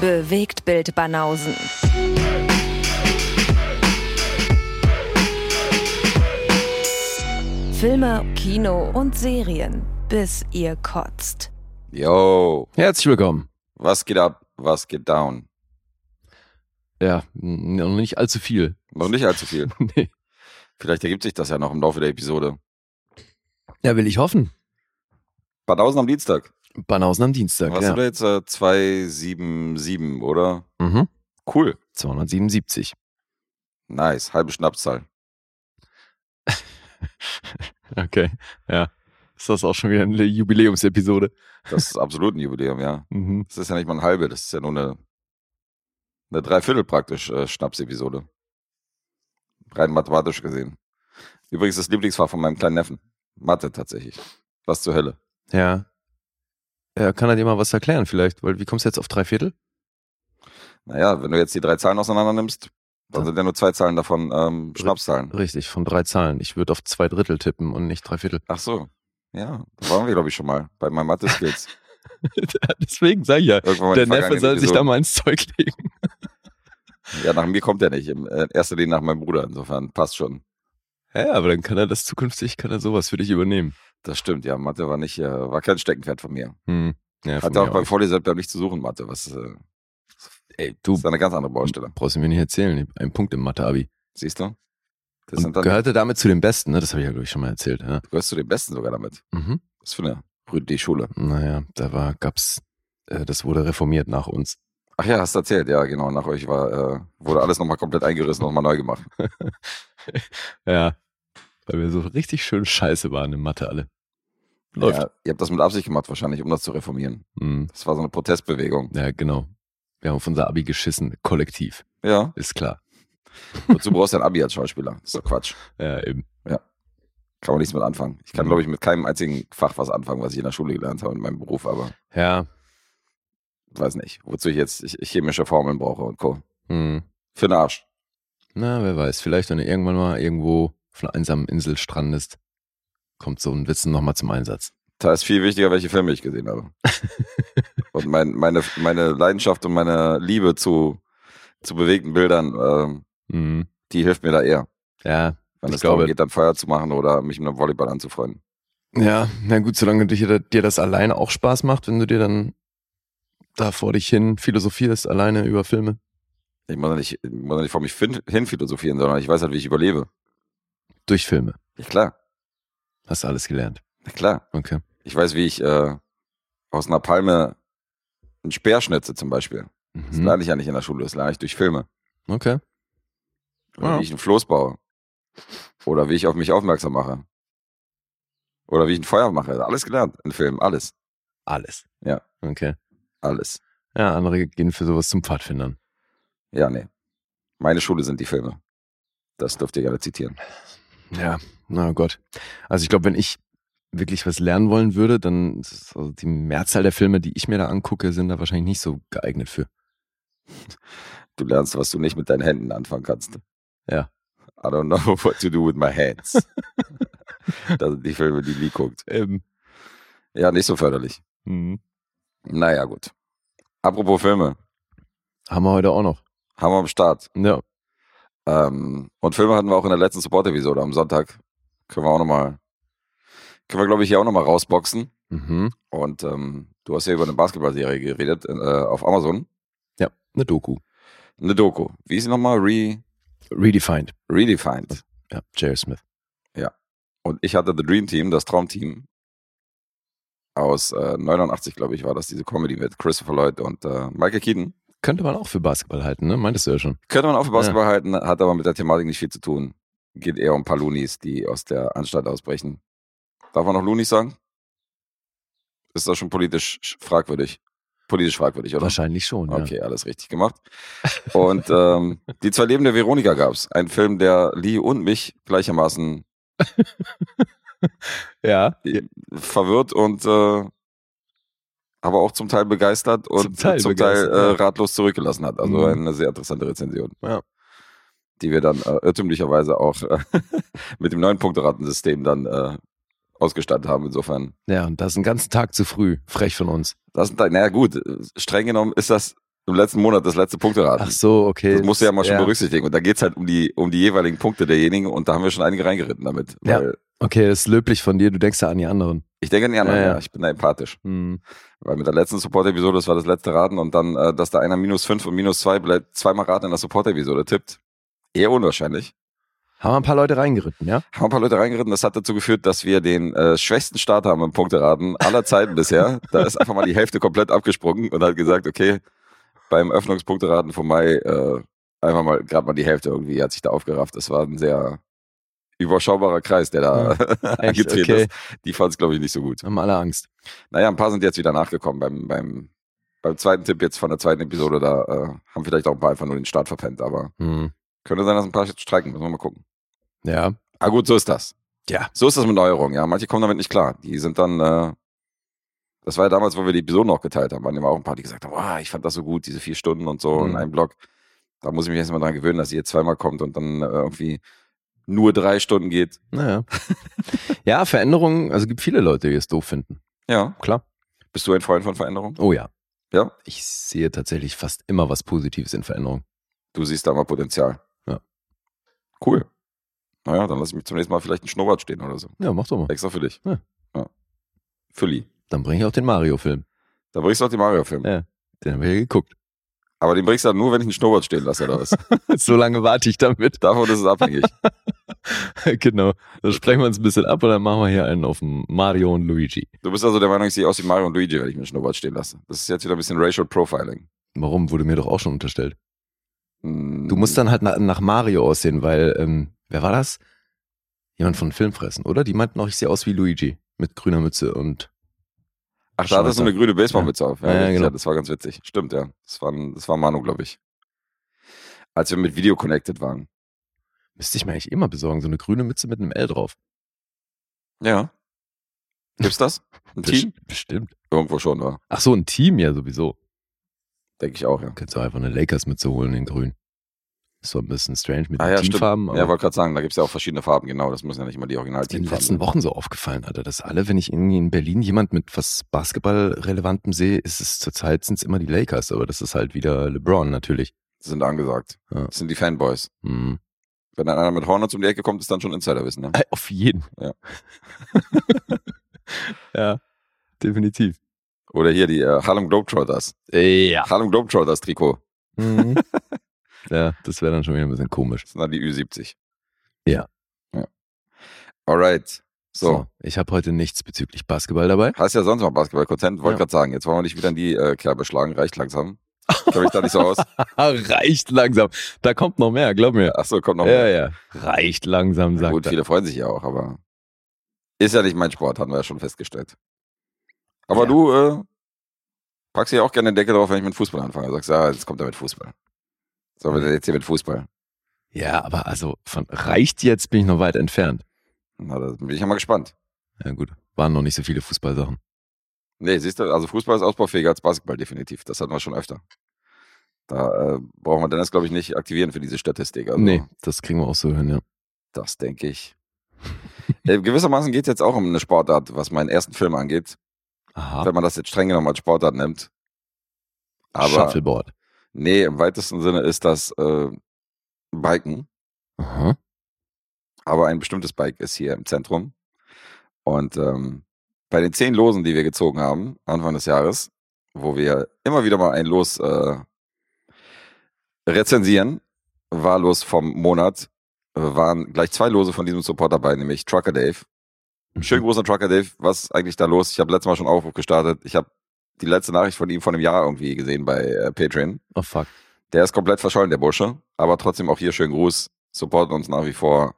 Bewegt Bild Banausen. Filme, Kino und Serien, bis ihr kotzt. Yo, Herzlich willkommen. was geht ab, was geht down? Ja, noch nicht allzu viel. Noch nicht allzu viel. nee. Vielleicht ergibt sich das ja noch im Laufe der Episode. Ja, will ich hoffen. Badhausen am Dienstag. Banausen am Dienstag. Was ja. haben wir jetzt? Äh, 277, oder? Mhm. Cool. 277. Nice. Halbe Schnapszahl. Okay, ja. Ist das auch schon wieder eine Jubiläumsepisode? Das ist absolut ein Jubiläum, ja. Mhm. Das ist ja nicht mal ein halbe, das ist ja nur eine, eine Dreiviertel praktisch äh, Schnapsepisode. Rein mathematisch gesehen. Übrigens das Lieblingsfach von meinem kleinen Neffen. Mathe tatsächlich. Was zur Hölle. Ja. Ja, kann er dir mal was erklären vielleicht? Weil wie kommst du jetzt auf drei Viertel? Naja, wenn du jetzt die drei Zahlen auseinander nimmst, dann sind ja nur zwei Zahlen davon ähm, Schnapszahlen. Richtig, von drei Zahlen. Ich würde auf zwei Drittel tippen und nicht drei Viertel. Ach so. Ja, da waren wir, glaube ich, schon mal bei meinen Mathe-Skills. Deswegen sage ich ja, der Neffe soll sich da mal ins Zeug legen. Ja, nach mir kommt er nicht. In äh, erster Linie nach meinem Bruder. Insofern passt schon. Ja, aber dann kann er das zukünftig, kann er sowas für dich übernehmen. Das stimmt, ja. Mathe war nicht, äh, war kein Steckenpferd von mir. Hm. Ja, Hatte auch mir beim Vorlesewettbewerb nicht zu suchen, Mathe. Was äh, Ey, du ist eine ganz andere Baustelle. brauchst du mir nicht erzählen. Einen Punkt im Mathe-Abi. Siehst du? Das Und gehörte damit zu den Besten, ne? Das habe ich ja, glaube ich, schon mal erzählt. Ja. du gehörst zu den Besten sogar damit. Mhm. Was für eine Rüde Schule. Naja, da war, gab's, äh, das wurde reformiert nach uns. Ach ja, hast du erzählt, ja, genau. Nach euch war, äh, wurde alles nochmal komplett eingerissen, nochmal neu gemacht. Ja. Weil wir so richtig schön scheiße waren in Mathe alle. Läuft. Ja, ihr habt das mit Absicht gemacht, wahrscheinlich, um das zu reformieren. Mhm. Das war so eine Protestbewegung. Ja, genau. Wir haben auf unser Abi geschissen, kollektiv. Ja, Ist klar. wozu brauchst du ein Abi als Schauspieler? Das ist doch Quatsch. Ja, eben. Kann man nichts mit anfangen. Ich kann, Mhm. glaube ich, mit keinem einzigen Fach was anfangen, was ich in der Schule gelernt habe in meinem Beruf, aber Ja. weiß nicht, wozu ich jetzt chemische Formeln brauche und Co. Mhm. Für den Arsch. Na, wer weiß. Vielleicht, wenn du irgendwann mal irgendwo einsamen Insel strandest, kommt so ein Wissen nochmal zum Einsatz. Da ist viel wichtiger, welche Filme ich gesehen habe. und mein, meine, meine Leidenschaft und meine Liebe zu, zu bewegten Bildern, ähm, Mhm. die hilft mir da eher. Ja, Wenn es darum geht, dann Feuer zu machen oder mich mit einem Volleyball anzufreunden. Ja, na gut, solange dir, dir das alleine auch Spaß macht, wenn du dir dann da vor dich hin philosophierst, alleine über Filme. Ich muss ja nicht, ich muss ja nicht vor mich hin philosophieren, sondern ich weiß halt, wie ich überlebe. Durch Filme. Ja, klar. Hast du alles gelernt. Ja, klar. Okay. Ich weiß, wie ich äh, aus einer Palme einen Speer schnitze zum Beispiel. Das Mhm. lerne ich ja nicht in der Schule, das lerne ich durch Filme. Okay. Oder Ja. wie ich einen Floß baue. Oder wie ich auf mich aufmerksam mache. Oder wie ich ein Feuer mache. Alles gelernt in Filmen. Alles. Alles. Ja. Okay. Alles. Ja, andere gehen für sowas zum Pfadfindern. Ja, nee. Meine Schule sind die Filme. Das dürft ihr gerne zitieren. Ja, na Gott. Also ich glaube, wenn ich wirklich was lernen wollen würde, dann ist also die Mehrzahl der Filme, die ich mir da angucke, sind da wahrscheinlich nicht so geeignet für. Du lernst, was du nicht mit deinen Händen anfangen kannst. Ja. I don't know what to do with my hands. das sind die Filme, die Lee guckt. Ähm. Ja, nicht so förderlich. Mhm. Naja, gut. Apropos Filme. Haben wir heute auch noch. Haben wir am Start. Ja. Ähm, und Filme hatten wir auch in der letzten Support-Episode am Sonntag. Können wir auch nochmal, können wir glaube ich hier auch nochmal rausboxen. Mhm. Und ähm, du hast ja über eine Basketballserie geredet äh, auf Amazon. Ja, eine Doku. Eine Doku. Wie ist sie nochmal? Re, Redefined. Redefined. Ja, J.R. Smith. Und ich hatte The Dream Team, das Traumteam. Aus äh, 89, glaube ich, war das diese Comedy mit Christopher Lloyd und äh, Michael Keaton. Könnte man auch für Basketball halten, ne? Meintest du ja schon. Könnte man auch für Basketball halten, hat aber mit der Thematik nicht viel zu tun. Geht eher um ein paar Loonies, die aus der Anstalt ausbrechen. Darf man noch Loonies sagen? Ist das schon politisch sch- fragwürdig? Politisch fragwürdig, oder? Wahrscheinlich schon, ja. Okay, alles richtig gemacht. Und ähm, die zwei Leben der Veronika gab's. Ein Film, der Lee und mich gleichermaßen Ja. verwirrt und äh, aber auch zum Teil begeistert und Zum Teil zum Teil äh, ja. ratlos zurückgelassen hat. Also Mhm. eine sehr interessante Rezension. Ja. Die wir dann äh, irrtümlicherweise auch äh, mit dem neuen Punkteratensystem dann äh, ausgestattet haben. Insofern, Ja, und das einen ganzen Tag zu früh. Frech von uns. das sind, naja gut, streng genommen ist das im letzten Monat das letzte Punkteraten. Ach so, okay. Das musst du ja mal schon berücksichtigen. Und da geht's halt um die, um die jeweiligen Punkte derjenigen und da haben wir schon einige reingeritten damit. Ja. Weil Okay, das ist löblich von dir. Du denkst ja an die anderen. Ich denke an die anderen, Ja, ja. Ich bin da empathisch. Hm. Weil mit der letzten Support-Episode, das war das letzte Raten und dann, äh, dass da einer minus fünf und minus zwei bleibt, zweimal Raten in der Support-Episode tippt. Eher unwahrscheinlich. Haben wir ein paar Leute reingeritten, ja? Haben ein paar Leute reingeritten. Das hat dazu geführt, dass wir den äh, schwächsten Start haben im Punkteraten aller Zeiten bisher. Da ist einfach mal die Hälfte komplett abgesprungen und hat gesagt, okay, beim Öffnungspunkteraten vom Mai äh, einfach mal gerade mal die Hälfte irgendwie hat sich da aufgerafft. Das war ein sehr überschaubarer Kreis, der da angetreten okay. ist. Die fand es, glaube ich, nicht so gut. Haben alle Angst. Naja, ein paar sind jetzt wieder nachgekommen beim, beim, beim zweiten Tipp jetzt von der zweiten Episode. Da äh, haben vielleicht auch ein paar einfach nur den Start verpennt, aber Hm. könnte sein, dass ein paar jetzt streiken. Müssen wir mal gucken. Ja. Ah gut, so ist das. Ja. So ist das mit Neuerungen, ja. Manche kommen damit nicht klar. Die sind dann, äh, das war ja damals, wo wir die Episoden noch geteilt haben, waren immer auch ein paar, die gesagt haben, wow, ich fand das so gut, diese vier Stunden und so Mhm. in einem Blog. Da muss ich mich jetzt mal dran gewöhnen, dass sie jetzt zweimal kommt und dann äh, irgendwie nur drei Stunden geht. Naja. ja, Veränderungen, also gibt viele Leute, die es doof finden. Ja. Klar. Bist du ein Freund von Veränderung? Oh ja. Ja. Ich sehe tatsächlich fast immer was Positives in Veränderung. Du siehst da mal Potenzial. Ja. Cool. Naja, dann lass ich mich zum nächsten Mal vielleicht einen Schnurrbart stehen oder so. Ja, mach doch mal. Extra für dich. Ja. ja. Fülli. Dann bringe ich auch den Mario-Film. Da bringst du auch die Mario-Filme. Ja. Den habe ich ja geguckt. Aber den bringst du dann nur, wenn ich einen Schnurrbart stehen lasse oder was? so lange warte ich damit. Davon ist es abhängig. genau. Dann sprechen wir uns ein bisschen ab und dann machen wir hier einen auf Mario und Luigi. Du bist also der Meinung, ich sehe aus wie Mario und Luigi, wenn ich mir einen Schnurrbart stehen lasse. Das ist jetzt wieder ein bisschen Racial Profiling. Warum? Wurde mir doch auch schon unterstellt. Hm, Du musst dann halt nach, nach Mario aussehen, weil, ähm, wer war das? Jemand von Filmfressen, oder? Die meinten auch, ich sehe aus wie Luigi. Mit grüner Mütze und. Ach, da hattest du eine grüne Baseballmütze auf. Ja, Ja, ja, richtig, genau. ja, das war ganz witzig. Stimmt, ja. Das war, das war Manu, glaube ich. Als wir mit Video connected waren. Müsste ich mir eigentlich immer besorgen, so eine grüne Mütze mit einem L drauf. Ja. Gibt's das? Ein Team? Best- Bestimmt. Irgendwo schon, war. Ach so, ein Team ja sowieso. Denke ich auch, ja. Könntest du einfach eine Lakers-Mütze holen in grün. Ist so ein bisschen strange mit Ah, den ja. Teamfarben. Ja, wollte gerade sagen, da gibt's ja auch verschiedene Farben, genau. Das müssen ja nicht immer die ist mir in den letzten Wochen so aufgefallen, Alter, dass alle, wenn ich irgendwie in Berlin jemand mit was Basketball-Relevantem sehe, ist es zurzeit sind es immer die Lakers, aber das ist halt wieder LeBron natürlich. sind angesagt. Ja. Das sind die Fanboys. Hm. Wenn dann einer mit Hornets um die Ecke kommt, ist dann schon Insiderwissen, ne? Äh, Auf jeden. Ja. ja, definitiv. Oder hier die äh, Harlem Globetrotters. Ja. Harlem Globetrotters Trikot. Mhm. ja, das wäre dann schon wieder ein bisschen komisch. Das sind dann die Ü70. Ja. ja. Alright. So. Ich habe heute nichts bezüglich Basketball dabei. Hast ja sonst mal Basketball-Content. Wollte Ja. gerade sagen, jetzt wollen wir nicht wieder in die äh, Kerbe schlagen. Reicht langsam. Kenn mich da nicht so aus. Reicht langsam. Da kommt noch mehr, glaub mir. Achso, kommt noch Ja, mehr. ja. Reicht langsam, sagt Gut, er. viele freuen sich ja auch, aber ist ja nicht mein Sport, hatten wir ja schon festgestellt. Aber Ja. du äh, packst ja auch gerne den Deckel drauf, wenn ich mit Fußball anfange. Sagst, ja, jetzt kommt er mit Fußball. So, wir jetzt hier mit Fußball. Ja, aber also von reicht jetzt bin ich noch weit entfernt. Na, da bin ich ja mal gespannt. Ja gut, waren noch nicht so viele Fußballsachen. Nee, siehst du, also Fußball ist ausbaufähiger als Basketball, definitiv. Das hatten wir schon öfter. Da äh, brauchen wir Dennis, glaube ich, nicht aktivieren für diese Statistik. Also, nee, das kriegen wir auch so hin, ja. Das denke ich. äh, gewissermaßen geht es jetzt auch um eine Sportart, was meinen ersten Film angeht. Aha. Wenn man das jetzt streng genommen als Sportart nimmt. Aber Shuffleboard. Nee, im weitesten Sinne ist das äh, Biken. Aha. Aber ein bestimmtes Bike ist hier im Zentrum. Und ähm, bei den zehn Losen, die wir gezogen haben, Anfang des Jahres, wo wir immer wieder mal ein Los äh, rezensieren, war Los vom Monat, äh, waren gleich zwei Lose von diesem Support dabei, nämlich Trucker Dave. Mhm. Schönen Gruß an Trucker Dave. Was ist eigentlich da los? Ich habe letztes Mal schon Aufruf gestartet. Ich habe die letzte Nachricht von ihm vor einem Jahr irgendwie gesehen bei äh, Patreon. Oh fuck. Der ist komplett verschollen, der Bursche. Aber trotzdem auch hier schönen Gruß. Supporten uns nach wie vor.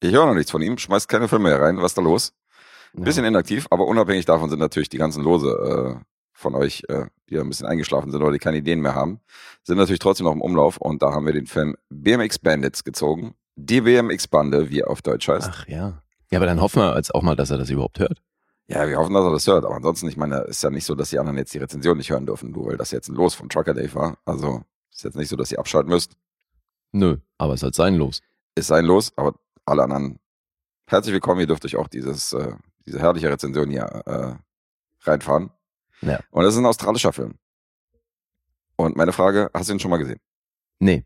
Ich höre noch nichts von ihm. Schmeißt keine Filme mehr rein. Was ist da los? Ja. Bisschen inaktiv, aber unabhängig davon sind natürlich die ganzen Lose äh, von euch, äh, die ein bisschen eingeschlafen sind oder die keine Ideen mehr haben, sind natürlich trotzdem noch im Umlauf. Und da haben wir den Film BMX Bandits gezogen. Die BMX-Bande, wie er auf Deutsch heißt. Ach ja. Ja, aber dann hoffen wir jetzt auch mal, dass er das überhaupt hört. Ja, wir hoffen, dass er das hört. Aber ansonsten, ich meine, ist ja nicht so, dass die anderen jetzt die Rezension nicht hören dürfen, nur weil das jetzt ein Los von Trucker Dave war. Also ist jetzt nicht so, dass ihr abschalten müsst. Nö, aber es hat sein Los. Ist sein Los, aber alle anderen herzlich willkommen. Ihr dürft euch auch dieses, äh, diese herrliche Rezension hier äh, reinfahren. Ja. Und das ist ein australischer Film. Und meine Frage, hast du ihn schon mal gesehen? Nee,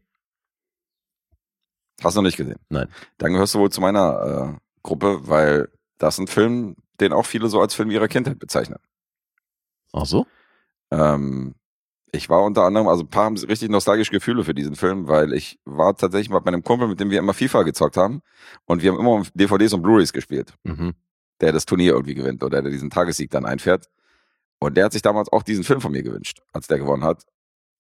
Hast du noch nicht gesehen? Nein. Dann gehörst du wohl zu meiner äh, Gruppe, weil das ein Film, den auch viele so als Film ihrer Kindheit bezeichnen. ach so? Ähm, ich war unter anderem, also ein paar haben richtig nostalgische Gefühle für diesen Film, weil ich war tatsächlich mal bei einem Kumpel, mit dem wir immer FIFA gezockt haben und wir haben immer DVDs und Blu-rays gespielt, Mhm. der das Turnier irgendwie gewinnt oder der diesen Tagessieg dann einfährt. Und der hat sich damals auch diesen Film von mir gewünscht, als der gewonnen hat.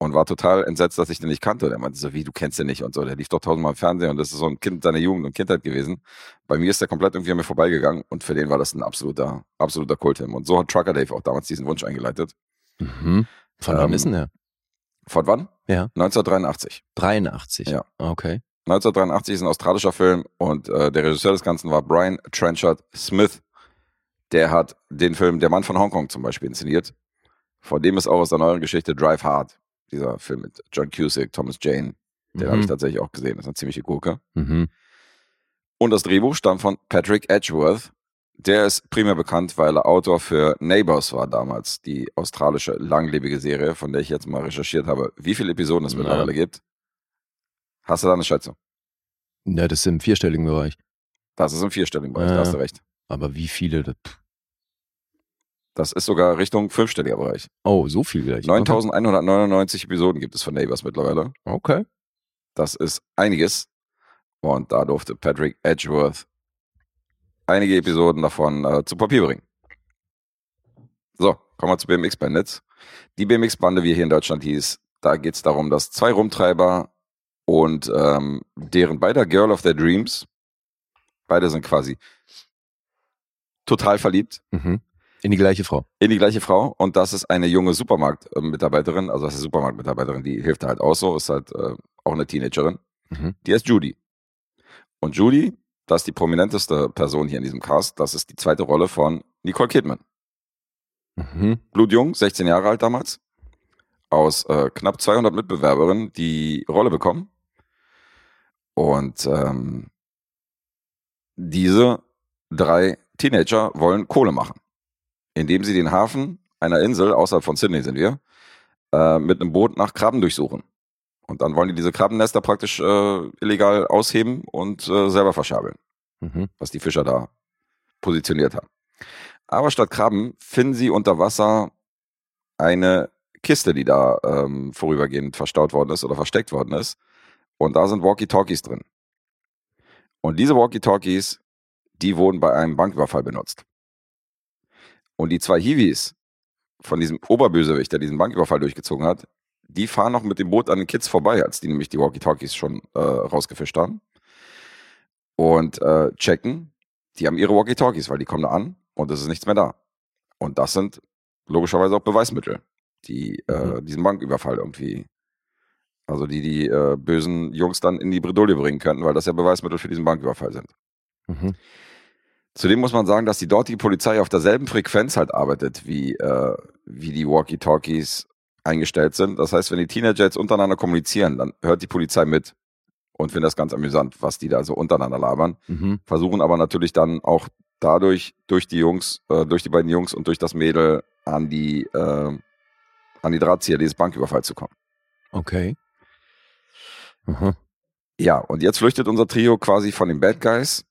Und war total entsetzt, dass ich den nicht kannte. Der meinte so, wie, du kennst den nicht und so. Der lief doch tausendmal im Fernsehen und das ist so ein Kind seiner Jugend und Kindheit gewesen. Bei mir ist der komplett irgendwie an mir vorbeigegangen und für den war das ein absoluter, absoluter Kultfilm. Und so hat Trucker Dave auch damals diesen Wunsch eingeleitet. Mhm. Von wann Ähm, ist denn der? Von wann? Ja. 1983. 83. Ja. Okay. 1983 ist ein australischer Film und äh, der Regisseur des Ganzen war Brian Trenchard Smith. Der hat den Film Der Mann von Hongkong zum Beispiel inszeniert. Von dem ist auch aus der neueren Geschichte Drive Hard. Dieser Film mit John Cusack, Thomas Jane. Den habe ich Mhm. tatsächlich auch gesehen. Das ist eine ziemliche Gurke. Mhm. Und das Drehbuch stammt von Patrick Edgeworth. Der ist primär bekannt, weil er Autor für Neighbors war damals, die australische langlebige Serie, von der ich jetzt mal recherchiert habe, wie viele Episoden es mittlerweile gibt. Hast du da eine Schätzung? Ja, das ist im vierstelligen Bereich. Das ist im vierstelligen Bereich, Ja. da hast du recht. Aber wie viele? das- pff. Das ist sogar Richtung fünfstelliger Bereich. Oh, so viel gleich. 9199 Episoden gibt es von Neighbors mittlerweile. Okay. Das ist einiges. Und da durfte Patrick Edgeworth einige Episoden davon äh, zu Papier bringen. So, kommen wir zu BMX Bandits. Die BMX-Bande, wie hier in Deutschland hieß, da geht es darum, dass zwei Rumtreiber und ähm, deren beider Girl of their Dreams, beide sind quasi total verliebt Mhm. In die gleiche Frau. in die gleiche Frau und das ist eine junge Supermarktmitarbeiterin, also das ist eine Supermarktmitarbeiterin, die hilft halt auch so, ist halt äh, auch eine Teenagerin. Mhm. Die heißt Judy. Und Judy, das ist die prominenteste Person hier in diesem Cast, das ist die zweite Rolle von Nicole Kidman. Mhm. Blutjung, 16 Jahre alt damals, aus äh, knapp 200 Mitbewerberinnen die Rolle bekommen. Und ähm, diese drei Teenager wollen Kohle machen, indem sie den Hafen einer Insel, außerhalb von Sydney sind wir, äh, mit einem Boot nach Krabben durchsuchen. Und dann wollen die diese Krabbennester praktisch äh, illegal ausheben und äh, selber verschabeln Mhm. was die Fischer da positioniert haben. Aber statt Krabben finden sie unter Wasser eine Kiste, die da ähm, vorübergehend verstaut worden ist oder versteckt worden ist. Und da sind Walkie-Talkies drin. Und diese Walkie-Talkies, die wurden bei einem Banküberfall benutzt. Und die zwei Hiwis von diesem Oberbösewicht, der diesen Banküberfall durchgezogen hat, die fahren noch mit dem Boot an den Kids vorbei, als die nämlich die Walkie-Talkies schon äh, rausgefischt haben und äh, checken, die haben ihre Walkie-Talkies, weil die kommen da an und es ist nichts mehr da. Und das sind logischerweise auch Beweismittel, die äh, diesen Banküberfall irgendwie, also die die äh, bösen Jungs dann in die Bredouille bringen könnten, weil das ja Beweismittel für diesen Banküberfall sind. Mhm. Zudem muss man sagen, dass die dortige Polizei auf derselben Frequenz halt arbeitet, wie, äh, wie die Walkie-Talkies eingestellt sind. Das heißt, wenn die Teenager jetzt untereinander kommunizieren, dann hört die Polizei mit und findet das ganz amüsant, was die da so untereinander labern. Mhm. Versuchen aber natürlich dann auch dadurch, durch die Jungs, äh, durch die beiden Jungs und durch das Mädel an die, äh, an die Drahtzieher dieses Banküberfall zu kommen. Okay. Aha. Ja, und jetzt flüchtet unser Trio quasi von den Bad Guys.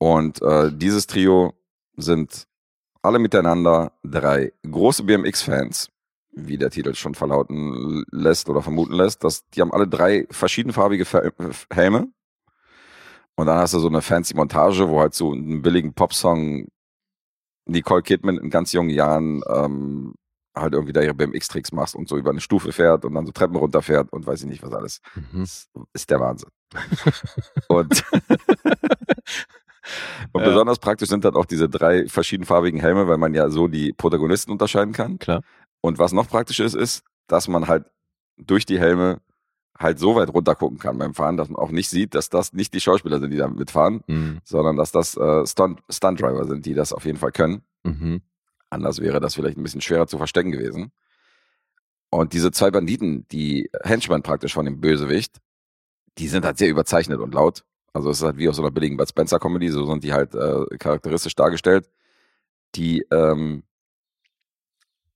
Und äh, dieses Trio sind alle miteinander drei große BMX-Fans, wie der Titel schon verlauten lässt oder vermuten lässt. Dass, die haben alle drei verschiedenfarbige Helme. Und dann hast du so eine fancy Montage, wo halt so einen billigen Popsong Nicole Kidman in ganz jungen Jahren ähm, halt irgendwie da ihre BMX-Tricks macht und so über eine Stufe fährt und dann so Treppen runterfährt und weiß ich nicht was alles. Mhm. Das ist der Wahnsinn. und und Ja. besonders praktisch sind dann auch diese drei verschiedenfarbigen Helme, weil man ja so die Protagonisten unterscheiden kann. Klar. Und was noch praktisch ist, ist, dass man halt durch die Helme halt so weit runter gucken kann beim Fahren, dass man auch nicht sieht, dass das nicht die Schauspieler sind, die da mitfahren, Mhm. sondern dass das äh, Stunt, Stunt-Driver sind, die das auf jeden Fall können. Mhm. Anders wäre das vielleicht ein bisschen schwerer zu verstecken gewesen. Und diese zwei Banditen, die Henchmen praktisch von dem Bösewicht, die sind halt sehr überzeichnet und laut. Also es ist halt wie aus so einer billigen Bud Spencer Comedy, so sind die halt äh, charakteristisch dargestellt. Die, ähm,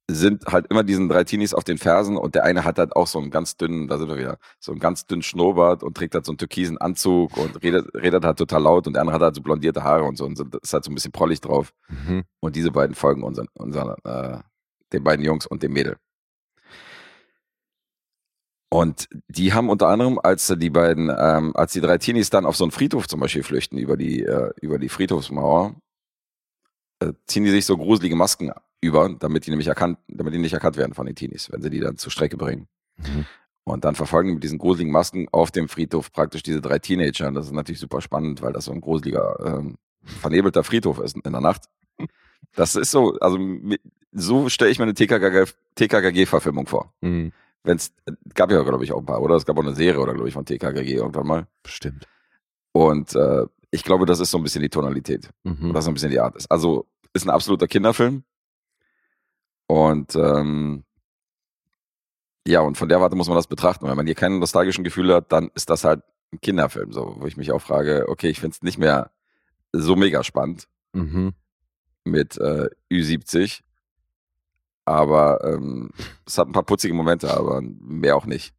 sind halt immer diesen drei Teenies auf den Fersen und der eine hat halt auch so einen ganz dünnen, da sind wir wieder, so einen ganz dünnen Schnurrbart und trägt halt so einen türkisen Anzug und redet, redet halt total laut und der andere hat halt so blondierte Haare und so und ist halt so ein bisschen prollig drauf. Mhm. Und diese beiden folgen unseren, unseren äh, den beiden Jungs und dem Mädel. Und die haben unter anderem, als die beiden, ähm, als die drei Teenies dann auf so einen Friedhof zum Beispiel flüchten, über die, äh, über die Friedhofsmauer, äh, ziehen die sich so gruselige Masken über, damit die nämlich erkannt, damit die nicht erkannt werden von den Teenies, wenn sie die dann zur Strecke bringen. Mhm. Und dann verfolgen die mit diesen gruseligen Masken auf dem Friedhof praktisch diese drei Teenager. Und das ist natürlich super spannend, weil das so ein gruseliger, ähm, vernebelter Friedhof ist in der Nacht. Das ist so, also so stelle ich mir eine TKKG-Verfilmung vor. Mhm. Wenn's, gab ja, glaube ich, auch ein paar, oder? Es gab auch eine Serie, oder glaube ich, von TKKG irgendwann mal. Bestimmt. Und äh, ich glaube, das ist so ein bisschen die Tonalität. Mhm. Das ist ein bisschen die Art. Also ist ein absoluter Kinderfilm. Und ähm, ja, und von der Warte muss man das betrachten. Wenn man hier keine nostalgischen Gefühle hat, dann ist das halt ein Kinderfilm, so, wo ich mich auch frage, okay, ich finde es nicht mehr so mega spannend Mhm. mit äh, Ü70. Aber ähm, es hat ein paar putzige Momente, aber mehr auch nicht.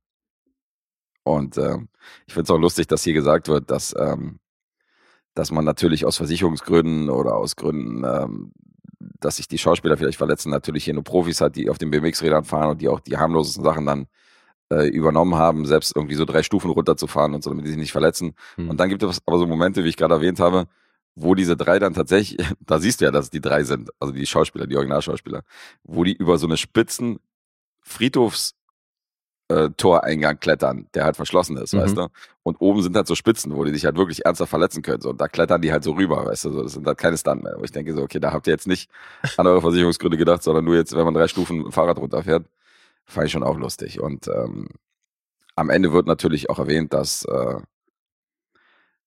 Und ähm, ich finde es auch lustig, dass hier gesagt wird, dass, ähm, dass man natürlich aus Versicherungsgründen oder aus Gründen, ähm, dass sich die Schauspieler vielleicht verletzen, natürlich hier nur Profis hat, die auf den BMX-Rädern fahren und die auch die harmlosesten Sachen dann äh, übernommen haben, selbst irgendwie so drei Stufen runterzufahren und so, damit die sich nicht verletzen. Mhm. Und dann gibt es aber so Momente, wie ich gerade erwähnt habe, wo diese drei dann tatsächlich, da siehst du ja, dass es die drei sind, also die Schauspieler, die Originalschauspieler, wo die über so eine spitzen Friedhofs äh, Toreingang klettern, der halt verschlossen ist, Mhm. weißt du? Und oben sind halt so Spitzen, wo die sich halt wirklich ernsthaft verletzen können. So, und da klettern die halt so rüber, weißt du? So, das sind halt keine Stunt mehr. Wo ich denke so, okay, da habt ihr jetzt nicht an eure Versicherungsgründe gedacht, sondern nur jetzt, wenn man drei Stufen mit dem Fahrrad runterfährt. Fand ich schon auch lustig. Und ähm, am Ende wird natürlich auch erwähnt, dass äh,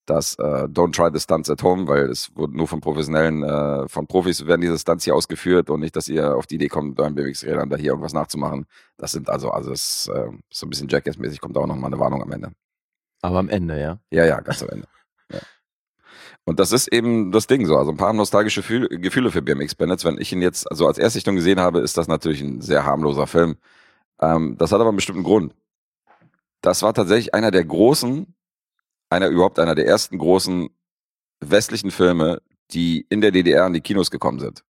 dass äh, don't try the stunts at home, weil es wird nur von professionellen, äh, von Profis werden diese Stunts hier ausgeführt und nicht, dass ihr auf die Idee kommt, mit euren BMX-Rädern da hier irgendwas nachzumachen. Das sind also, also es äh, so ein bisschen Jackass-mäßig, kommt auch nochmal eine Warnung am Ende. Aber am Ende, ja. Ja, ja, ganz am Ende. Ja. Und das ist eben das Ding so. Also ein paar nostalgische Gefühl, Gefühle für BMX Bandits. Wenn ich ihn jetzt also als Erstsichtung gesehen habe, ist das natürlich ein sehr harmloser Film. Ähm, das hat aber einen bestimmten Grund. Das war tatsächlich einer der großen, einer überhaupt einer der ersten großen westlichen Filme, die in der DDR in die Kinos gekommen sind.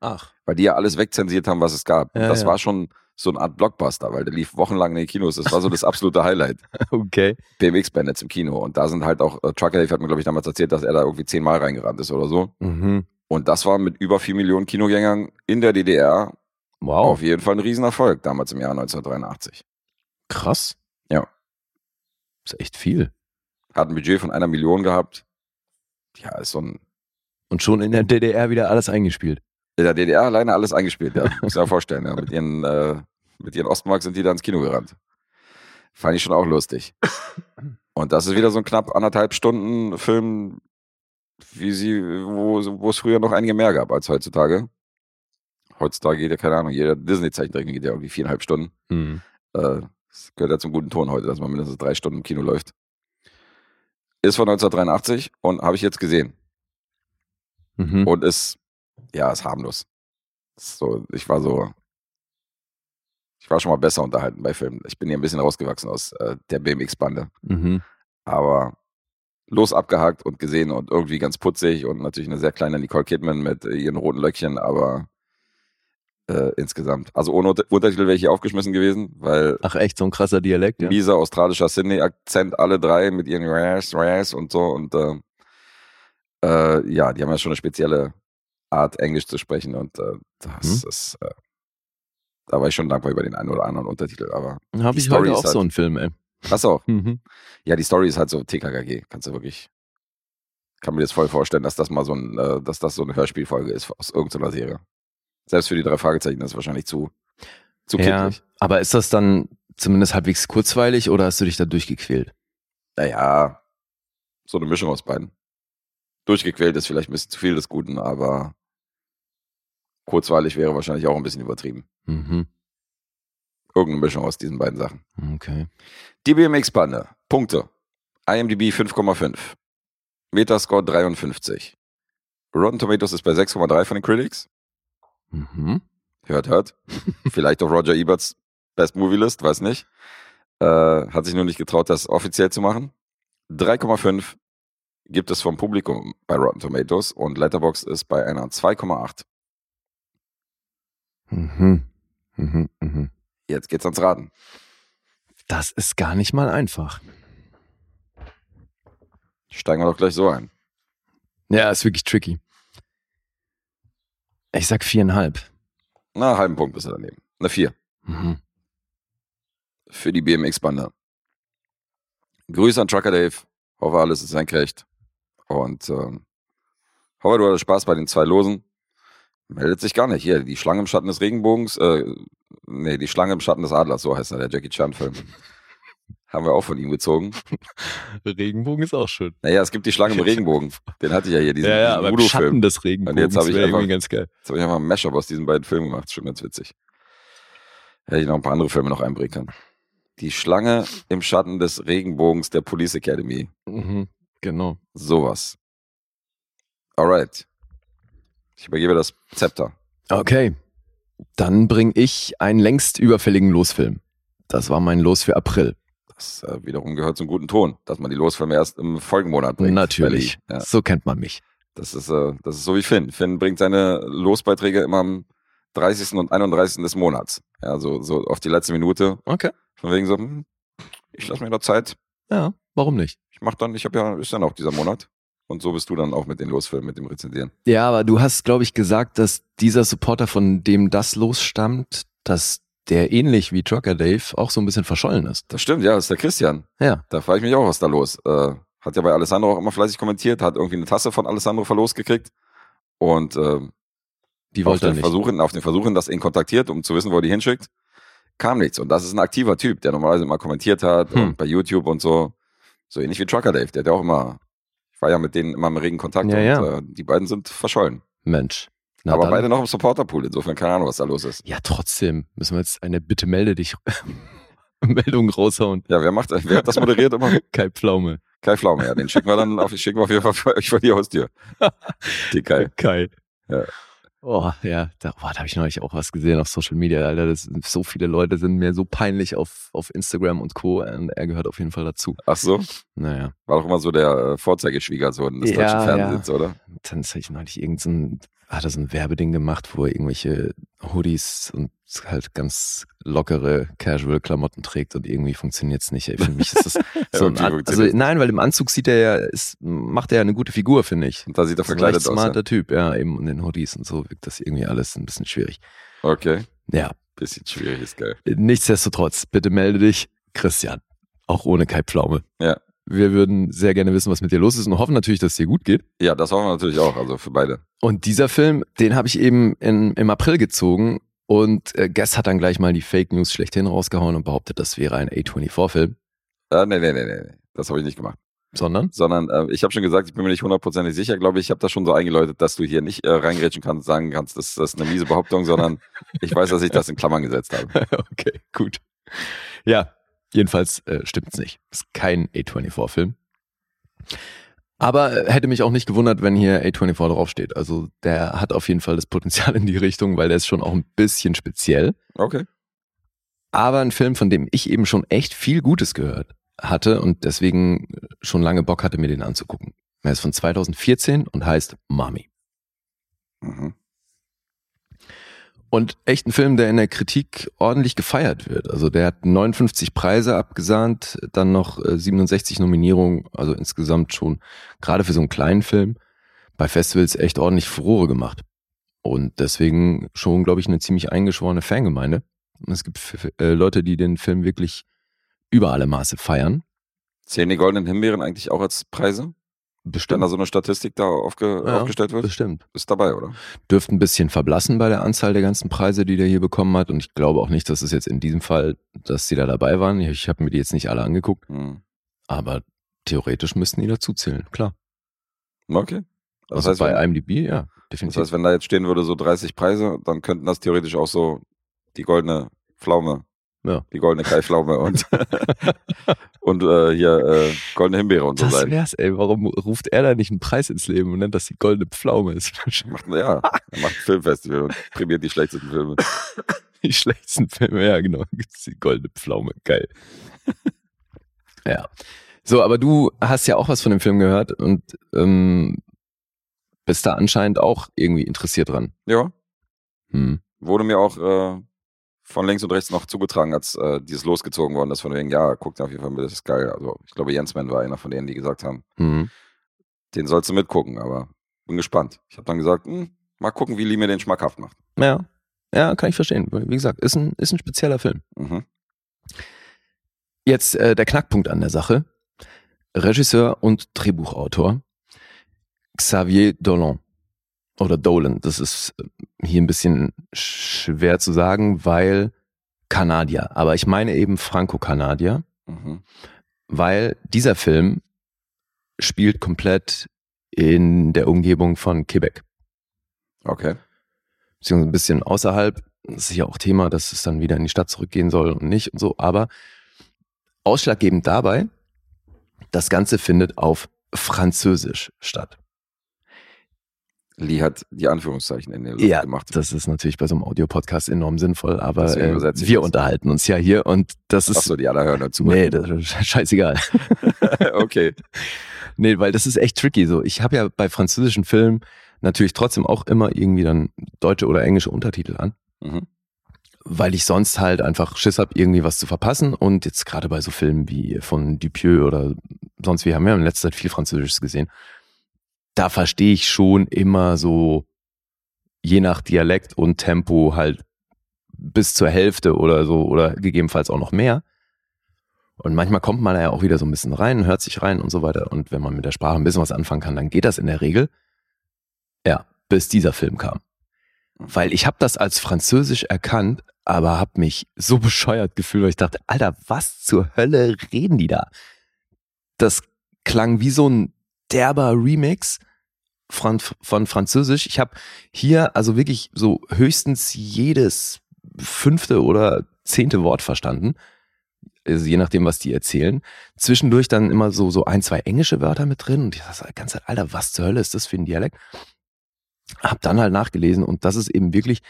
Ach. Weil die ja alles wegzensiert haben, was es gab. Ja, das ja. war schon so eine Art Blockbuster, weil der lief wochenlang in den Kinos. Das war so das absolute Highlight. Okay. BMX Bandits im Kino. Und da sind halt auch, äh, Trucker Dave hat mir, glaube ich, damals erzählt, dass er da irgendwie zehnmal reingerannt ist oder so. Mhm. Und das war mit über vier Millionen Kinogängern in der DDR Wow. auf jeden Fall ein Riesenerfolg, damals im Jahr 1983. Krass. Ist echt viel. Hat ein Budget von einer Million gehabt. Ja, ist so ein, Und schon in der DDR wieder alles eingespielt. in der DDR alleine alles eingespielt, ja. Muss ich mir vorstellen, ja. Mit ihren, äh, mit ihren Ostmark sind die da ins Kino gerannt. Fand ich schon auch lustig. Und das ist wieder so ein knapp anderthalb Stunden Film, wie sie, wo, wo es früher noch einige mehr gab als heutzutage. Heutzutage geht ja, keine Ahnung, jeder Disney-Zeichentrick geht ja irgendwie viereinhalb Stunden. Mhm. Äh, das gehört ja zum guten Ton heute, dass man mindestens drei Stunden im Kino läuft. Ist von 1983 und habe ich jetzt gesehen. Mhm. Und ist, ja, ist harmlos. Ist So, ich war so, ich war schon mal besser unterhalten bei Filmen. Ich bin hier ein bisschen rausgewachsen aus äh, der BMX-Bande. Mhm. Aber los abgehakt und gesehen und irgendwie ganz putzig und natürlich eine sehr kleine Nicole Kidman mit äh, ihren roten Löckchen, aber äh, insgesamt. Also ohne Unter- Untertitel wäre ich hier aufgeschmissen gewesen, weil Ach echt, so ein krasser Dialekt, ja? mieser australischer Sydney-Akzent, alle drei mit ihren Ras, Ras und so. Und äh, äh, ja, die haben ja schon eine spezielle Art, Englisch zu sprechen. Und äh, das Mhm. ist, äh, da war ich schon dankbar über den einen oder anderen Untertitel. Aber Habe die ich Story heute auch halt- so einen Film, ey. auch. Mhm. Ja, die Story ist halt so TKKG. Kannst du wirklich, kann mir jetzt voll vorstellen, dass das mal so ein, äh, dass das so eine Hörspielfolge ist aus irgendeiner Serie. Selbst für die drei Fragezeichen ist es wahrscheinlich zu, zu Ja, kindlich. aber ist das dann zumindest halbwegs kurzweilig oder hast du dich da durchgequält? Naja, so eine Mischung aus beiden. Durchgequält ist vielleicht ein bisschen zu viel des Guten, aber kurzweilig wäre wahrscheinlich auch ein bisschen übertrieben. Mhm. Irgendeine Mischung aus diesen beiden Sachen. Okay. Die BMX-Bande. Punkte. IMDb 5,5. Metascore 53. Rotten Tomatoes ist bei 6,3 von den Critics. Mhm. Hört, hört. Vielleicht auf Roger Eberts Best Movie List, weiß nicht. Äh, hat sich nur nicht getraut, das offiziell zu machen. 3,5 gibt es vom Publikum bei Rotten Tomatoes und Letterboxd ist bei einer 2,8. Mhm. Mhm, mhm. Jetzt geht's ans Raten. Das ist gar nicht mal einfach. Steigen wir doch gleich so ein. Ja, ist wirklich tricky. Ich sag viereinhalb. Na, halben Punkt ist er daneben. Eine 4 Mhm. für die BMX-Bande. Grüße an Trucker Dave. Hoffe, alles ist senkrecht. Und ähm, hoffe, du hattest Spaß bei den zwei Losen. Meldet sich gar nicht. Hier, die Schlange im Schatten des Regenbogens. Äh, nee, die Schlange im Schatten des Adlers, so heißt er, der Jackie Chan-Film. Haben wir auch von ihm gezogen. Regenbogen ist auch schön. Naja, es gibt die Schlange im Regenbogen. Den hatte ich ja hier, diesen, ja, ja, diesen Voodoo-Film. Schatten des Regenbogens Und jetzt hab ich einfach- ganz geil. Jetzt habe ich einfach ein Mashup aus diesen beiden Filmen gemacht. Schon ganz witzig. Hätte ich noch ein paar andere Filme noch einbringen können. Die Schlange im Schatten des Regenbogens der Police Academy. Mhm. Genau. Sowas. Alright. Ich übergebe das Zepter. Okay. Dann bringe ich einen längst überfälligen Losfilm. Das war mein Los für April. Das äh, wiederum gehört zum guten Ton, dass man die Losfilme erst im Folgenmonat bringt. Natürlich. Die- Ja, So kennt man mich. das, ist, äh, das ist so wie Finn. Finn bringt seine Losbeiträge immer am 30. und 31. des Monats. Ja, so, so auf die letzte Minute. Okay. Von wegen so, hm, ich lasse mir noch Zeit. Ja, warum nicht? Ich mach dann, ich habe ja, ist dann auch dieser Monat. Und so bist du dann auch mit den Losfilmen, mit dem Rezensieren. Ja, aber du hast, glaube ich, gesagt, dass dieser Supporter, von dem das losstammt, dass der ähnlich wie Trucker Dave auch so ein bisschen verschollen ist. Das stimmt, ja, das ist der Christian. Ja. Da frage ich mich auch, was da los. Äh, hat ja bei Alessandro auch immer fleißig kommentiert, hat irgendwie eine Tasse von Alessandro verlost gekriegt. Und äh, Die auf, wollte er den nicht. Versuchen, auf den Versuchen, das ihn kontaktiert, um zu wissen, wo er die hinschickt, kam nichts. Und das ist ein aktiver Typ, der normalerweise immer kommentiert hat Hm. und bei YouTube und so. So ähnlich wie Trucker Dave, der hat ja auch immer, ich war ja mit denen immer im regen Kontakt Ja, und ja. Äh, die beiden sind verschollen. Mensch. Na Aber dann. beide noch im Supporterpool, insofern keine Ahnung, was da los ist. Ja, trotzdem müssen wir jetzt eine Bitte melde dich Meldung raushauen. Ja, wer macht, wer hat das moderiert immer? Kai Pflaume. Kai Pflaume, ja, den schicken wir dann auf, schicken wir auf jeden Fall für euch vor die Haustür. Die Kai. Kai. Ja. Oh, ja, da, oh, da habe ich neulich auch was gesehen auf Social Media, Alter. Das so viele Leute sind mir so peinlich auf, auf Instagram und Co. Und er gehört auf jeden Fall dazu. Ach so, Naja. war doch immer so der äh, Vorzeigeschwiegersohn des Ja, deutschen ja. Fernsehens, oder? Dann habe ich neulich irgend so ein, hat er so ein Werbeding gemacht, wo er irgendwelche Hoodies und halt ganz lockere Casual-Klamotten trägt und irgendwie funktioniert's nicht. Ey. Für mich ist das so ein, An also nein, weil im Anzug sieht er ja, ist, macht er ja eine gute Figur, finde ich. Und da sieht er Das ist ein verkleidet aus. smarter Ja. Typ, ja, eben und in Hoodies und so wirkt das irgendwie alles ein bisschen schwierig. Okay, Ja, bisschen schwierig, ist geil. nichtsdestotrotz, bitte melde dich, Christian. Auch ohne Kai Pflaume. Ja. Wir würden sehr gerne wissen, was mit dir los ist und hoffen natürlich, dass es dir gut geht. Ja, das hoffen wir natürlich auch, also für beide. Und dieser Film, den habe ich eben in, im April gezogen und äh, Guess hat dann gleich mal die Fake News schlechthin rausgehauen und behauptet, das wäre ein A24-Film. Äh, nee, nee, nee, nee. Das habe ich nicht gemacht. Sondern? Sondern äh, ich habe schon gesagt, ich bin mir nicht hundertprozentig sicher, glaube ich. Ich habe das schon so eingeläutet, dass du hier nicht äh, reingrätschen kannst, sagen kannst, das, das ist eine miese Behauptung, sondern ich weiß, dass ich das in Klammern gesetzt habe. okay, gut. Ja, jedenfalls äh, stimmt's nicht. Ist kein A24-Film. Aber äh, hätte mich auch nicht gewundert, wenn hier A24 draufsteht. Also der hat auf jeden Fall das Potenzial in die Richtung, weil der ist schon auch ein bisschen speziell. Okay. aber ein Film, von dem ich eben schon echt viel Gutes gehört hatte und deswegen schon lange Bock hatte, mir den anzugucken. Er ist von 2014 und heißt Mommy. Mhm. Und echt ein Film, der in der Kritik ordentlich gefeiert wird. Also der hat 59 Preise abgesahnt, dann noch äh, 67 Nominierungen, also insgesamt schon gerade für so einen kleinen Film bei Festivals echt ordentlich Furore gemacht. Und deswegen schon, glaube ich, eine ziemlich eingeschworene Fangemeinde. Es gibt äh, Leute, die den Film wirklich über alle Maße feiern. Zählen die goldenen Himbeeren eigentlich auch als Preise? Wenn Bestimmt. da so eine Statistik da aufge Ja, aufgestellt wird? Bestimmt. Ist dabei, oder? Dürfte ein bisschen verblassen bei der Anzahl der ganzen Preise, die der hier bekommen hat. Und ich glaube auch nicht, dass es jetzt in diesem Fall, dass sie da dabei waren. Ich, habe mir die jetzt nicht alle angeguckt, Hm. aber theoretisch müssten die dazu zählen, klar. Okay. Das, Also heißt, bei wenn, IMDb, ja, das definitiv. heißt, wenn da jetzt stehen würde, so 30 Preise, dann könnten das theoretisch auch so die goldene Pflaume Ja. Die goldene Kaiflaume und, und äh, hier äh, goldene Himbeere und so Das sein. wär's, ey. Warum ruft er da nicht einen Preis ins Leben und nennt das die goldene Pflaume? Das ist Macht, ja, er macht ein Filmfestival und prämiert die schlechtesten Filme. die schlechtesten Filme, ja, genau. Die goldene Pflaume, geil. ja. So, aber du hast ja auch was von dem Film gehört und ähm, bist da anscheinend auch irgendwie interessiert dran. Ja, Hm. wurde mir auch äh, von links und rechts noch zugetragen, als äh, dieses losgezogen worden ist, von wegen, ja, guckt auf jeden Fall, mit, das ist geil. Also ich glaube, Jensman war einer von denen, die gesagt haben, Hm. den sollst du mitgucken, aber bin gespannt. Ich habe dann gesagt, hm, mal gucken, wie Lee mir den schmackhaft macht. Ja. Ja, kann ich verstehen. Wie gesagt, ist ein, ist ein spezieller Film. Mhm. Jetzt äh, der Knackpunkt an der Sache. Regisseur und Drehbuchautor Xavier Dolan oder Dolan. Das ist äh, hier ein bisschen schwer zu sagen, weil Kanadier. Aber ich meine eben Franco-Kanadier, Mhm. weil dieser Film spielt komplett in der Umgebung von Quebec. Okay. beziehungsweise ein bisschen außerhalb. Das ist ja auch Thema, dass es dann wieder in die Stadt zurückgehen soll und nicht und so. Aber ausschlaggebend dabei, das Ganze findet auf Französisch statt. Lee hat die Anführungszeichen in der Luft Ja, gemacht. das ist natürlich bei so einem Audiopodcast enorm sinnvoll, aber äh, wir das. unterhalten uns ja hier und das ist. Achso, die alle hören dazu. nee, das ist scheißegal. okay. Nee, weil das ist echt tricky. So, ich habe ja bei französischen Filmen natürlich trotzdem auch immer irgendwie dann deutsche oder englische Untertitel an. Mhm. weil ich sonst halt einfach Schiss hab, irgendwie was zu verpassen. Und jetzt gerade bei so Filmen wie von Dupieux oder sonst wie haben wir in letzter Zeit viel Französisches gesehen. Da verstehe ich schon immer so, je nach Dialekt und Tempo halt bis zur Hälfte oder so oder gegebenenfalls auch noch mehr. Und manchmal kommt man da ja auch wieder so ein bisschen rein, hört sich rein und so weiter. Und wenn man mit der Sprache ein bisschen was anfangen kann, dann geht das in der Regel. Ja, bis dieser Film kam weil ich habe das als Französisch erkannt, aber habe mich so bescheuert gefühlt, weil ich dachte, Alter, was zur Hölle reden die da? Das klang wie so ein derber Remix von, von Französisch. Ich habe hier also wirklich so höchstens jedes fünfte oder zehnte Wort verstanden. Also je nachdem, was die erzählen. Zwischendurch dann immer so, so ein, zwei englische Wörter mit drin. Und ich dachte, ganze Zeit, Alter, was zur Hölle ist das für ein Dialekt? Hab dann halt nachgelesen und das ist eben wirklich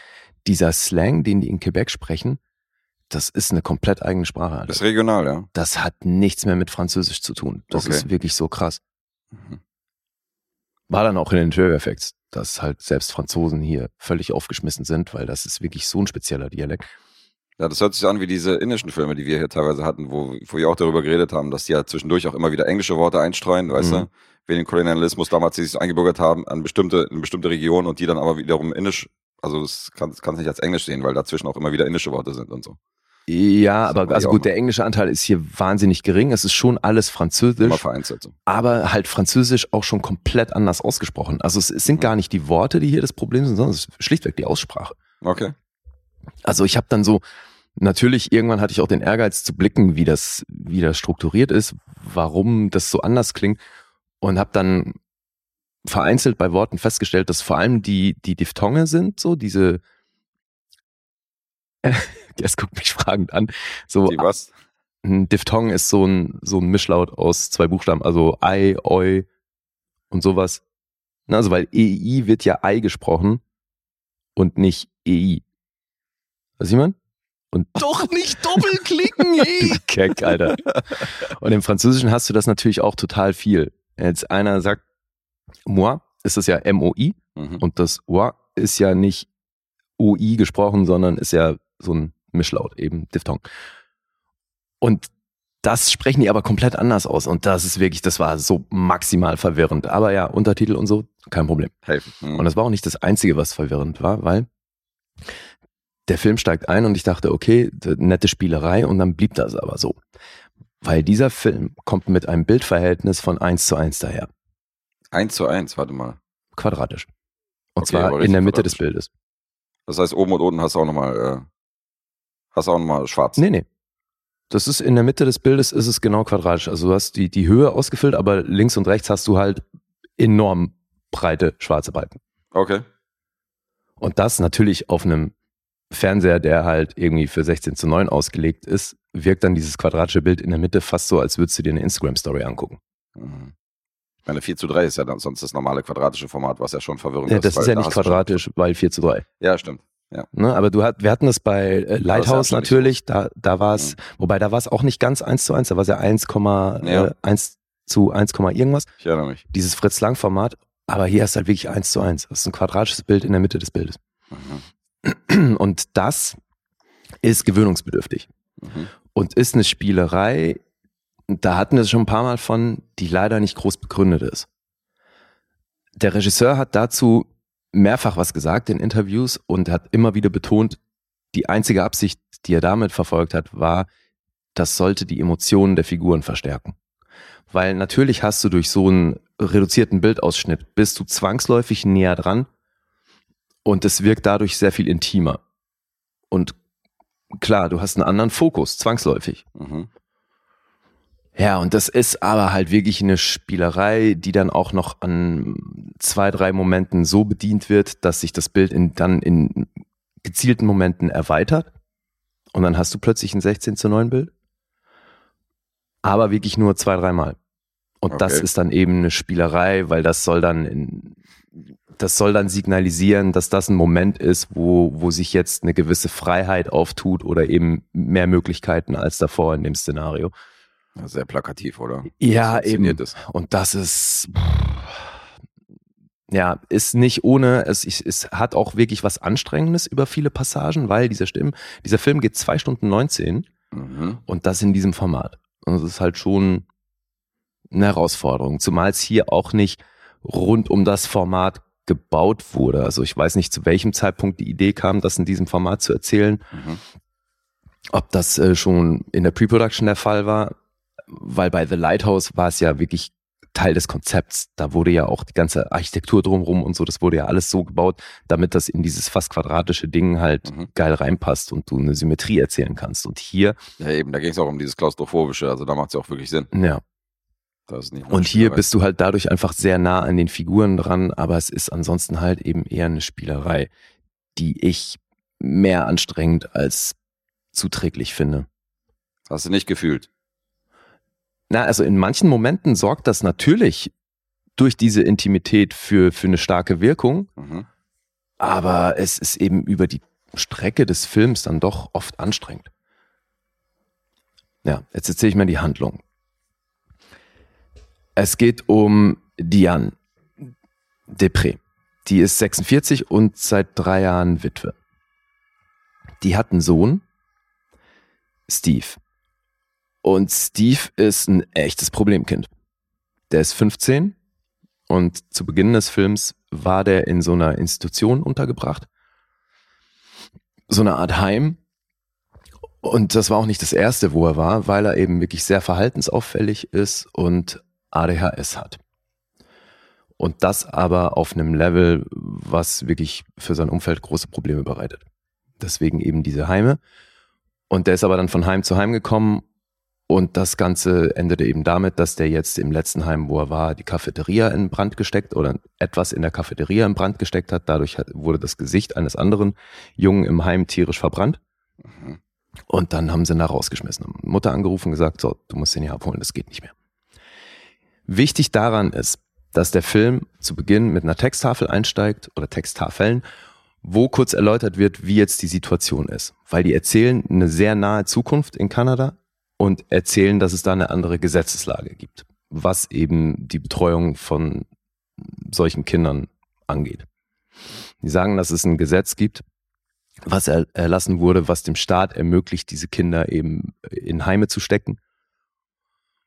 dieser Slang, den die in Quebec sprechen, das ist eine komplett eigene Sprache. Alter. Das ist regional, ja. Das hat nichts mehr mit Französisch zu tun. Das Okay. ist wirklich so krass. Mhm. War dann auch in den Trailer Effects, dass halt selbst Franzosen hier völlig aufgeschmissen sind, weil das ist wirklich so ein spezieller Dialekt. Ja, das hört sich an wie diese indischen Filme, die wir hier teilweise hatten, wo, wo wir auch darüber geredet haben, dass die ja zwischendurch auch immer wieder englische Worte einstreuen, weißt Mhm. du? Wegen dem Kolonialismus damals, die sich eingebürgert haben an bestimmte, in eine bestimmte Region und die dann aber wiederum indisch, also das kann kannst nicht als Englisch sehen, weil dazwischen auch immer wieder indische Worte sind und so. Ja, aber also gut, der englische Anteil ist hier wahnsinnig gering. Es ist schon alles Französisch, aber halt Französisch auch schon komplett anders ausgesprochen. Also es, es sind Mhm. gar nicht die Worte, die hier das Problem sind, sondern es ist schlichtweg die Aussprache. Okay. Also ich habe dann so, natürlich irgendwann hatte ich auch den Ehrgeiz zu blicken, wie das, wie das strukturiert ist, warum das so anders klingt und habe dann vereinzelt bei Worten festgestellt, dass vor allem die, die Diphthonge sind, so diese, Gers guckt mich fragend an, so Die was? ein Diphthong ist so ein, so ein Mischlaut aus zwei Buchstaben, also I, Oi und sowas. Na, Also weil EI wird ja I gesprochen und nicht EI. Was ich mein? Und doch nicht doppelklicken, du Keck, Alter. Und im Französischen hast du das natürlich auch total viel. Wenn Jetzt einer sagt moi, ist das ja M-O-I Mhm. und das Oi ist ja nicht OI gesprochen, sondern ist ja so ein Mischlaut, eben Diphthong. Und das sprechen die aber komplett anders aus. Und das ist wirklich, das war so maximal verwirrend. Aber ja, Untertitel und so, kein Problem. Helfen. Mhm. Und das war auch nicht das Einzige, was verwirrend war, weil der Film steigt ein und ich dachte, okay, nette Spielerei und dann blieb das aber so. Weil dieser Film kommt mit einem Bildverhältnis von 1 zu 1 daher. Eins zu eins, warte mal. Quadratisch. Und Okay, zwar in der Mitte des. Bildes. Das heißt, oben und unten hast du auch nochmal, äh, hast du auch nochmal schwarz. Nee, nee. Das ist in der Mitte des Bildes ist es genau quadratisch. Also du hast die, die Höhe ausgefüllt, aber links und rechts hast du halt enorm breite schwarze Balken. Okay. Und das natürlich auf einem Fernseher, der halt irgendwie für 16 zu 9 ausgelegt ist, wirkt dann dieses quadratische Bild in der Mitte fast so, als würdest du dir eine Instagram-Story angucken. Mhm. Ich meine, 4 zu 3 ist ja dann sonst das normale quadratische Format, was ja schon verwirrend Ja, ist. das ist ja da nicht quadratisch, weil 4 zu 3. Ja, stimmt. Ne? Aber du hat, wir hatten das bei äh, Lighthouse nicht natürlich, da, da war es, wobei da war es auch nicht ganz 1 zu 1, da war es ja 1, Ja. äh, 1 zu 1, irgendwas, Ich erinnere mich. dieses Fritz-Lang-Format. Aber hier ist halt wirklich 1 zu 1. Das ist ein quadratisches Bild in der Mitte des Bildes. Mhm. Und das ist gewöhnungsbedürftig. Mhm. und ist eine Spielerei, da hatten wir es schon ein paar Mal von, die leider nicht groß begründet ist. Der Regisseur hat dazu mehrfach was gesagt in Interviews und hat immer wieder betont, die einzige Absicht, die er damit verfolgt hat, war, das sollte die Emotionen der Figuren verstärken. Weil natürlich hast du durch so einen reduzierten Bildausschnitt, bist du zwangsläufig näher dran und es wirkt dadurch sehr viel intimer. Und klar, du hast einen anderen Fokus, zwangsläufig. Mhm. Ja, und das ist aber halt wirklich eine Spielerei, die dann auch noch an zwei, drei Momenten so bedient wird, dass sich das Bild in, dann in gezielten Momenten erweitert. Und dann hast du plötzlich ein 16 zu 9 Bild. Aber wirklich nur zwei, dreimal. Und das Okay. ist dann eben eine Spielerei, weil das soll dann in, das soll dann signalisieren, dass das ein Moment ist, wo, wo sich jetzt eine gewisse Freiheit auftut oder eben mehr Möglichkeiten als davor in dem Szenario. Sehr plakativ, oder? Ja, Das eben. ist. Und das ist, ja, ist nicht ohne, es, es, es hat auch wirklich was Anstrengendes über viele Passagen, weil dieser Stimmen, dieser Film geht zwei Stunden 19 Mhm. und das in diesem Format. Und das ist halt schon eine Herausforderung, zumal es hier auch nicht rund um das Format gebaut wurde. Also ich weiß nicht, zu welchem Zeitpunkt die Idee kam, das in diesem Format zu erzählen. Mhm. Ob das äh, schon in der Pre-Production der Fall war, weil bei The Lighthouse war es ja wirklich Teil des Konzepts. Da wurde ja auch die ganze Architektur drumherum und so, das wurde ja alles so gebaut, damit das in dieses fast quadratische Ding halt Mhm. geil reinpasst und du eine Symmetrie erzählen kannst. Und hier, Ja, eben, da ging es auch um dieses Klaustrophobische, also da macht es ja auch wirklich Sinn. ja, Und hier bist du halt dadurch einfach sehr nah an den Figuren dran, aber es ist ansonsten halt eben eher eine Spielerei, die ich mehr anstrengend als zuträglich finde. Hast du nicht gefühlt. Na, also in manchen Momenten sorgt das natürlich durch diese Intimität für, für eine starke Wirkung, Mhm. aber es ist eben über die Strecke des Films dann doch oft anstrengend. Ja, jetzt erzähle ich mal die Handlung. Es geht um Diane Depré. Die ist 46 und seit drei Jahren Witwe. Die hat einen Sohn, Steve. Und Steve ist ein echtes Problemkind. Der ist 15 und zu Beginn des Films war der in so einer Institution untergebracht. So eine Art Heim. Und das war auch nicht das erste, wo er war, weil er eben wirklich sehr verhaltensauffällig ist und ADHS hat. Und das aber auf einem Level, was wirklich für sein Umfeld große Probleme bereitet. Deswegen eben diese Heime. Und der ist aber dann von Heim zu Heim gekommen und das Ganze endete eben damit, dass der jetzt im letzten Heim, wo er war, die Cafeteria in Brand gesteckt oder etwas in der Cafeteria in Brand gesteckt hat. Dadurch wurde das Gesicht eines anderen Jungen im Heim tierisch verbrannt. Mhm. Und dann haben sie ihn da rausgeschmissen. Haben Mutter angerufen und gesagt, so, du musst den hier abholen, das geht nicht mehr. Wichtig daran ist, dass der Film zu Beginn mit einer Texttafel einsteigt oder Texttafeln, wo kurz erläutert wird, wie jetzt die Situation ist. Weil die erzählen eine sehr nahe Zukunft in Kanada und erzählen, dass es da eine andere Gesetzeslage gibt, was eben die Betreuung von solchen Kindern angeht. Die sagen, dass es ein Gesetz gibt, was er, erlassen wurde, was dem Staat ermöglicht, diese Kinder eben in Heime zu stecken.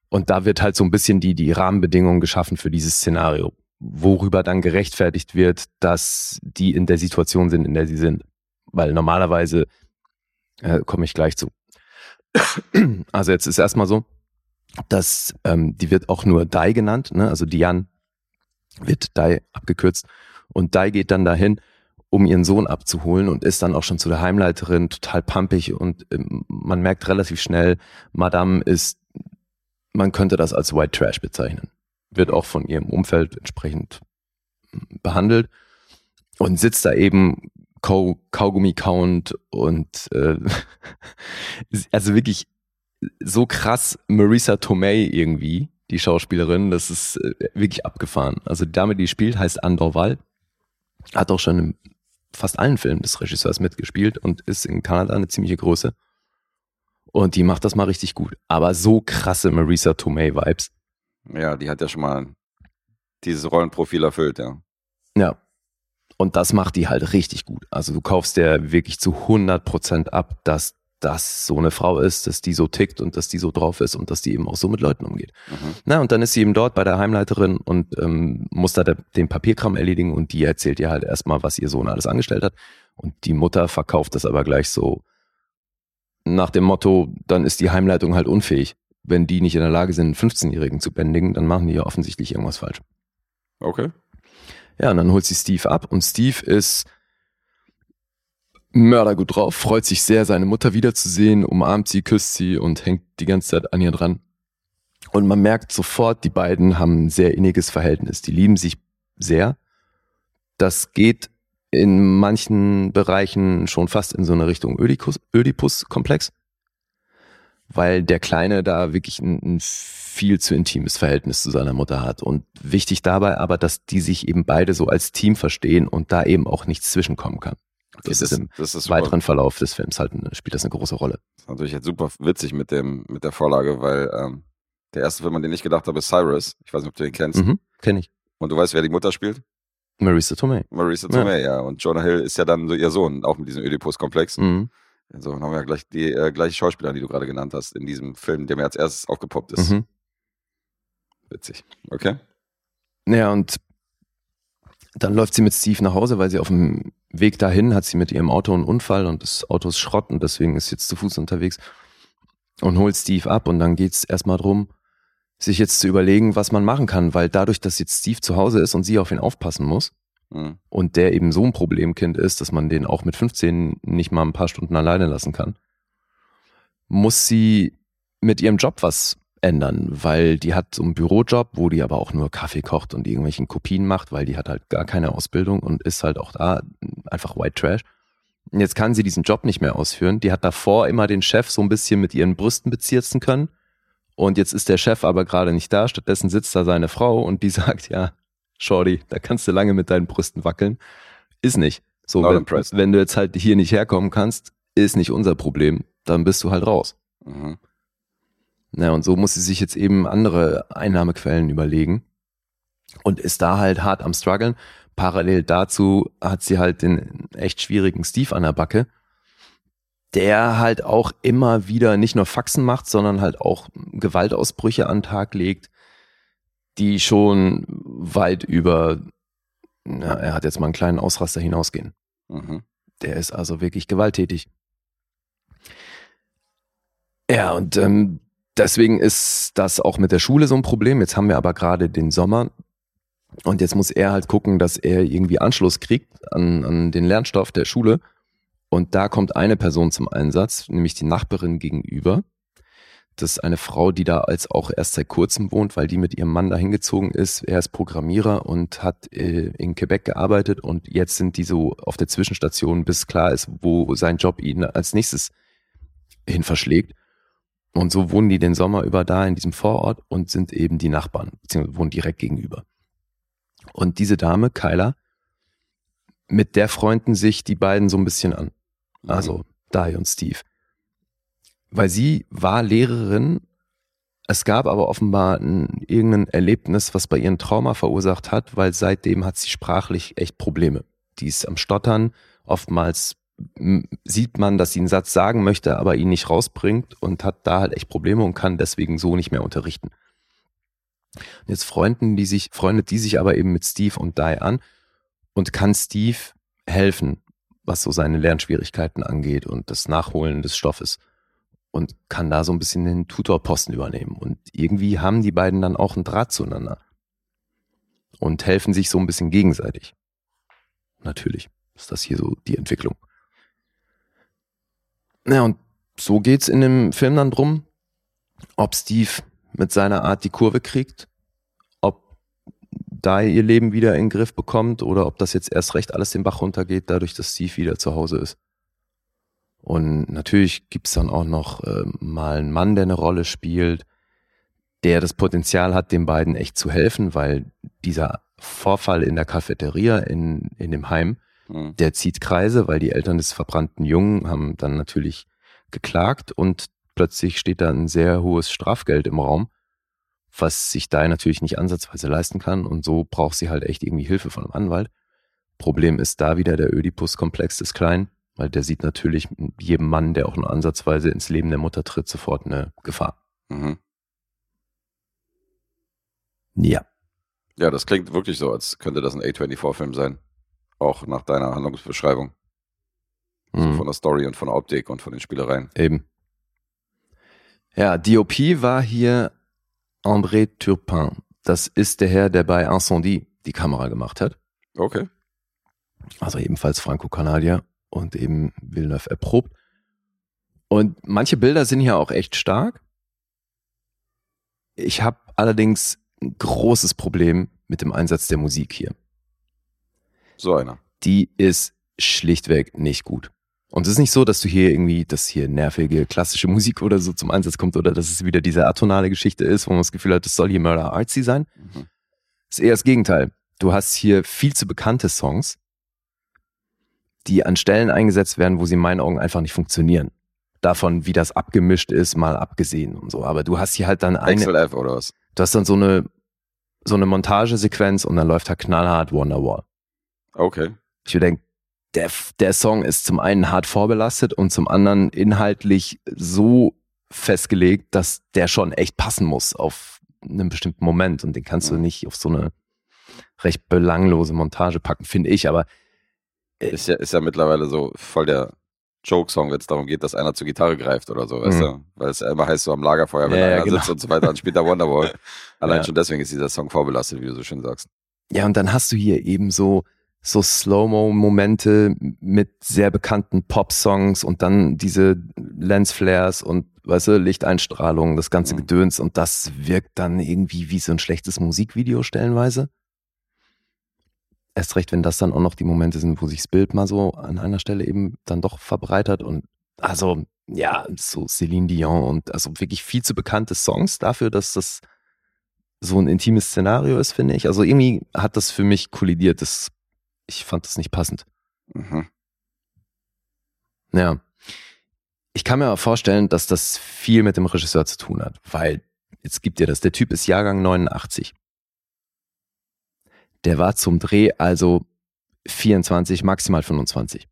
Und da wird halt so ein bisschen die, die Rahmenbedingungen geschaffen für dieses Szenario, worüber dann gerechtfertigt wird, dass die in der Situation sind, in der sie sind. Weil normalerweise äh, komme ich gleich zu. Also jetzt ist erstmal so, dass ähm, die wird auch nur Dai genannt, ne? also Diane wird Dai abgekürzt und Dai geht dann dahin, um ihren Sohn abzuholen und ist dann auch schon zu der Heimleiterin total pampig und ähm, man merkt relativ schnell, Madame ist, man könnte das als White Trash bezeichnen. Wird auch von ihrem Umfeld entsprechend mm, behandelt und sitzt da eben Kau Kaugummi count und äh, also wirklich so krass Marisa Tomei irgendwie, die Schauspielerin, das ist äh, wirklich abgefahren. Also die Dame, die spielt, heißt Andor Wall, hat auch schon in fast allen Filmen des Regisseurs mitgespielt und ist in Kanada eine ziemliche Größe. Und die macht das mal richtig gut. Aber so krasse Marisa Tomei-Vibes. Ja, die hat ja schon mal dieses Rollenprofil erfüllt, ja. Ja. Und das macht die halt richtig gut. Also du kaufst der wirklich zu 100% ab, dass das so eine Frau ist, dass die so tickt und dass die so drauf ist und dass die eben auch so mit Leuten umgeht. Mhm. Na, und dann ist sie eben dort bei der Heimleiterin und ähm, muss da der, den Papierkram erledigen und die erzählt ihr halt erstmal, was ihr Sohn alles angestellt hat. Und die Mutter verkauft das aber gleich so nach dem Motto, dann ist die Heimleitung halt unfähig. Wenn die nicht in der Lage sind, einen 15-Jährigen zu bändigen, dann machen die ja offensichtlich irgendwas falsch. Okay. Ja, und dann holt sie Steve ab und Steve ist mördergut drauf, freut sich sehr, seine Mutter wiederzusehen, umarmt sie, küsst sie und hängt die ganze Zeit an ihr dran. Und man merkt sofort, die beiden haben ein sehr inniges Verhältnis. Die lieben sich sehr. Das geht in manchen Bereichen schon fast in so eine Richtung Ödipus-Komplex, weil der Kleine da wirklich ein, ein viel zu intimes Verhältnis zu seiner Mutter hat. Und wichtig dabei aber, dass die sich eben beide so als Team verstehen und da eben auch nichts zwischenkommen kann. Das, das ist im das ist weiteren Verlauf des Films halt spielt das eine große Rolle. Das ist natürlich jetzt super witzig mit dem mit der Vorlage, weil ähm, der erste Film, an den ich gedacht habe, ist Cyrus. Ich weiß nicht, ob du den kennst. Mhm, kenn ich. Und du weißt, wer die Mutter spielt? Marisa Tomei. Marisa Tomei, ja. ja. Und Jonah Hill ist ja dann so ihr Sohn, auch mit diesem Oedipus-Komplex. Mhm. Also haben wir ja gleich die äh, gleiche Schauspieler, die du gerade genannt hast, in diesem Film, der mir als erstes aufgepoppt ist. Mhm. Witzig. Okay. Ja, und dann läuft sie mit Steve nach Hause, weil sie auf dem Weg dahin hat sie mit ihrem Auto einen Unfall und das Auto ist Schrott und deswegen ist sie jetzt zu Fuß unterwegs und holt Steve ab und dann geht's erstmal drum, sich jetzt zu überlegen, was man machen kann, weil dadurch, dass jetzt Steve zu Hause ist und sie auf ihn aufpassen muss mhm. und der eben so ein Problemkind ist, dass man den auch mit 15 nicht mal ein paar Stunden alleine lassen kann, muss sie mit ihrem Job was ändern, weil die hat so einen Bürojob, wo die aber auch nur Kaffee kocht und irgendwelchen Kopien macht, weil die hat halt gar keine Ausbildung und ist halt auch da einfach White Trash. Jetzt kann sie diesen Job nicht mehr ausführen. Die hat davor immer den Chef so ein bisschen mit ihren Brüsten bezirzen können. Und jetzt ist der Chef aber gerade nicht da. Stattdessen sitzt da seine Frau und die sagt, ja, Shorty, da kannst du lange mit deinen Brüsten wackeln. Ist nicht. So, wenn, wenn, du jetzt halt hier nicht herkommen kannst, ist nicht unser Problem. Dann bist du halt raus. Mhm. Na, und so muss sie sich jetzt eben andere Einnahmequellen überlegen und ist da halt hart am struggeln. Parallel dazu hat sie halt den echt schwierigen Steve an der Backe, der halt auch immer wieder nicht nur Faxen macht, sondern halt auch Gewaltausbrüche an den Tag legt, die schon weit über, na, er hat jetzt mal einen kleinen Ausraster hinausgehen. Mhm. Der ist also wirklich gewalttätig. Ja, und ähm, deswegen ist das auch mit der Schule so ein Problem. Jetzt haben wir aber gerade den Sommer und jetzt muss er halt gucken, dass er irgendwie Anschluss kriegt an, an den Lernstoff der Schule. Und da kommt eine Person zum Einsatz, nämlich die Nachbarin gegenüber. Das ist eine Frau, die da als auch erst seit kurzem wohnt, weil die mit ihrem Mann da hingezogen ist. Er ist Programmierer und hat äh, in Quebec gearbeitet und jetzt sind die so auf der Zwischenstation, bis klar ist, wo sein Job ihn als nächstes hin verschlägt. Und so wohnen die den Sommer über da in diesem Vorort und sind eben die Nachbarn, beziehungsweise wohnen direkt gegenüber. Und diese Dame, Kyla, mit der freunden sich die beiden so ein bisschen an. Also Dai und Steve. Weil sie war Lehrerin, es gab aber offenbar ein, irgendein Erlebnis, was bei ihren Trauma verursacht hat, weil seitdem hat sie sprachlich echt Probleme. Die ist am Stottern, oftmals sieht man, dass sie einen Satz sagen möchte, aber ihn nicht rausbringt und hat da halt echt Probleme und kann deswegen so nicht mehr unterrichten. Jetzt freunden die sich, freundet die sich aber eben mit Steve und Di an und kann Steve helfen, was so seine Lernschwierigkeiten angeht und das Nachholen des Stoffes und kann da so ein bisschen den Tutorposten übernehmen. Und irgendwie haben die beiden dann auch einen Draht zueinander und helfen sich so ein bisschen gegenseitig. Natürlich ist das hier so die Entwicklung. Ja, und so geht's in dem Film dann drum, ob Steve mit seiner Art die Kurve kriegt, ob da ihr Leben wieder in den Griff bekommt oder ob das jetzt erst recht alles den Bach runtergeht, dadurch, dass Steve wieder zu Hause ist. Und natürlich gibt's dann auch noch äh, mal einen Mann, der eine Rolle spielt, der das Potenzial hat, den beiden echt zu helfen, weil dieser Vorfall in der Cafeteria in, in dem Heim, Hm. der zieht Kreise, weil die Eltern des verbrannten Jungen haben dann natürlich geklagt und plötzlich steht da ein sehr hohes Strafgeld im Raum, was sich da natürlich nicht ansatzweise leisten kann und so braucht sie halt echt irgendwie Hilfe von einem Anwalt. Problem ist da wieder der Ödipus-Komplex des Kleinen, weil der sieht natürlich jedem Mann, der auch nur ansatzweise ins Leben der Mutter tritt, sofort eine Gefahr. Mhm. Ja. Ja, das klingt wirklich so, als könnte das ein A24-Film sein. Auch nach deiner Handlungsbeschreibung. So Mhm. von der Story und von der Optik und von den Spielereien. Eben. Ja, DOP war hier André Turpin. Das ist der Herr, der bei Incendie die Kamera gemacht hat. Okay. Also ebenfalls Franco-Kanadier und eben Villeneuve erprobt. Und manche Bilder sind hier auch echt stark. Ich habe allerdings ein großes Problem mit dem Einsatz der Musik hier. So einer. Die ist schlichtweg nicht gut. Und es ist nicht so, dass du hier irgendwie, dass hier nervige klassische Musik oder so zum Einsatz kommt oder dass es wieder diese atonale Geschichte ist, wo man das Gefühl hat, das soll hier Murder Artsy sein. Mhm. ist eher das Gegenteil. Du hast hier viel zu bekannte Songs, die an Stellen eingesetzt werden, wo sie in meinen Augen einfach nicht funktionieren. Davon, wie das abgemischt ist, mal abgesehen und so. Aber du hast hier halt dann eine, Excel F oder was? du hast dann so eine, so eine Montagesequenz und dann läuft da knallhart Wonderwall. Okay. Ich würde denken, der, der Song ist zum einen hart vorbelastet und zum anderen inhaltlich so festgelegt, dass der schon echt passen muss auf einen bestimmten Moment und den kannst du Mhm. nicht auf so eine recht belanglose Montage packen, finde ich. Aber Ist ja, ist ja mittlerweile so voll der Joke-Song, wenn es darum geht, dass einer zur Gitarre greift oder so, weißt Mhm. du? Weil es ja immer heißt, so am Lagerfeuer, wenn Ja, einer genau. sitzt und so weiter, dann spielt er Wonderwall. Allein schon deswegen ist dieser Song vorbelastet, wie du so schön sagst. ja, und dann hast du hier eben so, so Slow-Mo-Momente mit sehr bekannten Pop-Songs und dann diese Lensflares und weißt du, Lichteinstrahlung, das ganze Mhm. Gedöns und das wirkt dann irgendwie wie so ein schlechtes Musikvideo stellenweise. Erst recht, wenn das dann auch noch die Momente sind, wo sich das Bild mal so an einer Stelle eben dann doch verbreitert und also ja, so Celine Dion und also wirklich viel zu bekannte Songs dafür, dass das so ein intimes Szenario ist, finde ich. Also irgendwie hat das für mich kollidiert. Das, ich fand das nicht passend. Mhm. Ja. Ich kann mir aber vorstellen, dass das viel mit dem Regisseur zu tun hat, weil jetzt gibt dir das. Der Typ ist Jahrgang 89. Der war zum Dreh also 24, maximal 25.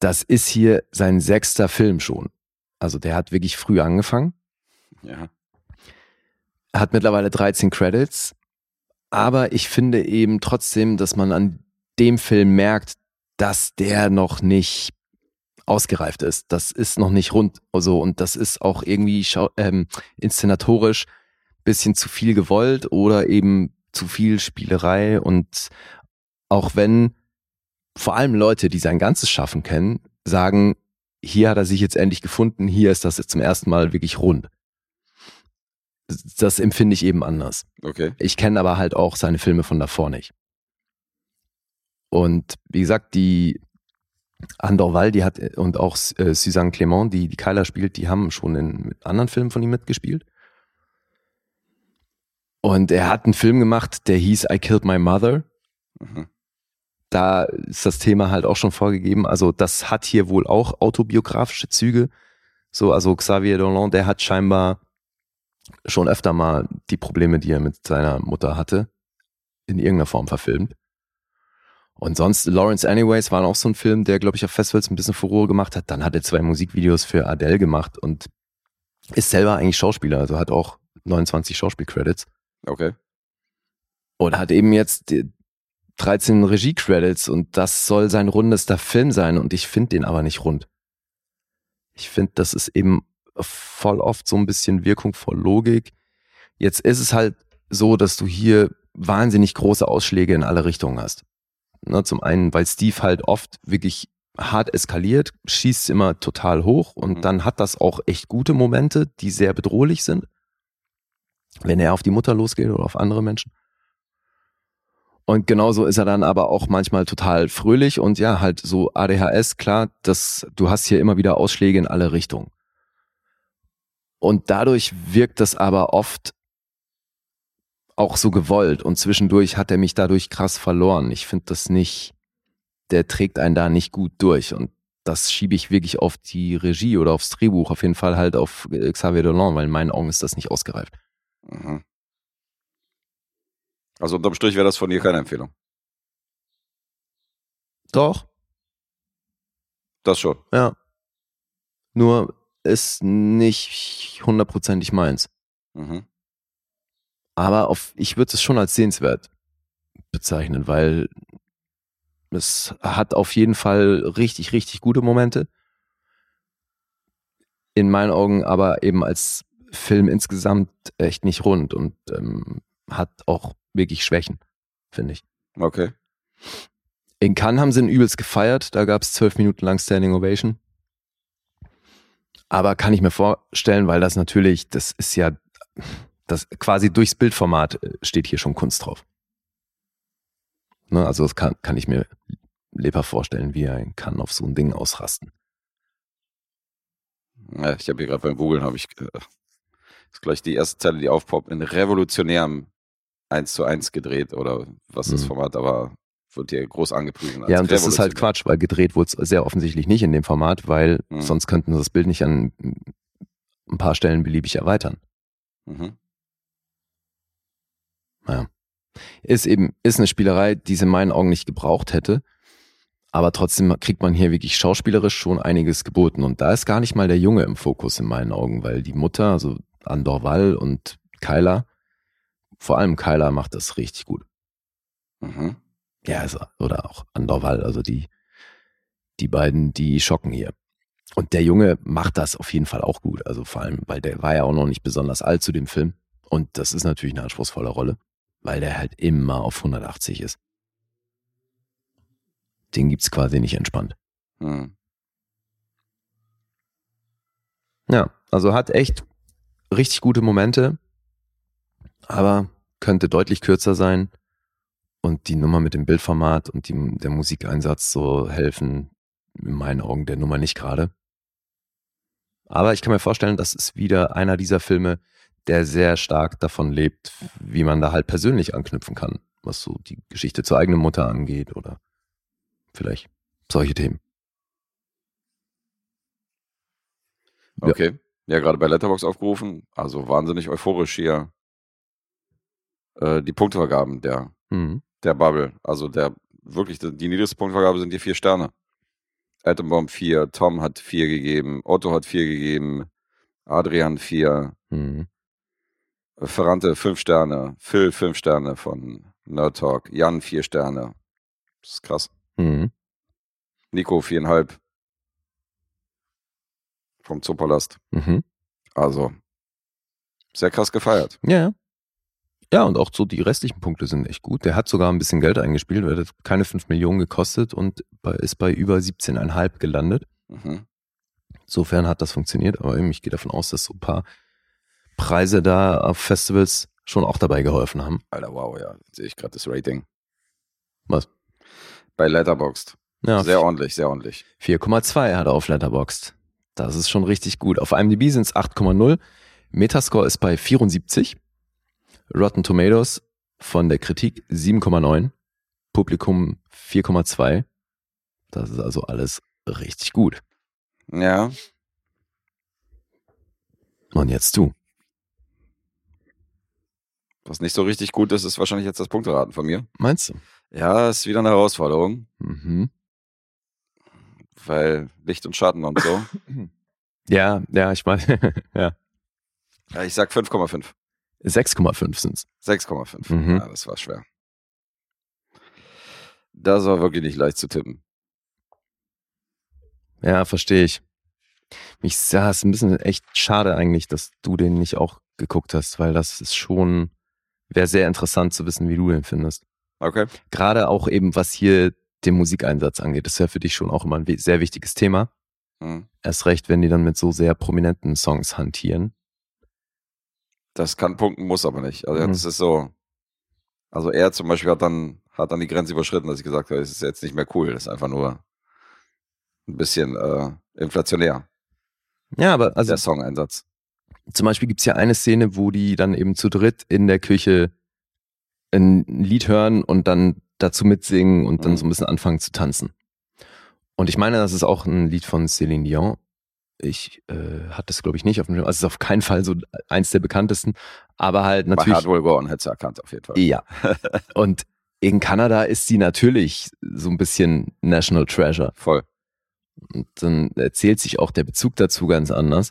Das ist hier sein sechster Film schon. Also der hat wirklich früh angefangen. Ja. hat mittlerweile 13 Credits, aber ich finde eben trotzdem, dass man an dem Film merkt, dass der noch nicht ausgereift ist. Das ist noch nicht rund so und das ist auch irgendwie ähm, inszenatorisch bisschen zu viel gewollt oder eben zu viel Spielerei und auch wenn vor allem Leute, die sein ganzes Schaffen kennen, sagen, hier hat er sich jetzt endlich gefunden, hier ist das jetzt zum ersten Mal wirklich rund das empfinde ich eben anders. Okay. Ich kenne aber halt auch seine Filme von davor nicht. Und wie gesagt, die Andor Wall, die hat und auch äh, Suzanne Clément, die die Kyla spielt, die haben schon in anderen Filmen von ihm mitgespielt. Und er hat einen Film gemacht, der hieß I Killed My Mother. Mhm. Da ist das Thema halt auch schon vorgegeben. Also das hat hier wohl auch autobiografische Züge. So, also Xavier Dolan, der hat scheinbar schon öfter mal die Probleme, die er mit seiner Mutter hatte, in irgendeiner Form verfilmt. Und sonst, Lawrence Anyways war auch so ein Film, der, glaube ich, auf Festivals ein bisschen Furore gemacht hat. Dann hat er zwei Musikvideos für Adele gemacht und ist selber eigentlich Schauspieler, also hat auch 29 Schauspielcredits Okay. und hat eben jetzt die 13 Regie-Credits und das soll sein rundester Film sein und ich finde den aber nicht rund. Ich finde, das ist eben voll oft so ein bisschen Wirkung vor Logik. Jetzt ist es halt so, dass du hier wahnsinnig große Ausschläge in alle Richtungen hast. Ne, zum einen, weil Steve halt oft wirklich hart eskaliert, schießt immer total hoch und Mhm. dann hat das auch echt gute Momente, die sehr bedrohlich sind, wenn er auf die Mutter losgeht oder auf andere Menschen. Und genauso ist er dann aber auch manchmal total fröhlich und ja, halt so ADHS, klar, das, du hast hier immer wieder Ausschläge in alle Richtungen. Und dadurch wirkt das aber oft auch so gewollt und zwischendurch hat er mich dadurch krass verloren. Ich finde das nicht, der trägt einen da nicht gut durch und das schiebe ich wirklich auf die Regie oder aufs Drehbuch, auf jeden Fall halt auf Xavier Dolan, weil in meinen Augen ist das nicht ausgereift. Mhm. Also unterm Strich wäre das von dir keine Empfehlung. Doch. Das schon. Ja. Nur ist nicht hundertprozentig meins. Mhm. Aber auf, ich würde es schon als sehenswert bezeichnen, weil es hat auf jeden Fall richtig, richtig gute Momente. In meinen Augen aber eben als Film insgesamt echt nicht rund und ähm, hat auch wirklich Schwächen, finde ich. Okay. In Cannes haben sie ihn übelst gefeiert, da gab es zwölf Minuten lang Standing Ovation. Aber kann ich mir vorstellen, weil das natürlich, das ist ja, das quasi durchs Bildformat äh, steht hier schon Kunst drauf. Ne, also das kann, kann ich mir lebhaft vorstellen, wie er kann auf so ein Ding ausrasten. Ja, ich habe hier gerade beim Googlen, habe ich äh, ist gleich die erste Zeile, die aufpoppt, in revolutionärem 1 zu 1 gedreht oder was das mhm. Format aber wird hier groß angepriesen. Ja, und das ist halt Quatsch, weil gedreht wurde es sehr offensichtlich nicht in dem Format, weil mhm. sonst könnten sie das Bild nicht an ein paar Stellen beliebig erweitern. Mhm. Naja. Ist eben, ist eine Spielerei, die sie in meinen Augen nicht gebraucht hätte. Aber trotzdem kriegt man hier wirklich schauspielerisch schon einiges geboten. Und da ist gar nicht mal der Junge im Fokus in meinen Augen, weil die Mutter, also Andor Wall und Kyla, vor allem Kyla macht das richtig gut. Mhm. Ja, also, oder auch Andor Wall, also die, die beiden, die schocken hier. Und der Junge macht das auf jeden Fall auch gut. Also vor allem, weil der war ja auch noch nicht besonders alt zu dem Film. Und das ist natürlich eine anspruchsvolle Rolle, weil der halt immer auf 180 ist. Den gibt's quasi nicht entspannt. Hm. Ja, also hat echt richtig gute Momente, aber könnte deutlich kürzer sein. Und die Nummer mit dem Bildformat und die, der Musikeinsatz so helfen in meinen Augen der Nummer nicht gerade. Aber ich kann mir vorstellen, das ist wieder einer dieser Filme, der sehr stark davon lebt, wie man da halt persönlich anknüpfen kann, was so die Geschichte zur eigenen Mutter angeht oder vielleicht solche Themen. Okay. Ja, ja gerade bei Letterbox aufgerufen. Also wahnsinnig euphorisch hier. Äh, die Punktevergaben der, mhm. der Bubble. Also der wirklich, die niedrigste Punktvergabe sind hier vier Sterne. Atombomb 4, Tom hat 4 gegeben, Otto hat 4 gegeben, Adrian 4, mhm. Ferrante 5 Sterne, Phil 5 Sterne von Nerd Talk, Jan 4 Sterne. Das ist krass. Mhm. Nico, viereinhalb. Vom Zoopalast. Mhm. Also, sehr krass gefeiert. Ja. Ja, und auch so die restlichen Punkte sind echt gut. Der hat sogar ein bisschen Geld eingespielt, weil das keine 5 Millionen gekostet und ist bei über 17,5 gelandet. Mhm. Insofern hat das funktioniert, aber ich gehe davon aus, dass so ein paar Preise da auf Festivals schon auch dabei geholfen haben. Alter, wow, ja. Sehe ich gerade das Rating. Was? Bei Letterboxd. Ja, sehr ordentlich, sehr ordentlich. 4,2 hat er auf Letterboxd. Das ist schon richtig gut. Auf IMDb sind es 8,0. Metascore ist bei 74. Rotten Tomatoes von der Kritik 7,9. Publikum 4,2. Das ist also alles richtig gut. Ja. Und jetzt du. Was nicht so richtig gut ist, ist wahrscheinlich jetzt das Punkteraten von mir. Meinst du? Ja, ist wieder eine Herausforderung. Mhm. Weil Licht und Schatten und so. Ja, ja, ich meine, ja. ja. Ich sag 5,5. 6,5 sind's. 6,5. Mhm. Ja, das war schwer. Das war wirklich nicht leicht zu tippen. Ja, verstehe ich. Mich ja, ist ein bisschen echt schade eigentlich, dass du den nicht auch geguckt hast, weil das ist schon, wäre sehr interessant zu wissen, wie du den findest. Okay. Gerade auch eben, was hier den Musikeinsatz angeht. Das ist ja für dich schon auch immer ein sehr wichtiges Thema. Mhm. Erst recht, wenn die dann mit so sehr prominenten Songs hantieren. Das kann punkten, muss aber nicht. Also mhm. das ist so. Also er zum Beispiel hat dann hat dann die Grenze überschritten, dass ich gesagt habe, es ist jetzt nicht mehr cool, das ist einfach nur ein bisschen äh, inflationär, Ja, aber also der Song-Einsatz. zum Beispiel gibt's ja eine Szene, wo die dann eben zu dritt in der Küche ein Lied hören und dann dazu mitsingen und dann Mhm. so ein bisschen anfangen zu tanzen. Und ich meine, das ist auch ein Lied von Céline Dion. Ich äh, hatte es, glaube ich, nicht auf dem Schirm. Also es ist auf keinen Fall so eins der bekanntesten, aber halt Bei natürlich. Hard Will Go On hättest du erkannt, auf jeden Fall. Ja. Und in Kanada ist sie natürlich so ein bisschen National Treasure. Voll. Und dann erzählt sich auch der Bezug dazu ganz anders.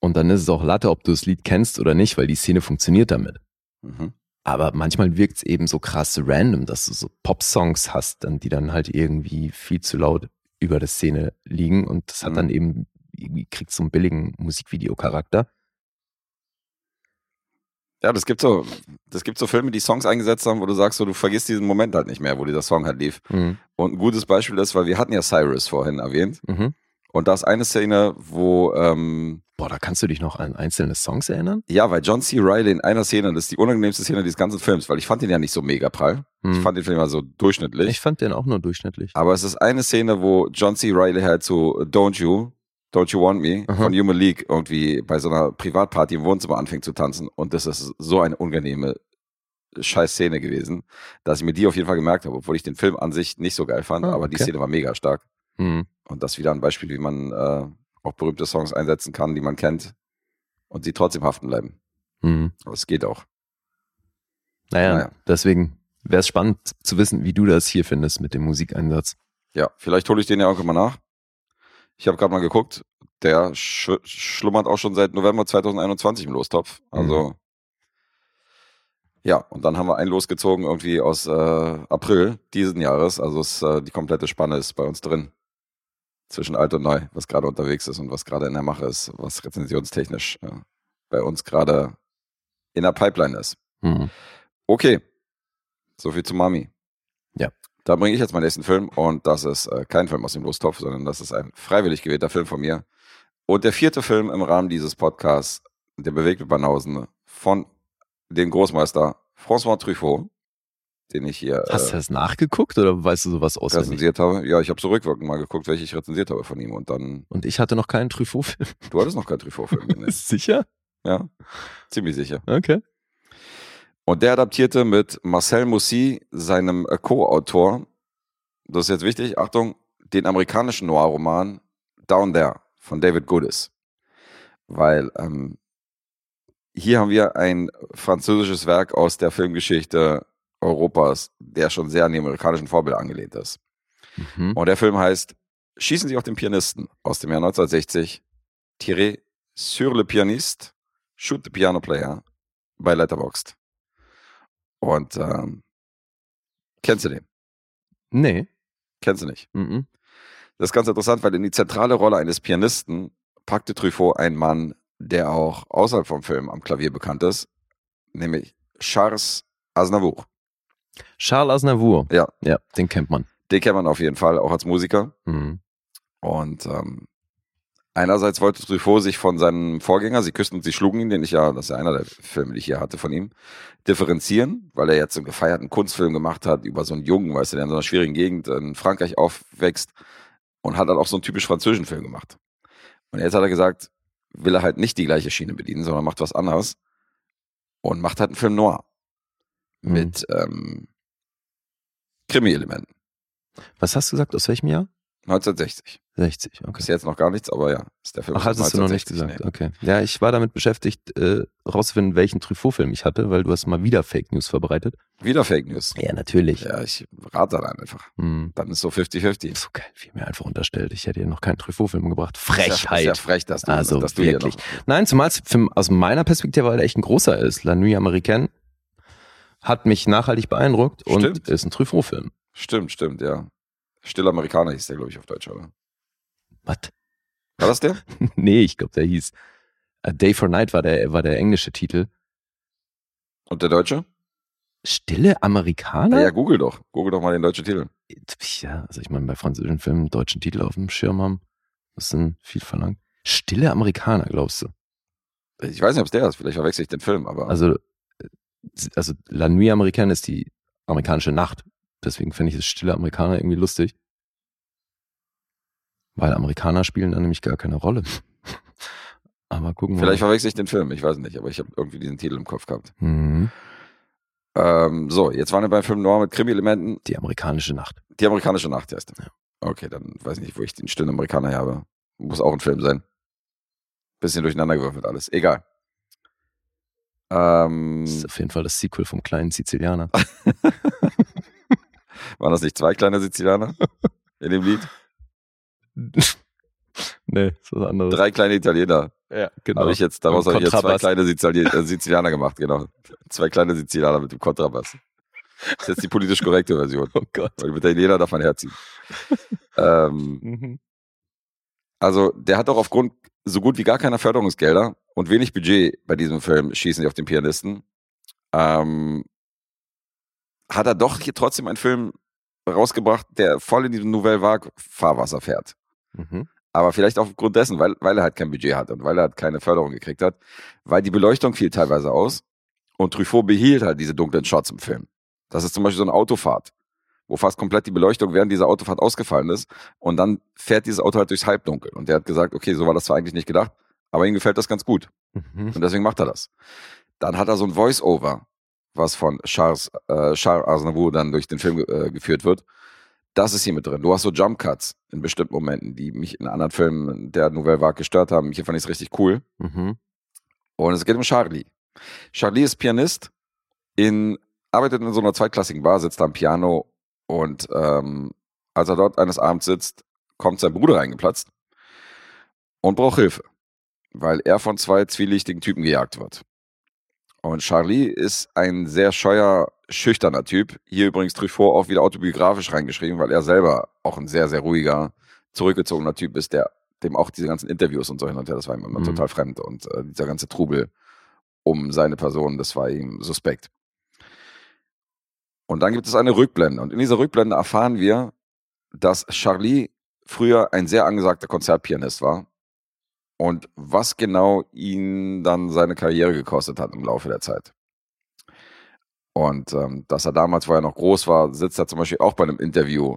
Und dann ist es auch Latte, ob du das Lied kennst oder nicht, weil die Szene funktioniert damit. Mhm. Aber manchmal wirkt es eben so krass random, dass du so Pop-Songs hast, dann, die dann halt irgendwie viel zu laut über der Szene liegen. Und das hat Mhm. dann eben, irgendwie kriegt so einen billigen Musikvideocharakter. Ja, das gibt so, das gibt so Filme, die Songs eingesetzt haben, wo du sagst, so, du vergisst diesen Moment halt nicht mehr, wo dieser Song halt lief. Mhm. Und ein gutes Beispiel ist, weil wir hatten ja Cyrus vorhin erwähnt. Mhm. Und da ist eine Szene, wo, ähm, Boah, da kannst du dich noch an einzelne Songs erinnern? ja, weil John C. Reilly in einer Szene, das ist die unangenehmste Szene dieses ganzen Films, weil ich fand den ja nicht so mega prall. Ich Mhm. fand den Film ja so durchschnittlich. Ich fand den auch nur durchschnittlich. Aber es ist eine Szene, wo John C. Reilly halt zu Don't You, Don't You Want Me Aha. von Human League irgendwie bei so einer Privatparty im Wohnzimmer anfängt zu tanzen. Und das ist so eine unangenehme scheiß Szene gewesen, dass ich mir die auf jeden Fall gemerkt habe, obwohl ich den Film an sich nicht so geil fand, Ah, aber die. Szene war mega stark. Mhm. Und das ist wieder ein Beispiel, wie man äh, auch berühmte Songs einsetzen kann, die man kennt und sie trotzdem haften bleiben. Mhm. Aber es geht auch. Naja, Naja. deswegen wäre es spannend zu wissen, wie du das hier findest mit dem Musikeinsatz. Ja, vielleicht hole ich den ja irgendwann mal nach. Ich habe gerade mal geguckt, der sch schlummert auch schon seit November 2021 im Lostopf. Also ja, und dann haben wir einen losgezogen irgendwie aus äh, April diesen Jahres. Also es, äh, die komplette Spanne ist bei uns drin. Zwischen alt und neu, was gerade unterwegs ist und was gerade in der Mache ist, was rezensionstechnisch äh, bei uns gerade in der Pipeline ist. Mhm. Okay, so viel zu Mami. Ja. Da bringe ich jetzt meinen nächsten Film und das ist äh, kein Film aus dem Lostopf, sondern das ist ein freiwillig gewählter Film von mir. Und der vierte Film im Rahmen dieses Podcasts, der bewegte Banausen von dem Großmeister François Truffaut, den ich hier Hast du äh, das nachgeguckt oder weißt du sowas auswendig? rezensiert habe. Ja, ich habe so rückwirkend mal geguckt, welche ich rezensiert habe von ihm. Und dann, Und ich hatte noch keinen Truffaut-Film. du hattest noch keinen Truffaut-Film. nee. Sicher? ja, ziemlich sicher. Okay. Und der adaptierte mit Marcel Moussi, seinem äh, Co-Autor, das ist jetzt wichtig, Achtung, den amerikanischen Noir-Roman Down There von David Goodis. Weil ähm, hier haben wir ein französisches Werk aus der Filmgeschichte Europas, der schon sehr an die amerikanischen Vorbilder angelehnt ist. Mhm. Und der Film heißt Schießen Sie auf den Pianisten aus dem Jahr 1960, Tiré sur le pianiste, Shoot the Piano Player bei Letterboxd. Und ähm, kennst du den? Nee. Kennst du nicht? Mhm. Das ist ganz interessant, weil in die zentrale Rolle eines Pianisten packte Truffaut einen Mann, der auch außerhalb vom Film am Klavier bekannt ist, nämlich Charles Aznavour. Charles Aznavour. Ja. Ja, den kennt man. Den kennt man auf jeden Fall, auch als Musiker. Mhm. Und ähm, einerseits wollte Truffaut sich von seinem Vorgänger, Sie küssten und Sie schlugen ihn, den ich ja, das ist ja einer der Filme, die ich hier hatte von ihm, differenzieren, weil er jetzt einen gefeierten Kunstfilm gemacht hat über so einen Jungen, weißt du, der in so einer schwierigen Gegend in Frankreich aufwächst und hat dann auch so einen typisch französischen Film gemacht. Und jetzt hat er gesagt, will er halt nicht die gleiche Schiene bedienen, sondern macht was anderes und macht halt einen Film noir Mhm. mit ähm, Krimi-Elementen. Was hast du gesagt? Aus welchem Jahr? 1960. 60, okay. Ist jetzt noch gar nichts, aber ja, ist der Film. Ach, hattest du noch nicht 1960, gesagt. nee. Okay. Ja, ich war damit beschäftigt, äh, rauszufinden, welchen Truffaut-Film ich hatte, weil du hast mal wieder Fake News verbreitet. Wieder Fake News. Ja, natürlich. Ja, ich rate dann einfach. Hm. Dann ist so 50-50. So geil, wie mir einfach unterstellt. Ich hätte dir noch keinen Truffaut-Film gebracht. Ist ja, Frechheit. ist ja frech, dass du, Also dass du hier wirklich. Nein, zumal es aus meiner Perspektive weil er echt ein großer ist. La Nuit Américaine hat mich nachhaltig beeindruckt und Stimmt. ist ein Truffaut-Film. Stimmt, stimmt, ja. Stille Amerikaner hieß der, glaube ich, auf Deutsch, oder? Was? War das der? nee, ich glaube, der hieß A Day for Night war der, war der englische Titel. Und der Deutsche? Stille Amerikaner? Na ja, google doch. Google doch mal den deutschen Titel. Ja, also ich meine, bei französischen Filmen einen deutschen Titel auf dem Schirm haben, das ist dann viel verlangt. Stille Amerikaner, glaubst du? Ich weiß nicht, ob es der ist. Vielleicht verwechsel ich den Film, aber Also, also La Nuit Américaine ist die amerikanische Nacht Deswegen finde ich das stille Amerikaner irgendwie lustig. Weil Amerikaner spielen da nämlich gar keine Rolle. aber gucken wir Vielleicht mal. verwechsel ich den Film, ich weiß nicht, aber ich habe irgendwie diesen Titel im Kopf gehabt. Mhm. Ähm, so, jetzt waren wir beim Film Noir mit Krimi-Elementen. Die amerikanische Nacht. Die amerikanische Nacht heißt er. Ja. Okay, dann weiß ich nicht, wo ich den stillen Amerikaner habe. Muss auch ein Film sein. Bisschen durcheinander gewürfelt alles. Egal. Ähm, Das ist auf jeden Fall das Sequel vom kleinen Sizilianer. waren das nicht zwei kleine Sizilianer in dem Lied? nee, ist was anderes. Drei kleine Italiener. Ja, genau. Habe ich jetzt, daraus habe ich jetzt zwei kleine äh, Sizilianer gemacht, genau. Zwei kleine Sizilianer mit dem Kontrabass. Das ist jetzt die politisch korrekte Version. Oh Gott. Weil mit Italiener darf man herziehen. ähm, Mhm. also, der hat auch aufgrund so gut wie gar keiner Förderungsgelder und wenig Budget bei diesem Film schießen sie auf den Pianisten. Ähm, hat er doch hier trotzdem einen Film rausgebracht, der voll in diesem Nouvelle Vague Fahrwasser fährt. Mhm. Aber vielleicht auch aufgrund dessen, weil, weil er halt kein Budget hat und weil er halt keine Förderung gekriegt hat, weil die Beleuchtung fiel teilweise aus und Truffaut behielt halt diese dunklen Shots im Film. Das ist zum Beispiel so eine Autofahrt, wo fast komplett die Beleuchtung während dieser Autofahrt ausgefallen ist und dann fährt dieses Auto halt durchs Halbdunkel. Und der hat gesagt, okay, so war das zwar eigentlich nicht gedacht, aber ihm gefällt das ganz gut Mhm. und deswegen macht er das. Dann hat er so ein Voice-Over, was von Charles, äh, Charles Aznavour dann durch den Film äh, geführt wird. Das ist hier mit drin. Du hast so Jump Cuts in bestimmten Momenten, die mich in anderen Filmen der Nouvelle Vague gestört haben. Hier fand ich es richtig cool. Mhm. Und es geht um Charlie. Charlie ist Pianist, in, arbeitet in so einer zweitklassigen Bar, sitzt am Piano und ähm, als er dort eines Abends sitzt, kommt sein Bruder reingeplatzt und braucht Hilfe, weil er von zwei zwielichtigen Typen gejagt wird. Und Charlie ist ein sehr scheuer, schüchterner Typ. Hier übrigens Truffaut auch wieder autobiografisch reingeschrieben, weil er selber auch ein sehr, sehr ruhiger, zurückgezogener Typ ist, der dem auch diese ganzen Interviews und so hin und her, das war ihm immer Mhm. total fremd. Und äh, dieser ganze Trubel um seine Person, das war ihm suspekt. Und dann gibt es eine Rückblende. Und in dieser Rückblende erfahren wir, dass Charlie früher ein sehr angesagter Konzertpianist war. Und was genau ihn dann seine Karriere gekostet hat im Laufe der Zeit. Und ähm, dass er damals, wo er noch groß war, sitzt er zum Beispiel auch bei einem Interview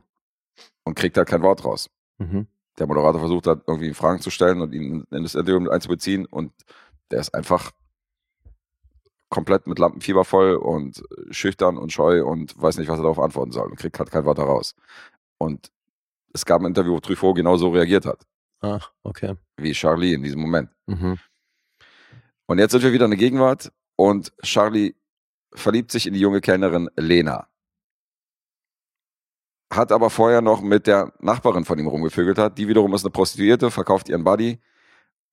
und kriegt halt kein Wort raus. Mhm. Der Moderator versucht hat, irgendwie Fragen zu stellen und ihn in das Interview mit einzubeziehen und der ist einfach komplett mit Lampenfieber voll und schüchtern und scheu und weiß nicht, was er darauf antworten soll und kriegt halt kein Wort heraus. Und es gab ein Interview, wo Truffaut genau so reagiert hat, Ach, okay. wie Charlie in diesem Moment. Mhm. Und jetzt sind wir wieder in der Gegenwart und Charlie verliebt sich in die junge Kellnerin Lena. Hat aber vorher noch mit der Nachbarin von ihm rumgevögelt hat. Die wiederum ist eine Prostituierte, verkauft ihren Buddy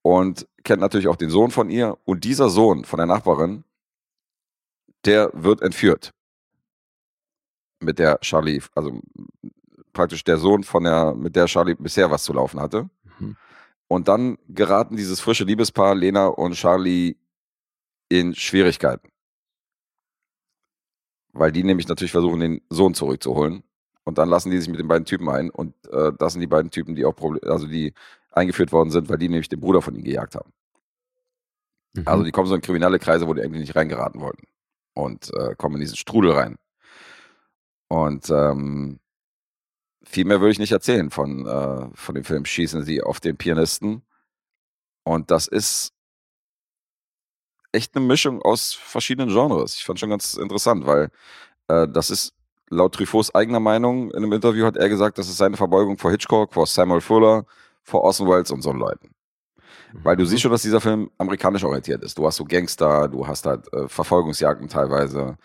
und kennt natürlich auch den Sohn von ihr. Und dieser Sohn von der Nachbarin, der wird entführt. Mit der Charlie, also praktisch der Sohn von der, mit der Charlie bisher was zu laufen hatte. Mhm. Und dann geraten dieses frische Liebespaar, Lena und Charlie, in Schwierigkeiten. Weil die nämlich natürlich versuchen, den Sohn zurückzuholen. Und dann lassen die sich mit den beiden Typen ein. Und äh, das sind die beiden Typen, die auch Proble also die eingeführt worden sind, weil die nämlich den Bruder von ihnen gejagt haben. Mhm. Also die kommen so in kriminelle Kreise, wo die eigentlich nicht reingeraten wollten. Und äh, kommen in diesen Strudel rein. Und ähm, viel mehr würde ich nicht erzählen von, äh, von dem Film Schießen sie auf den Pianisten. Und das ist echt eine Mischung aus verschiedenen Genres. Ich fand schon ganz interessant, weil äh, das ist laut Truffauts eigener Meinung in einem Interview hat er gesagt, das ist seine Verbeugung vor Hitchcock, vor Samuel Fuller, vor Orson Welles und so Leuten. Weil du siehst schon, dass dieser Film amerikanisch orientiert ist. Du hast so Gangster, du hast halt äh, Verfolgungsjagden teilweise.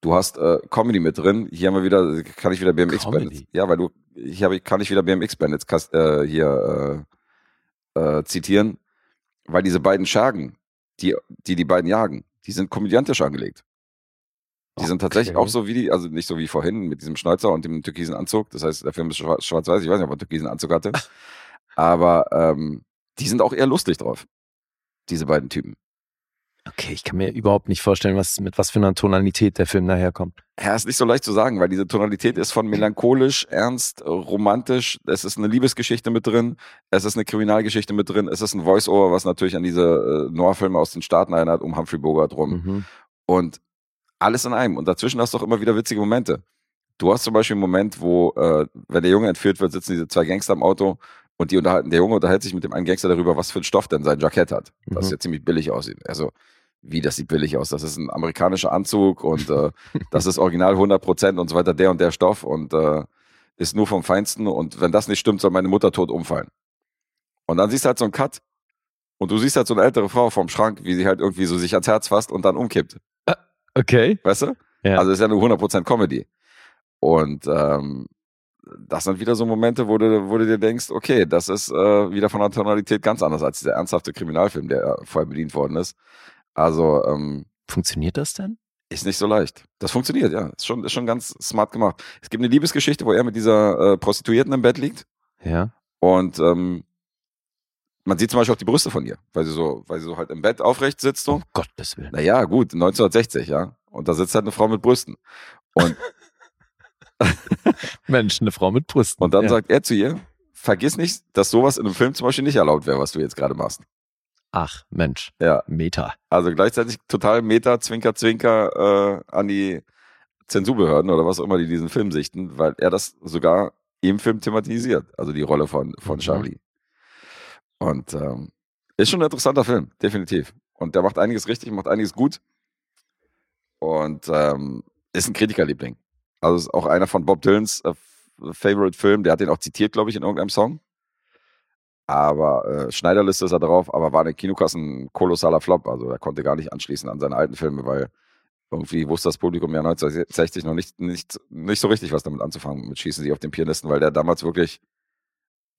Du hast äh, Comedy mit drin. Hier haben wir wieder, kann ich wieder BMX Comedy? Bandits. Ja, weil du, hier habe ich, kann ich wieder BMX Bandits äh, hier äh, äh, zitieren, weil diese beiden Schergen, die, die die beiden jagen, die sind komödiantisch angelegt. Die sind tatsächlich Okay. auch so wie die, also nicht so wie vorhin mit diesem Schnäuzer und dem türkisen Anzug. Das heißt, der Film ist schwa- schwarz-weiß. Ich weiß nicht, ob er einen türkisen Anzug hatte. Aber ähm, die sind auch eher lustig drauf. Diese beiden Typen. Okay, ich kann mir überhaupt nicht vorstellen, was, mit was für einer Tonalität der Film daherkommt. Ja, ist nicht so leicht zu sagen, weil diese Tonalität ist von melancholisch, ernst, romantisch. Es ist eine Liebesgeschichte mit drin. Es ist eine Kriminalgeschichte mit drin. Es ist ein Voice-Over, was natürlich an diese äh, Noir-Filme aus den Staaten erinnert, um Humphrey Bogart rum. Mhm. Und alles in einem. Und dazwischen hast du auch immer wieder witzige Momente. Du hast zum Beispiel einen Moment, wo, äh, wenn der Junge entführt wird, sitzen diese zwei Gangster im Auto und die unterhalten, der Junge unterhält sich mit dem einen Gangster darüber, was für ein Stoff denn sein Jackett hat. Das Mhm. ja ziemlich billig aussieht. Also, wie das sieht billig aus. Das ist ein amerikanischer Anzug und äh, das ist original 100 Prozent und so weiter, der und der Stoff und äh, ist nur vom Feinsten und wenn das nicht stimmt, soll meine Mutter tot umfallen. Und dann siehst du halt so einen Cut und du siehst halt so eine ältere Frau vom Schrank, wie sie halt irgendwie so sich ans Herz fasst und dann umkippt. Okay. Weißt du? Ja. Also ist ja nur 100% Comedy. Und ähm, das sind wieder so Momente, wo du, wo du dir denkst, okay, das ist äh, wieder von der Tonalität ganz anders als dieser ernsthafte Kriminalfilm, der äh, vorher bedient worden ist. Also ähm, Funktioniert das denn? ist nicht so leicht. Das funktioniert, ja. Ist schon, ist schon ganz smart gemacht. Es gibt eine Liebesgeschichte, wo er mit dieser äh, Prostituierten im Bett liegt Ja. und ähm, man sieht zum Beispiel auch die Brüste von ihr, weil sie so, weil sie so halt im Bett aufrecht sitzt so. Um Gottes Willen. Naja, gut, 1960, ja. Und da sitzt halt eine Frau mit Brüsten. Und Mensch, eine Frau mit Brüsten. Und dann ja. sagt er zu ihr, vergiss nicht, dass sowas in einem Film zum Beispiel nicht erlaubt wäre, was du jetzt gerade machst. Ach, Mensch. Ja, Meta. also gleichzeitig total Meta, Zwinker, Zwinker äh, an die Zensurbehörden oder was auch immer, die diesen Film sichten, weil er das sogar im Film thematisiert, also die Rolle von, von Mhm. Charlie. Und ähm, ist schon ein interessanter Film, definitiv. Und der macht einiges richtig, macht einiges gut. Und ähm, ist ein Kritikerliebling. Also ist auch einer von Bob Dylans äh, Favorite Film, der hat den auch zitiert, glaube ich, in irgendeinem Song. Aber äh, Schneiderliste ist er drauf, aber war in den Kinokassen ein kolossaler Flop. Also er konnte gar nicht anschließen an seine alten Filme, weil irgendwie wusste das Publikum ja 1960 noch nicht, nicht, nicht so richtig was damit anzufangen, mit Schießen sie auf den Pianisten, weil der damals wirklich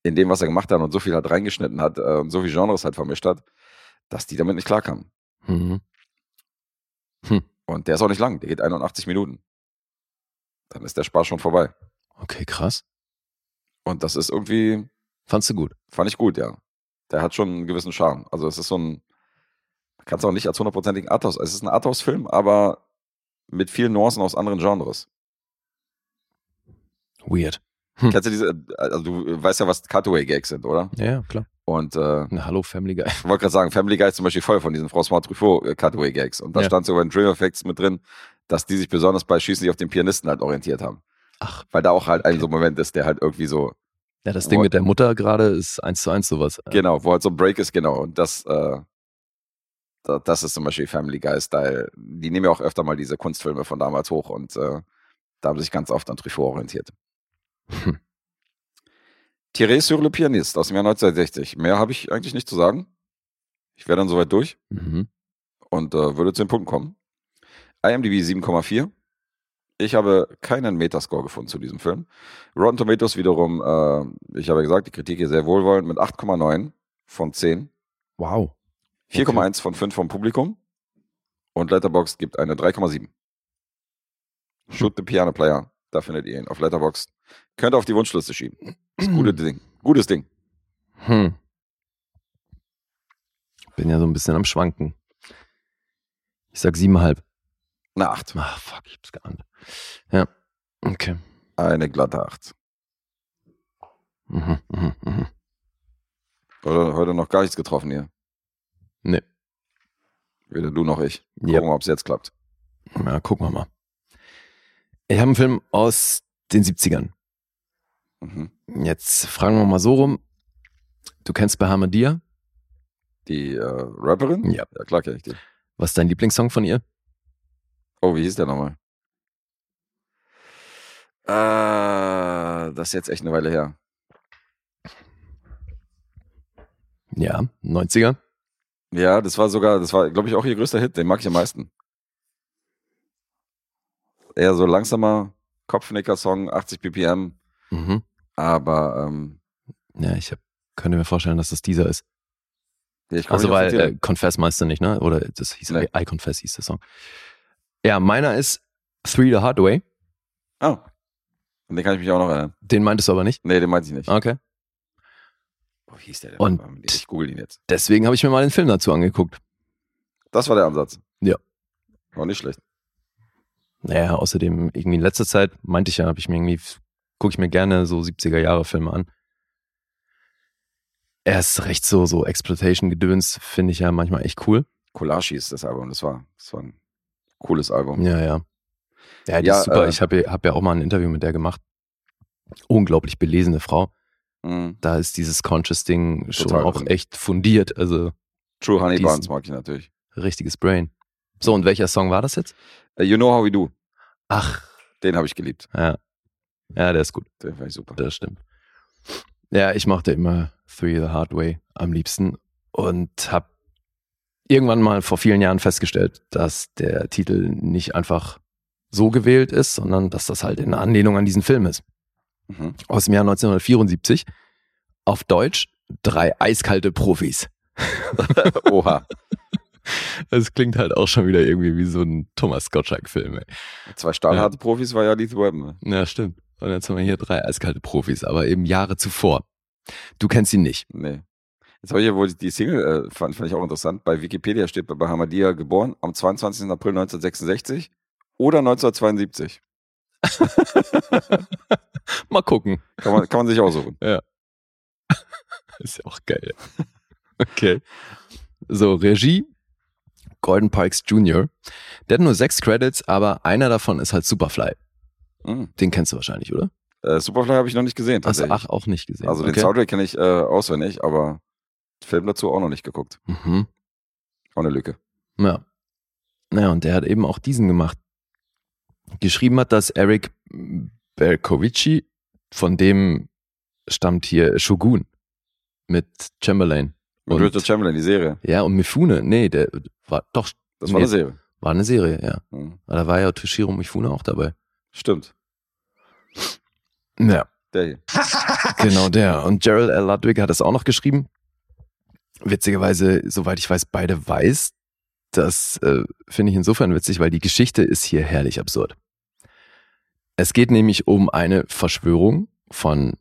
in dem, was er gemacht hat und so viel halt reingeschnitten hat äh, und so viel Genres halt vermischt hat, dass die damit nicht klarkamen. Mhm. Und der ist auch nicht lang, der geht 81 Minuten. Dann ist der Spaß schon vorbei. Okay, krass. Und das ist irgendwie, Fandst du gut? fand ich gut, ja. Der hat schon einen gewissen Charme. Also es ist so ein, kannst auch nicht als hundertprozentigen Arthouse, es ist ein Arthouse-Film, aber mit vielen Nuancen aus anderen Genres. Weird. Hm. Kennst du diese, also du weißt ja, was Cutaway-Gags sind, oder? Ja, klar. Und äh, Na, hallo, Family Guy. ich wollte gerade sagen, Family Guy ist zum Beispiel voll von diesen François Truffaut äh. Und da Ja. stand sogar in Dream Effects mit drin, dass die sich besonders bei Schießen sich auf den Pianisten halt orientiert haben. Ach, Weil da auch halt ein Okay. so ein Moment ist, der halt irgendwie so, ja, das Ding Wo- mit der Mutter gerade ist eins zu eins sowas. Äh, genau, wo halt so ein Break ist, genau. Und das, äh, da, das ist zum Beispiel Family Guy-Style. Die nehmen ja auch öfter mal diese Kunstfilme von damals hoch und äh, da haben sie sich ganz oft an Truffaut orientiert. Hm. Thierry sur le Pianiste aus dem Jahr 1960. Mehr habe ich eigentlich nicht zu sagen. Ich wäre dann soweit durch. Mhm. und äh, würde zu den Punkten kommen. IMDb 7,4. Ich habe keinen Metascore gefunden zu diesem Film. Rotten Tomatoes wiederum, äh, ich habe ja gesagt, die Kritik hier sehr wohlwollend mit 8,9 von 10. Wow. 4,1 von 5 vom Publikum. Und Letterboxd gibt eine 3,7. Shoot the Piano Player. Da findet ihr ihn auf Letterboxd. Könnt ihr auf die Wunschliste schieben. Ist ein gutes Ding. Gutes Ding. Hm. Bin ja so ein bisschen am Schwanken. Ich sag siebeneinhalb. Eine 8. Ach, fuck, ich hab's geahnt. Ja. Okay. Eine glatte 8. Mhm, mhm, mhm. Oder heute noch gar nichts getroffen hier. Nee. Weder du noch ich. Gucken Ja. wir, ob es jetzt klappt. Ja, gucken wir mal. Ich habe einen Film aus den 70ern. Mhm. Jetzt fragen wir mal so rum. Du kennst Bahamadia? Die äh, Rapperin? Ja. Ja, klar kenn ich die. Was ist dein Lieblingssong von ihr? Oh, wie hieß der nochmal? Äh, das ist jetzt echt eine Weile her. Ja, 90er. Ja, das war sogar, das war, glaube ich, auch ihr größter Hit. Den mag ich am meisten. Eher so langsamer Kopfnicker-Song, 80 BPM, Mhm. aber ähm, Ja, ich hab, könnte mir vorstellen, dass das dieser ist. ja, Also weil äh. Confess meinst du nicht, ne? Oder das hieß Nee. I Confess hieß der Song. Ja, meiner ist Three the Hard Way. Oh. An den kann ich mich auch noch erinnern. Den meintest du aber nicht. Nee, den meinte ich nicht. Okay. Oh, wie hieß der denn? Und- ich google ihn jetzt. Deswegen habe ich mir mal den Film dazu angeguckt. Das war der Ansatz. Ja. War nicht schlecht. Naja, außerdem irgendwie in letzter Zeit, meinte ich ja, habe ich mir irgendwie, gucke ich mir gerne so 70er Jahre Filme an. Er ist recht so, so Exploitation-Gedöns, finde ich ja manchmal echt cool. Kolashi ist das Album. Das war, das war ein cooles Album. Ja, ja. Ja, die Ja, ist super. äh, ich habe hab ja auch mal ein Interview mit der gemacht. Unglaublich belesene Frau. Mhm. Da ist dieses Conscious-Ding schon auch drin. echt fundiert. Also True Honey Buns mag ich natürlich. richtiges Brain. So, und welcher Song war das jetzt? Äh, you Know How We Do, Ach, den habe ich geliebt. ja. Ja, der ist gut. Den fand ich super. Das stimmt. Ja, ich mochte immer Three the Hard Way am liebsten und habe irgendwann mal vor vielen Jahren festgestellt, dass der Titel nicht einfach so gewählt ist, sondern dass das halt in Anlehnung an diesen Film ist. Mhm. Aus dem Jahr 1974. Auf Deutsch drei eiskalte Profis. Oha. Das klingt halt auch schon wieder irgendwie wie so ein Thomas Gottschalk-Film. Zwei stahlharte Profis war ja Lethal Weapon. Ja, stimmt. Und jetzt haben wir hier drei eiskalte Profis, aber eben Jahre zuvor. Du kennst ihn nicht. Nee. Jetzt habe ich ja wohl die Single, äh, fand, fand ich auch interessant. Bei Wikipedia steht bei Bahamadia geboren am 22. April 1966 oder 1972. Mal gucken. Kann man, kann man sich aussuchen. Ist ja auch geil. Okay. So, Regie, Gordon Parks Jr. Der hat nur sechs Credits, aber einer davon ist halt Superfly. Mhm. Den kennst du wahrscheinlich, oder? Äh, Superfly habe ich noch nicht gesehen. Tatsächlich. ach auch nicht gesehen. also den okay. Soundtrack kenne ich äh, auswendig, aber Film dazu auch noch nicht geguckt. Mhm. Auch eine Lücke. Ja. Naja, und der hat eben auch diesen gemacht. Geschrieben hat das Eric Berkovici, von dem stammt hier Shogun mit Chamberlain. Und- Richard Chamberlain, die Serie. Ja, und Mifune, nee, der war doch, Das war Nee. eine Serie. war eine Serie, ja. Mhm. Aber Da war ja Toshiro Mifune auch dabei. Stimmt. Ja, Der hier. genau der. Und Gerald L. Ludwig hat es auch noch geschrieben. Witzigerweise, soweit ich weiß, beide weiß. Das äh, finde ich insofern witzig, weil die Geschichte ist hier herrlich absurd. Es geht nämlich um eine Verschwörung von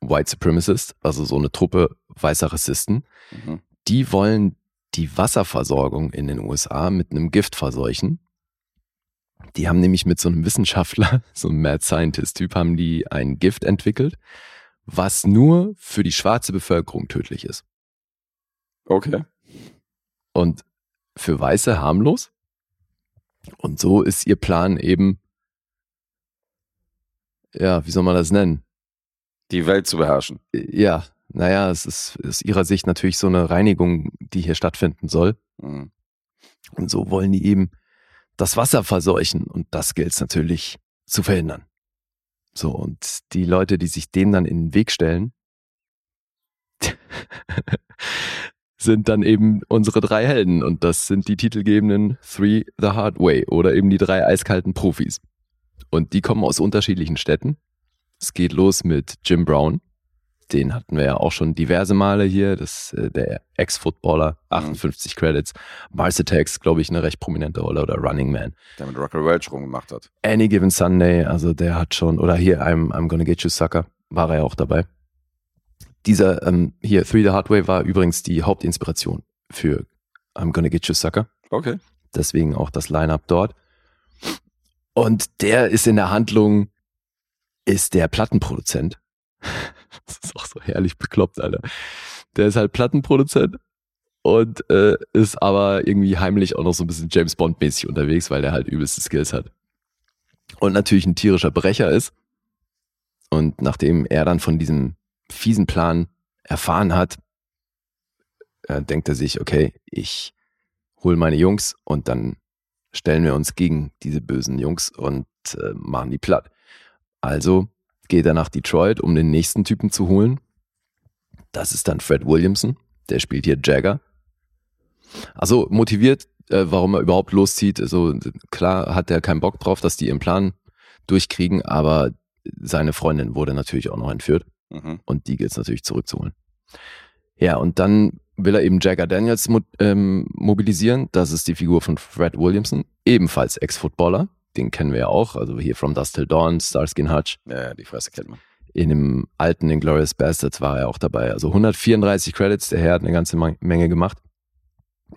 White Supremacists, also so eine Truppe weißer Rassisten. Mhm. Die wollen die Wasserversorgung in den USA mit einem Gift verseuchen. Die haben nämlich mit so einem Wissenschaftler, so einem Mad Scientist-Typ, haben die ein Gift entwickelt, was nur für die schwarze Bevölkerung tödlich ist. Okay. Und für Weiße harmlos. Und so ist ihr Plan eben, ja, wie soll man das nennen? Die Welt zu beherrschen. Ja, naja, es ist aus ihrer Sicht natürlich so eine Reinigung, die hier stattfinden soll. Mhm. Und so wollen die eben das Wasser verseuchen. Und das gilt es natürlich zu verhindern. So, und die Leute, die sich dem dann in den Weg stellen, sind dann eben unsere drei Helden. Und das sind die titelgebenden Three the Hard Way oder eben die drei eiskalten Profis. Und die kommen aus unterschiedlichen Städten. Es geht los mit Jim Brown. Den hatten wir ja auch schon diverse Male hier. Das äh, der Ex-Footballer, 58 Credits. Mars Attacks, glaube ich, eine recht prominente Rolle oder Running Man. Der mit Rocker Welch rumgemacht hat. Any Given Sunday, also der hat schon, oder hier I'm, I'm Gonna Get You Sucker, war er ja auch dabei. Dieser, ähm, hier, Three the Hard Way war übrigens die Hauptinspiration für I'm Gonna Get You Sucker. Okay. Deswegen auch das Line-Up dort. Und der ist in der Handlung, ist der Plattenproduzent. Das ist auch so herrlich bekloppt, Alter. Der ist halt Plattenproduzent und äh, ist aber irgendwie heimlich auch noch so ein bisschen James Bond-mäßig unterwegs, weil der halt übelste Skills hat. Und natürlich ein tierischer Brecher ist. Und nachdem er dann von diesem fiesen Plan erfahren hat, äh, denkt er sich, okay, ich hol meine Jungs und dann stellen wir uns gegen diese bösen Jungs und äh, machen die platt. Also geht er nach Detroit, um den nächsten Typen zu holen. Das ist dann Fred Williamson, der spielt hier Jagger. Also motiviert, äh, warum er überhaupt loszieht. Also klar hat er keinen Bock drauf, dass die ihren Plan durchkriegen, aber seine Freundin wurde natürlich auch noch entführt Mhm. und die gilt es natürlich zurückzuholen. Ja, und dann will er eben Jagger Daniels mo ähm, mobilisieren. Das ist die Figur von Fred Williamson, ebenfalls Ex-Footballer. Den kennen wir ja auch, also hier From Dust Till Dawn, Starsky and Hutch. Ja, die Fresse kennt man. In dem alten Inglourious Bastards war er auch dabei. Also 134 Credits, der Herr hat eine ganze Menge gemacht.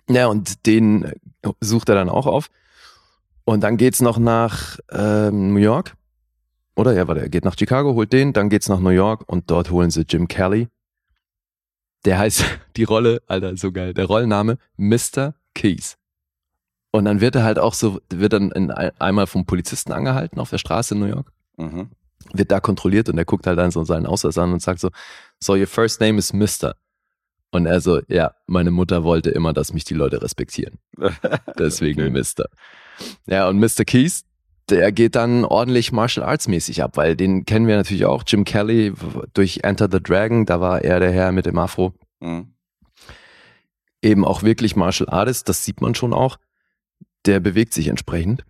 Ja, und den äh, sucht er dann auch auf. Und dann geht's noch nach ähm, New York. Oder ja, warte, er geht nach Chicago, holt den, dann geht's nach New York und dort holen sie Jim Kelly. Der heißt, die Rolle, Alter, so geil, der Rollenname Mr. Keys. Und dann wird er halt auch so, wird dann in, einmal vom Polizisten angehalten auf der Straße in New York. Mhm. Wird da kontrolliert und er guckt halt dann so seinen Ausweis an und sagt so, so your first name is Mister. Und er so, ja, meine Mutter wollte immer, dass mich die Leute respektieren. Deswegen Okay. Mister. Ja, und Mr. Keys, der geht dann ordentlich Martial Arts mäßig ab, weil den kennen wir natürlich auch. Jim Kelly durch Enter the Dragon, da war er der Herr mit dem Afro. Mhm. Eben auch wirklich Martial Artist, das sieht man schon auch. Der bewegt sich entsprechend.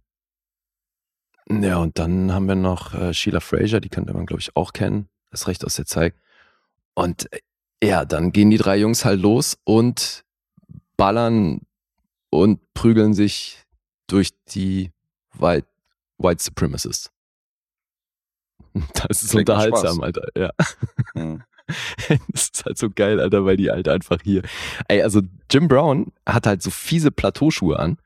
Ja, und dann haben wir noch äh, Sheila Fraser, die könnte man, glaube ich, auch kennen. Das recht aus der Zeit. Und äh, ja, dann gehen die drei Jungs halt los und ballern und prügeln sich durch die White, White Supremacists. Das ist Klingt unterhaltsam, Spaß. Alter. Ja. Mhm. Das ist halt so geil, Alter, weil die halt einfach hier. Ey, also Jim Brown hat halt so fiese Plateauschuhe an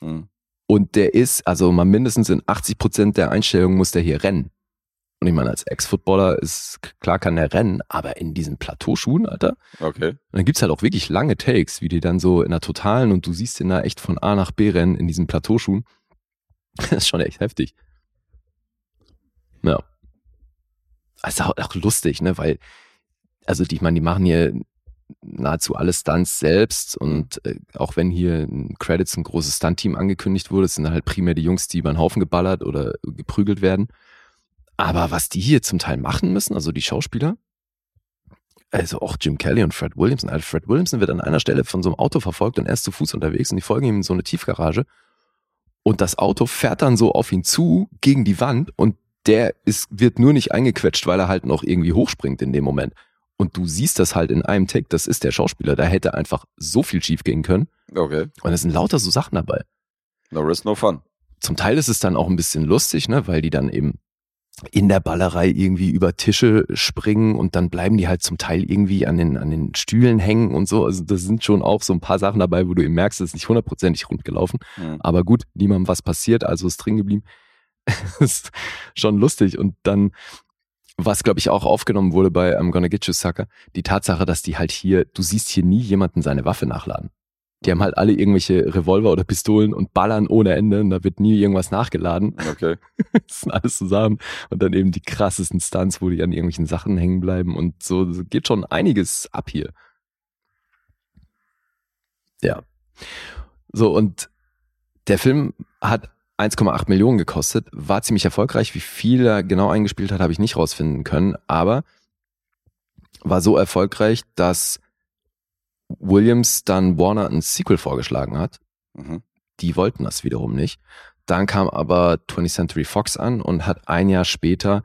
Mhm. und der ist, also mal mindestens in 80 Prozent der Einstellungen muss der hier rennen. Und ich meine, als Ex-Footballer ist klar kann der rennen, aber in diesen Plateauschuhen, Alter, Okay. und dann gibt's halt auch wirklich lange Takes, wie die dann so in der Totalen und du siehst den da echt von A nach B rennen in diesen Plateauschuhen. Das ist schon echt heftig. Ja. Ist auch, lustig, ne, weil, also die, ich meine, die machen hier nahezu alle Stunts selbst und äh, auch wenn hier in Credits ein großes Stunt-Team angekündigt wurde, sind halt primär die Jungs, die über den Haufen geballert oder geprügelt werden. Aber was die hier zum Teil machen müssen, also die Schauspieler, also auch Jim Kelly und Fred Williamson. Also Fred Williamson wird an einer Stelle von so einem Auto verfolgt und er ist zu Fuß unterwegs und die folgen ihm in so eine Tiefgarage. Und das Auto fährt dann so auf ihn zu gegen die Wand und der ist, wird nur nicht eingequetscht, weil er halt noch irgendwie hochspringt in dem Moment. Und du siehst das halt in einem Take, das ist der Schauspieler, da hätte einfach so viel schief gehen können. Okay. Und es sind lauter so Sachen dabei. No risk, no fun. Zum Teil ist es dann auch ein bisschen lustig, ne, weil die dann eben in der Ballerei irgendwie über Tische springen und dann bleiben die halt zum Teil irgendwie an den, an den Stühlen hängen und so. Also das sind schon auch so ein paar Sachen dabei, wo du eben merkst, es ist nicht hundertprozentig rund gelaufen. Mhm. Aber gut, niemandem was passiert, also ist drin geblieben. ist schon lustig. Und dann, was glaube ich auch aufgenommen wurde bei I'm Gonna Get You Sucker, die Tatsache, dass die halt hier, du siehst hier nie jemanden seine Waffe nachladen. Die haben halt alle irgendwelche Revolver oder Pistolen und ballern ohne Ende und da wird nie irgendwas nachgeladen. Okay. Das sind alles zusammen und dann eben die krassesten Stunts, wo die an irgendwelchen Sachen hängen bleiben und so so geht schon einiges ab hier. Ja. So und der Film hat 1,8 Millionen gekostet, war ziemlich erfolgreich. Wie viel er genau eingespielt hat, habe ich nicht rausfinden können, aber war so erfolgreich, dass Williams dann Warner ein Sequel vorgeschlagen hat. Mhm. Die wollten das wiederum nicht. Dann kam aber 20th Century Fox an und hat ein Jahr später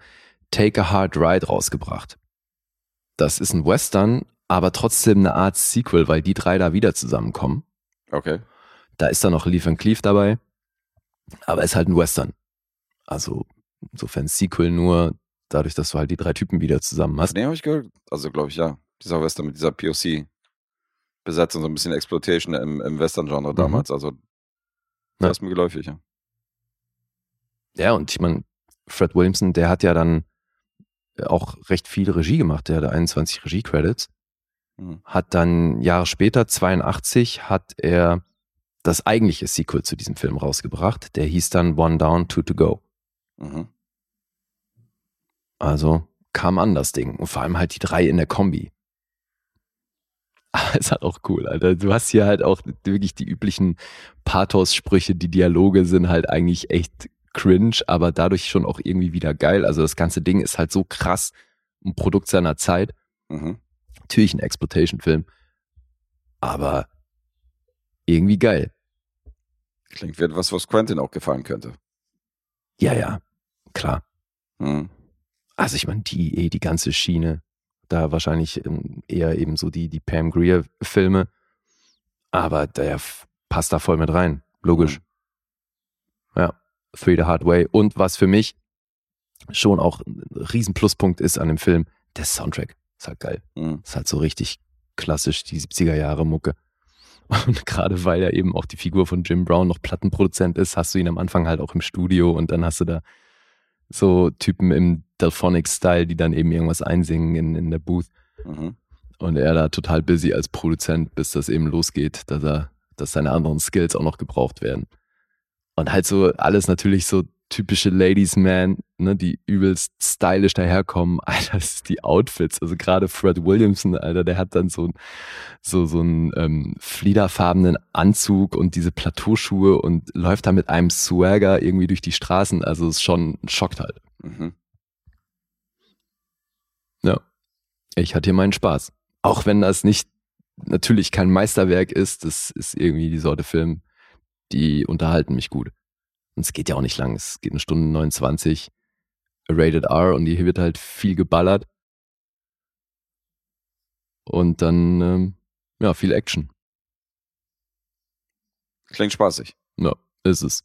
Take a Hard Ride rausgebracht. Das ist ein Western, aber trotzdem eine Art Sequel, weil die drei da wieder zusammenkommen. Okay. Da ist dann noch Leaf and Cleave dabei, aber ist halt ein Western. Also insofern Sequel nur dadurch, dass du halt die drei Typen wieder zusammen hast. Nee, habe ich gehört. Also, glaube ich, ja. Dieser Western mit dieser POC-Besetzung, so ein bisschen Exploitation im, im Western-Genre Mhm. damals. Also, Ja. das ist mir geläufig, ja. Ja, und ich meine, Fred Williamson, der hat ja dann auch recht viel Regie gemacht. Der hatte 21 Regie-Credits. Mhm. Hat dann Jahre später, 82, hat er das eigentliche Sequel zu diesem Film rausgebracht. Der hieß dann One Down, Two to Go. Mhm. Also kam an das Ding. Und vor allem halt die drei in der Kombi. Ist halt auch cool, Alter. Du hast hier halt auch wirklich die üblichen Pathos-Sprüche. Die Dialoge sind halt eigentlich echt cringe, aber dadurch schon auch irgendwie wieder geil. Also das ganze Ding ist halt so krass ein Produkt seiner Zeit. Mhm. Natürlich ein Exploitation-Film. Aber irgendwie geil. Klingt wie etwas, was Quentin auch gefallen könnte. Ja, ja, klar. Mhm. Also ich meine, die, eh, die ganze Schiene, da wahrscheinlich ähm, eher eben so die, die Pam Greer-Filme. Aber der passt da voll mit rein. Logisch. Ja, Three the Hard Way. Und was für mich schon auch ein riesen Pluspunkt ist an dem Film, der Soundtrack. Ist halt geil. Mhm. Ist halt so richtig klassisch, die 70er Jahre Mucke. Und gerade weil er eben auch die Figur von Jim Brown noch Plattenproduzent ist, hast du ihn am Anfang halt auch im Studio und dann hast du da so Typen im Delphonic-Style, die dann eben irgendwas einsingen in, in der Booth. Mhm. Und er da total busy als Produzent, bis das eben losgeht, dass er, dass seine anderen Skills auch noch gebraucht werden. Und halt so alles natürlich so typische Ladies Man, ne, die übelst stylisch daherkommen. Alter, das ist die Outfits. Also gerade Fred Williamson, Alter, der hat dann so, so, so einen ähm, fliederfarbenen Anzug und diese Plateauschuhe und läuft da mit einem Swagger irgendwie durch die Straßen. Also ist schon schockt halt. Mhm. Ja. Ich hatte hier meinen Spaß. Auch wenn das nicht natürlich kein Meisterwerk ist, das ist irgendwie die Sorte Film, die unterhalten mich gut. Und es geht ja auch nicht lang. Es geht eine Stunde 29, Rated R und hier wird halt viel geballert. Und dann, ähm, ja, viel Action. Klingt spaßig. Ja, ist es.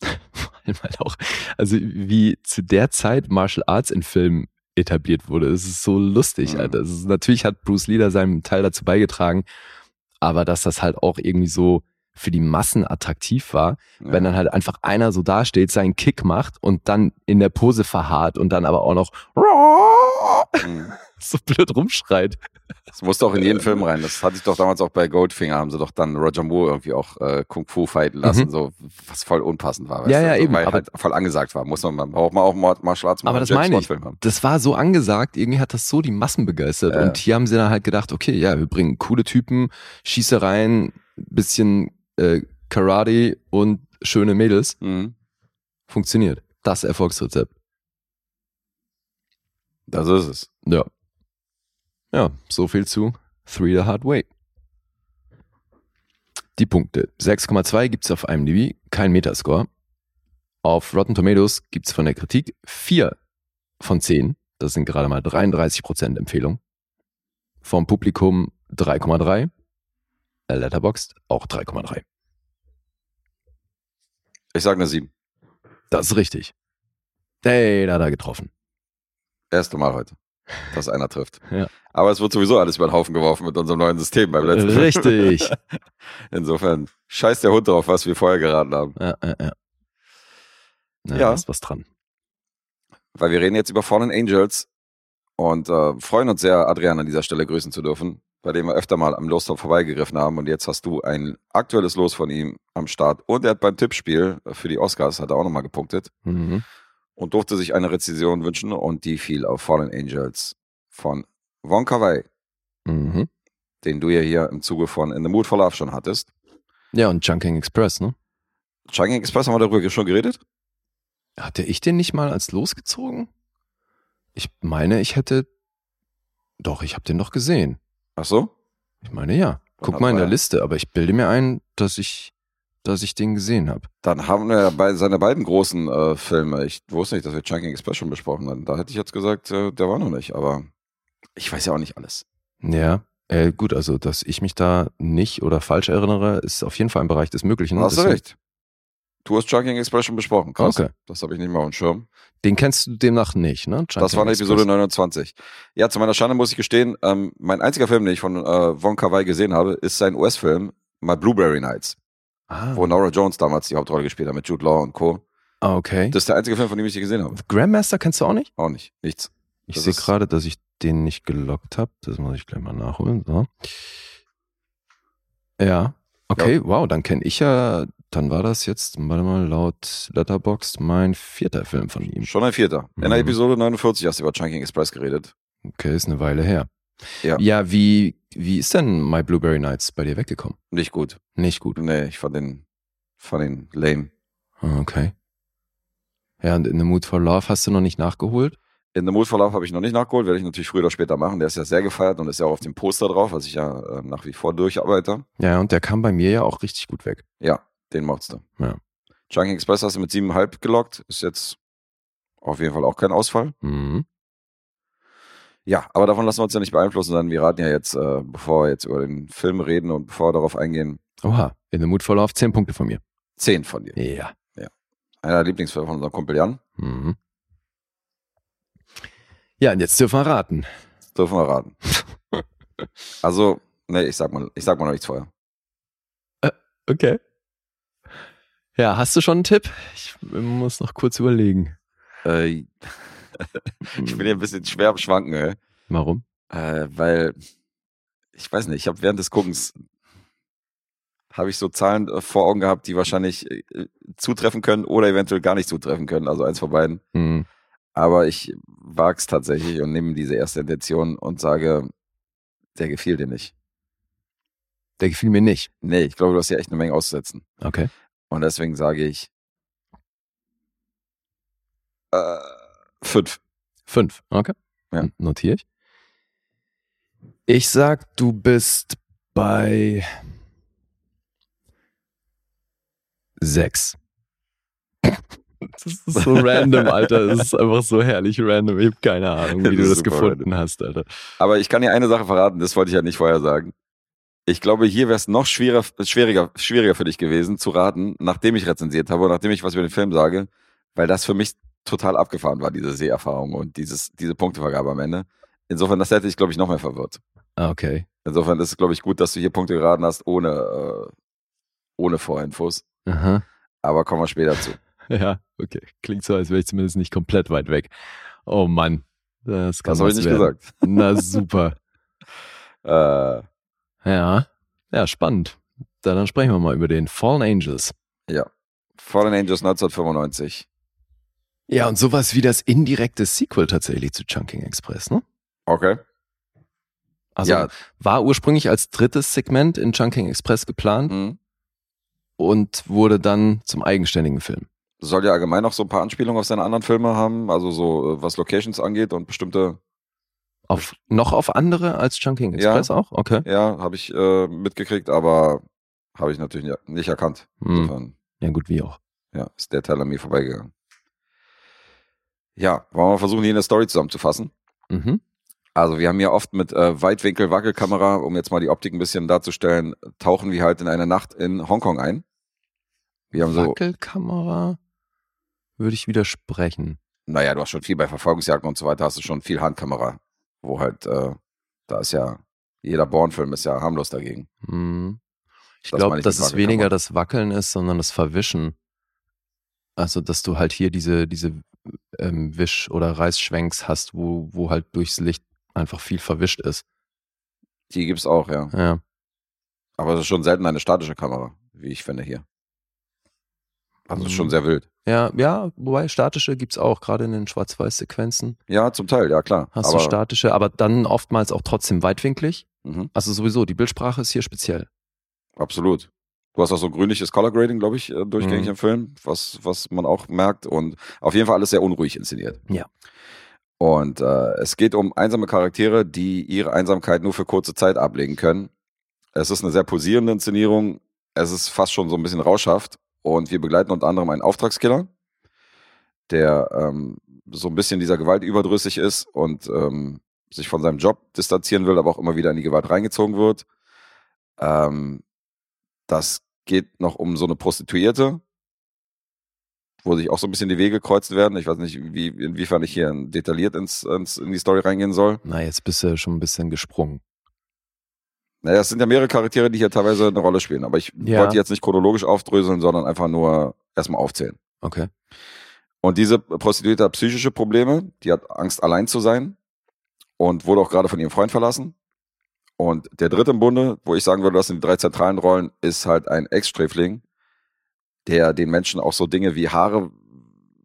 Vor allem halt auch, also wie zu der Zeit Martial Arts in Filmen etabliert wurde. Es ist so lustig, Mhm. Alter. Ist, natürlich hat Bruce Lee da seinen Teil dazu beigetragen, aber dass das halt auch irgendwie so für die Massen attraktiv war, Ja. wenn dann halt einfach einer so dasteht, seinen Kick macht und dann in der Pose verharrt und dann aber auch noch Mhm. so blöd rumschreit. Das musste auch in jeden Film rein. Das hatte ich doch damals auch bei Goldfinger, haben sie doch dann Roger Moore irgendwie auch äh, Kung Fu fighten lassen, Mhm. so was voll unpassend war. Ja, ja, also, eben, Weil aber- halt voll angesagt war. Muss man, man braucht man auch Mar- Martial Arts mal Aber das James meine ich. Das war so angesagt, irgendwie hat das so die Massen begeistert. Ja. Und hier haben sie dann halt gedacht, okay, ja, wir bringen coole Typen, Schießereien, bisschen äh, Karate und schöne Mädels. Mhm. Funktioniert. Das Erfolgsrezept. Das ist es. Ja. Ja, so viel zu Three the Hard Way. Die Punkte. 6,2 gibt's auf IMDb, kein Metascore. Auf Rotten Tomatoes gibt's von der Kritik 4 von 10. Das sind gerade mal 33% Empfehlung. Vom Publikum 3,3. Letterboxd auch 3,3. Ich sage eine 7. Das ist richtig. Hey, da hat er getroffen. Erste Mal heute, dass einer trifft. Ja. Aber es wird sowieso alles über den Haufen geworfen mit unserem neuen System beim letzten. Richtig. Insofern, scheiß der Hund drauf, was wir vorher geraten haben. ja, ja, ja. Ja. Da ist was dran. Weil wir reden jetzt über Fallen Angels und äh, freuen uns sehr, Adrian an dieser Stelle grüßen zu dürfen, bei dem wir öfter mal am Lostop vorbeigegriffen haben. Und jetzt hast du ein aktuelles Los von ihm am Start. Und er hat beim Tippspiel für die Oscars, hat er auch nochmal gepunktet Mhm. Und durfte sich eine Rezension wünschen und die fiel auf Fallen Angels von Von Kar-wai, Mhm. den du ja hier im Zuge von In the Mood for Love schon hattest. Ja, und Junking Express, ne? Changing Express haben wir darüber schon geredet? Hatte ich den nicht mal als losgezogen? Ich meine, ich hätte. Doch, ich habe den doch gesehen. Ach so? Ich meine, ja. Guck mal in der Liste, aber ich bilde mir ein, dass ich, dass ich den gesehen habe. Dann haben wir bei seine beiden großen äh, Filme. Ich wusste nicht, dass wir Chunking Express schon besprochen hatten. Da hätte ich jetzt gesagt, äh, der war noch nicht, aber ich weiß ja auch nicht alles. Ja. Äh, gut, also, dass ich mich da nicht oder falsch erinnere, ist auf jeden Fall im Bereich des Möglichen. hast du recht. Du hast Chunking Express schon besprochen. Krass. Okay. Das habe ich nicht mal auf dem Schirm. Den kennst du demnach nicht, ne? Das Junking war eine Episode Express. 29. Ja, zu meiner Schande muss ich gestehen, ähm, mein einziger Film, den ich von äh, Von Kar-wai gesehen habe, ist sein US-Film My Blueberry Nights, Ah, wo Nora Jones damals die Hauptrolle gespielt hat mit Jude Law und Co. ah, okay. Das ist der einzige Film, von dem ich die gesehen habe. Grandmaster kennst du auch nicht? Auch nicht. Nichts. Ich Das sehe gerade, dass ich den nicht gelockt habe. Das muss ich gleich mal nachholen. So. Ja, okay, wow, dann kenne ich ja, dann war das jetzt, warte mal, laut Letterboxd mein vierter Film von ihm. Schon ein Vierter. In der Mhm. Episode 49 hast du über Chunking Express geredet. Okay, ist eine Weile her. Ja. Ja, wie, wie ist denn My Blueberry Nights bei dir weggekommen? Nicht gut. Nicht gut. Nee, ich fand den, fand den lame. Ah, Okay. Ja, und in The Mood for Love hast du noch nicht nachgeholt? In The Mood for Love habe ich noch nicht nachgeholt, werde ich natürlich früher oder später machen. Der ist ja sehr gefeiert und ist ja auch auf dem Poster drauf, was ich ja äh, nach wie vor durcharbeite. Ja, und der kam bei mir ja auch richtig gut weg. Ja, den mochtest du. Ja. Chunking Express hast du mit 7,5 gelockt. Ist jetzt auf jeden Fall auch kein Ausfall. Mhm. Ja, aber davon lassen wir uns ja nicht beeinflussen, sondern wir raten ja jetzt, äh, bevor wir jetzt über den Film reden und bevor wir darauf eingehen, Oha, in for Love 10 Punkte von mir. 10 von dir. Ja. Einer der Lieblingsfilme von unserem Kumpel Jan. Mhm. Ja, und jetzt dürfen wir raten. Dürfen wir raten. also, nee, ich sag mal, ich sag mal noch nichts vorher. Okay. Ja, hast du schon einen Tipp? Ich muss noch kurz überlegen. Äh, ich bin hier ein bisschen schwer am Schwanken, ey. Warum? Äh, weil, ich weiß nicht, ich habe während des Guckens habe ich so Zahlen äh, vor Augen gehabt, die wahrscheinlich äh, zutreffen können oder eventuell gar nicht zutreffen können. Also eins von beiden. Hm. Aber ich wag's tatsächlich und nehme diese erste Intention und sage, der gefiel dir nicht. Der gefiel mir nicht. Nee, ich glaube, du hast hier echt eine Menge auszusetzen. Okay. Und deswegen sage ich äh, fünf. Fünf. Okay. Ja. Notiere ich. Ich sag, du bist bei sechs. Das ist so random, Alter. Das ist einfach so herrlich random. Ich habe keine Ahnung, wie Das du das gefunden hast, Alter. Aber ich kann dir eine Sache verraten, das wollte ich ja nicht vorher sagen. Ich glaube, hier wäre es noch schwerer, schwieriger, schwieriger für dich gewesen zu raten, nachdem ich rezensiert habe und nachdem ich was über den Film sage, weil das für mich total abgefahren war, diese Seherfahrung und dieses, diese Punktevergabe am Ende. Insofern, das hätte ich, glaube ich, noch mehr verwirrt. Ah, Okay. Insofern ist es, glaube ich, gut, dass du hier Punkte geraten hast, ohne, äh, ohne Vorinfos. Aha. Aber kommen wir später zu. Ja, okay. Klingt so, als wäre ich zumindest nicht komplett weit weg. Oh Mann. Das Das habe ich nicht werden. gesagt. Na super. Äh, Ja. Ja, spannend. Dann, dann sprechen wir mal über den Fallen Angels. ja. Fallen Angels 1995. Ja, und sowas wie das indirekte Sequel tatsächlich zu Chunking Express, ne? Okay. Also ja. war ursprünglich als drittes Segment in Chunking Express geplant Mhm. und wurde dann zum eigenständigen Film. Soll ja allgemein noch so ein paar Anspielungen auf seine anderen Filme haben, also so äh, was Locations angeht und bestimmte, Auf, noch auf andere als Chunking Ja. Express auch? Okay. ja, habe ich äh, mitgekriegt, aber habe ich natürlich nicht- erkannt. Hm. Insofern, Ja, gut, wie auch. ja, ist der Teil an mir vorbeigegangen. Ja, wollen wir versuchen, hier eine Story zusammenzufassen. Mhm. Also wir haben hier oft mit äh, Weitwinkel-Wackelkamera, um jetzt mal die Optik ein bisschen darzustellen, tauchen wir halt in eine Nacht in Hongkong ein. Wir haben so, Wackelkamera würde ich widersprechen. naja, du hast schon viel bei Verfolgungsjagden und so weiter, hast du schon viel Handkamera, wo halt, äh, da ist ja, jeder Bourne-Film ist ja harmlos dagegen. Hm. Ich Das glaube, ich dass mit es weniger Wackelkamera. das Wackeln ist, sondern das Verwischen. Also, dass du halt hier diese, diese ähm, Wisch- oder Reißschwenks hast, wo, wo halt durchs Licht einfach viel verwischt ist. Die gibt's auch, ja. Ja. Aber es ist schon selten eine statische Kamera, wie ich finde hier. Also es ist schon Mhm. sehr wild. Ja, ja, wobei statische gibt's auch, gerade in den Schwarz-Weiß-Sequenzen Ja, zum Teil, ja klar. hast aber, du statische, aber dann oftmals auch trotzdem weitwinklig. Mhm, Also sowieso, die Bildsprache ist hier speziell. absolut. Du hast auch so grünliches Color Grading, glaube ich, äh, durchgängig Mhm. im Film, was, was man auch merkt. Und auf jeden Fall alles sehr unruhig inszeniert. Ja. Und äh, es geht um einsame Charaktere, die ihre Einsamkeit nur für kurze Zeit ablegen können. Es ist eine sehr posierende Inszenierung. Es ist fast schon so ein bisschen rauschhaft. Und wir begleiten unter anderem einen Auftragskiller, der ähm, so ein bisschen dieser Gewalt überdrüssig ist und ähm, sich von seinem Job distanzieren will, aber auch immer wieder in die Gewalt reingezogen wird. Ähm, das geht noch um so eine Prostituierte, wo sich auch so ein bisschen die Wege kreuzen werden. Ich weiß nicht, wie, inwiefern ich hier detailliert ins, ins, in die Story reingehen soll. Na, jetzt bist du schon ein bisschen gesprungen. Naja, es sind ja mehrere Charaktere, die hier teilweise eine Rolle spielen, aber ich Ja. wollte jetzt nicht chronologisch aufdröseln, sondern einfach nur erstmal aufzählen. Okay. Und diese Prostituierte hat psychische Probleme, die hat Angst, allein zu sein und wurde auch gerade von ihrem Freund verlassen. Und der dritte im Bunde, wo ich sagen würde, das sind die drei zentralen Rollen, ist halt ein Ex-Sträfling, der den Menschen auch so Dinge wie Haare,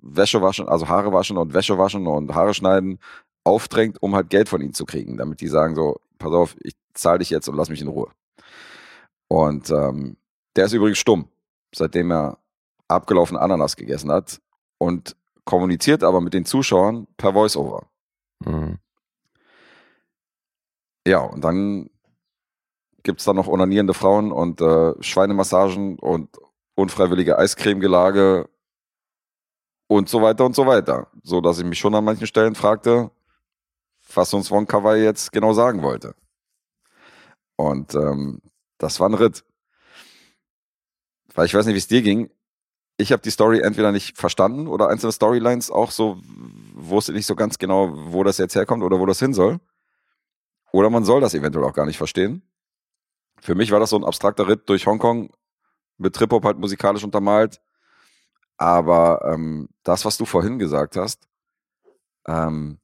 Wäsche waschen, also Haare waschen und Wäsche waschen und Haare schneiden, aufdrängt, um halt Geld von ihnen zu kriegen, damit die sagen so, pass auf, ich zahle dich jetzt und lass mich in Ruhe. Und ähm, der ist übrigens stumm, seitdem er abgelaufene Ananas gegessen hat und kommuniziert aber mit den Zuschauern per Voice-Over. Mhm. Ja, und dann gibt's da noch onanierende Frauen und äh, Schweinemassagen und unfreiwillige Eiscremegelage und so weiter und so weiter. So dass ich mich schon an manchen Stellen fragte, was uns Wong Kar Wai jetzt genau sagen wollte. Und ähm, das war ein Ritt. Weil ich weiß nicht, wie es dir ging. Ich habe die Story entweder nicht verstanden oder einzelne Storylines auch so, wusste nicht so ganz genau, wo das jetzt herkommt oder wo das hin soll. Oder man soll das eventuell auch gar nicht verstehen. Für mich war das so ein abstrakter Ritt durch Hongkong mit Trip-Hop halt musikalisch untermalt. Aber ähm, das, was du vorhin gesagt hast, ähm,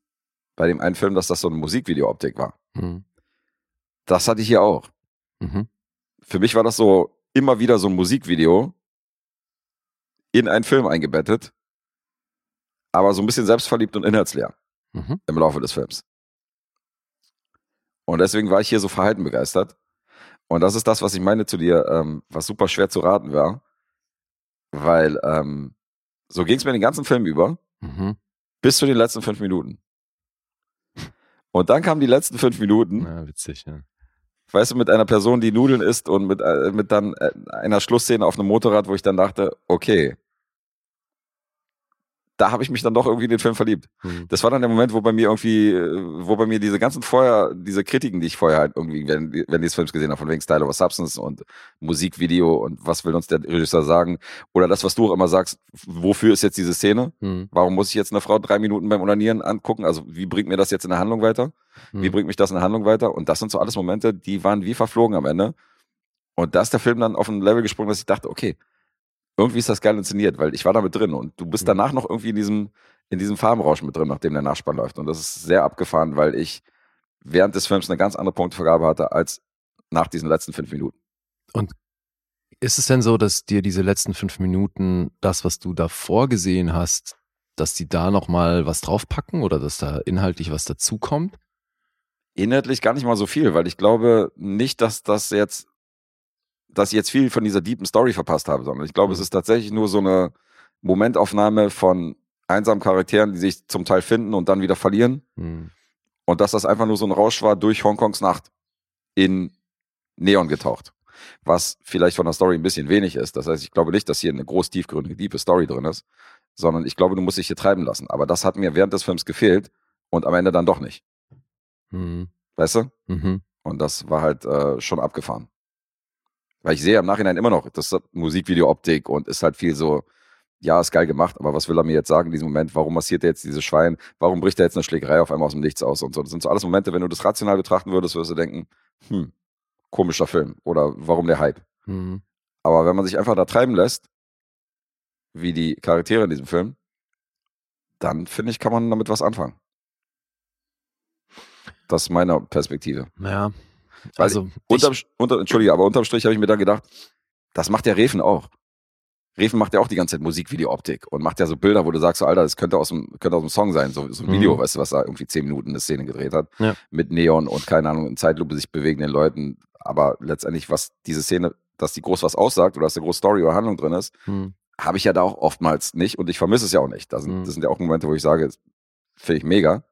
bei dem einen Film, dass das so eine Musikvideo-Optik war, Mhm. das hatte ich hier auch. Mhm. Für mich war das so immer wieder so ein Musikvideo in einen Film eingebettet, aber so ein bisschen selbstverliebt und inhaltsleer Mhm. im Laufe des Films. Und deswegen war ich hier so verhalten begeistert. Und das ist das, was ich meine zu dir, ähm, was super schwer zu raten war. Weil ähm, so ging es mir den ganzen Film über, Mhm. bis zu den letzten fünf Minuten. Und dann kamen die letzten fünf Minuten, Ja, witzig, ja. weißt du, mit einer Person, die Nudeln isst und mit, äh, mit dann äh, einer Schlussszene auf einem Motorrad, wo ich dann dachte, okay, da habe ich mich dann doch irgendwie in den Film verliebt. Mhm. Das war dann der Moment, wo bei mir irgendwie, wo bei mir diese ganzen vorher, diese Kritiken, die ich vorher halt irgendwie, wenn, wenn des Films gesehen habe, von wegen Style over Substance und Musikvideo und was will uns der Regisseur sagen, oder das, was du auch immer sagst, wofür ist jetzt diese Szene? Mhm. Warum muss ich jetzt eine Frau drei Minuten beim Onanieren angucken? Also wie bringt mir das jetzt in der Handlung weiter? Wie Mhm. bringt mich das in der Handlung weiter? Und das sind so alles Momente, die waren wie verflogen am Ende. Und da ist der Film dann auf ein Level gesprungen, dass ich dachte, okay, irgendwie ist das geil inszeniert, weil ich war damit drin und du bist Mhm. danach noch irgendwie in diesem, in diesem Farbenrausch mit drin, nachdem der Nachspann läuft. Und das ist sehr abgefahren, weil ich während des Films eine ganz andere Punktevergabe hatte als nach diesen letzten fünf Minuten. Ist es denn so, dass dir diese letzten fünf Minuten, das, was du davor gesehen hast, dass die da nochmal was draufpacken oder dass da inhaltlich was dazukommt? Inhaltlich gar nicht mal so viel, weil ich glaube nicht, dass das jetzt, dass ich jetzt viel von dieser deepen Story verpasst habe, sondern ich glaube, Mhm. es ist tatsächlich nur so eine Momentaufnahme von einsamen Charakteren, die sich zum Teil finden und dann wieder verlieren. Mhm. Und dass das einfach nur so ein Rausch war durch Hongkongs Nacht in Neon getaucht. Was vielleicht von der Story ein bisschen wenig ist. Das heißt, ich glaube nicht, dass hier eine groß tiefgründige, tiefe Story drin ist, sondern ich glaube, du musst dich hier treiben lassen. Aber das hat mir während des Films gefehlt und am Ende dann doch nicht. Mhm. Weißt du? Mhm. Und das war halt äh, schon abgefahren. Weil ich sehe im Nachhinein immer noch, das ist Musikvideo-Optik und ist halt viel so, ja, ist geil gemacht, aber was will er mir jetzt sagen in diesem Moment? Warum massiert er jetzt dieses Schwein? Warum bricht er jetzt eine Schlägerei auf einmal aus dem Nichts aus und so? Das sind so alles Momente, wenn du das rational betrachten würdest, würdest du denken, hm, komischer Film oder warum der Hype? Mhm. Aber wenn man sich einfach da treiben lässt, wie die Charaktere in diesem Film, dann finde ich, kann man damit was anfangen. Das ist meine Perspektive. Ja. Weil Also, Unterm, unter, Entschuldige, aber unterm Strich habe ich mir dann gedacht, das macht der Refen auch. Refen macht ja auch die ganze Zeit Musikvideo-Optik und macht ja so Bilder, wo du sagst, so, Alter, das könnte aus dem, könnte aus dem Song sein, so, so ein Mhm. Video, weißt du, was da irgendwie zehn Minuten eine Szene gedreht hat, Ja. mit Neon und keine Ahnung, in Zeitlupe sich bewegenden Leuten. Aber letztendlich, was diese Szene, dass die groß was aussagt oder dass da groß Story oder Handlung drin ist, Mhm. habe ich ja da auch oftmals nicht und ich vermisse es ja auch nicht. Das sind, Mhm. das sind ja auch Momente, wo ich sage, finde ich mega.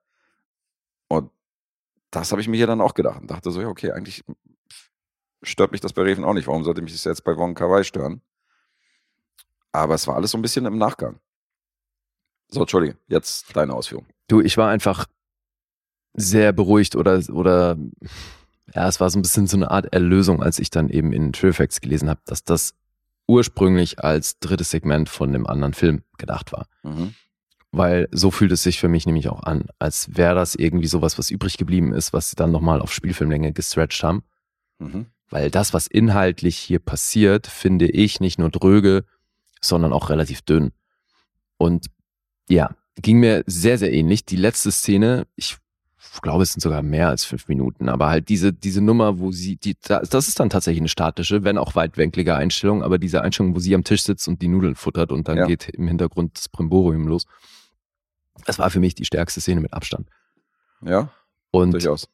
Das habe ich mir hier dann auch gedacht und dachte so, ja, okay, eigentlich stört mich das bei Reven auch nicht. Warum sollte mich das jetzt bei Wong Kar-wai stören? Aber es war alles so ein bisschen im Nachgang. So, Entschuldige, jetzt deine Ausführung. Du, ich war einfach sehr beruhigt oder, oder ja, es war so ein bisschen so eine Art Erlösung, als ich dann eben in Trillfacts gelesen habe, dass das ursprünglich als drittes Segment von dem anderen Film gedacht war. Mhm. Weil so fühlt es sich für mich nämlich auch an, als wäre das irgendwie sowas, was übrig geblieben ist, was sie dann nochmal auf Spielfilmlänge gestretched haben. Mhm. Weil das, was inhaltlich hier passiert, finde ich nicht nur dröge, sondern auch relativ dünn. Und ja, ging mir sehr, sehr ähnlich. Die letzte Szene, ich glaube, es sind sogar mehr als fünf Minuten, aber halt diese, diese Nummer, wo sie, die, das ist dann tatsächlich eine statische, wenn auch weitwinklige Einstellung, aber diese Einstellung, wo sie am Tisch sitzt und die Nudeln futtert und dann Ja. geht im Hintergrund das Brimborium los. Das war für mich die stärkste Szene mit Abstand. Ja, Und durchaus.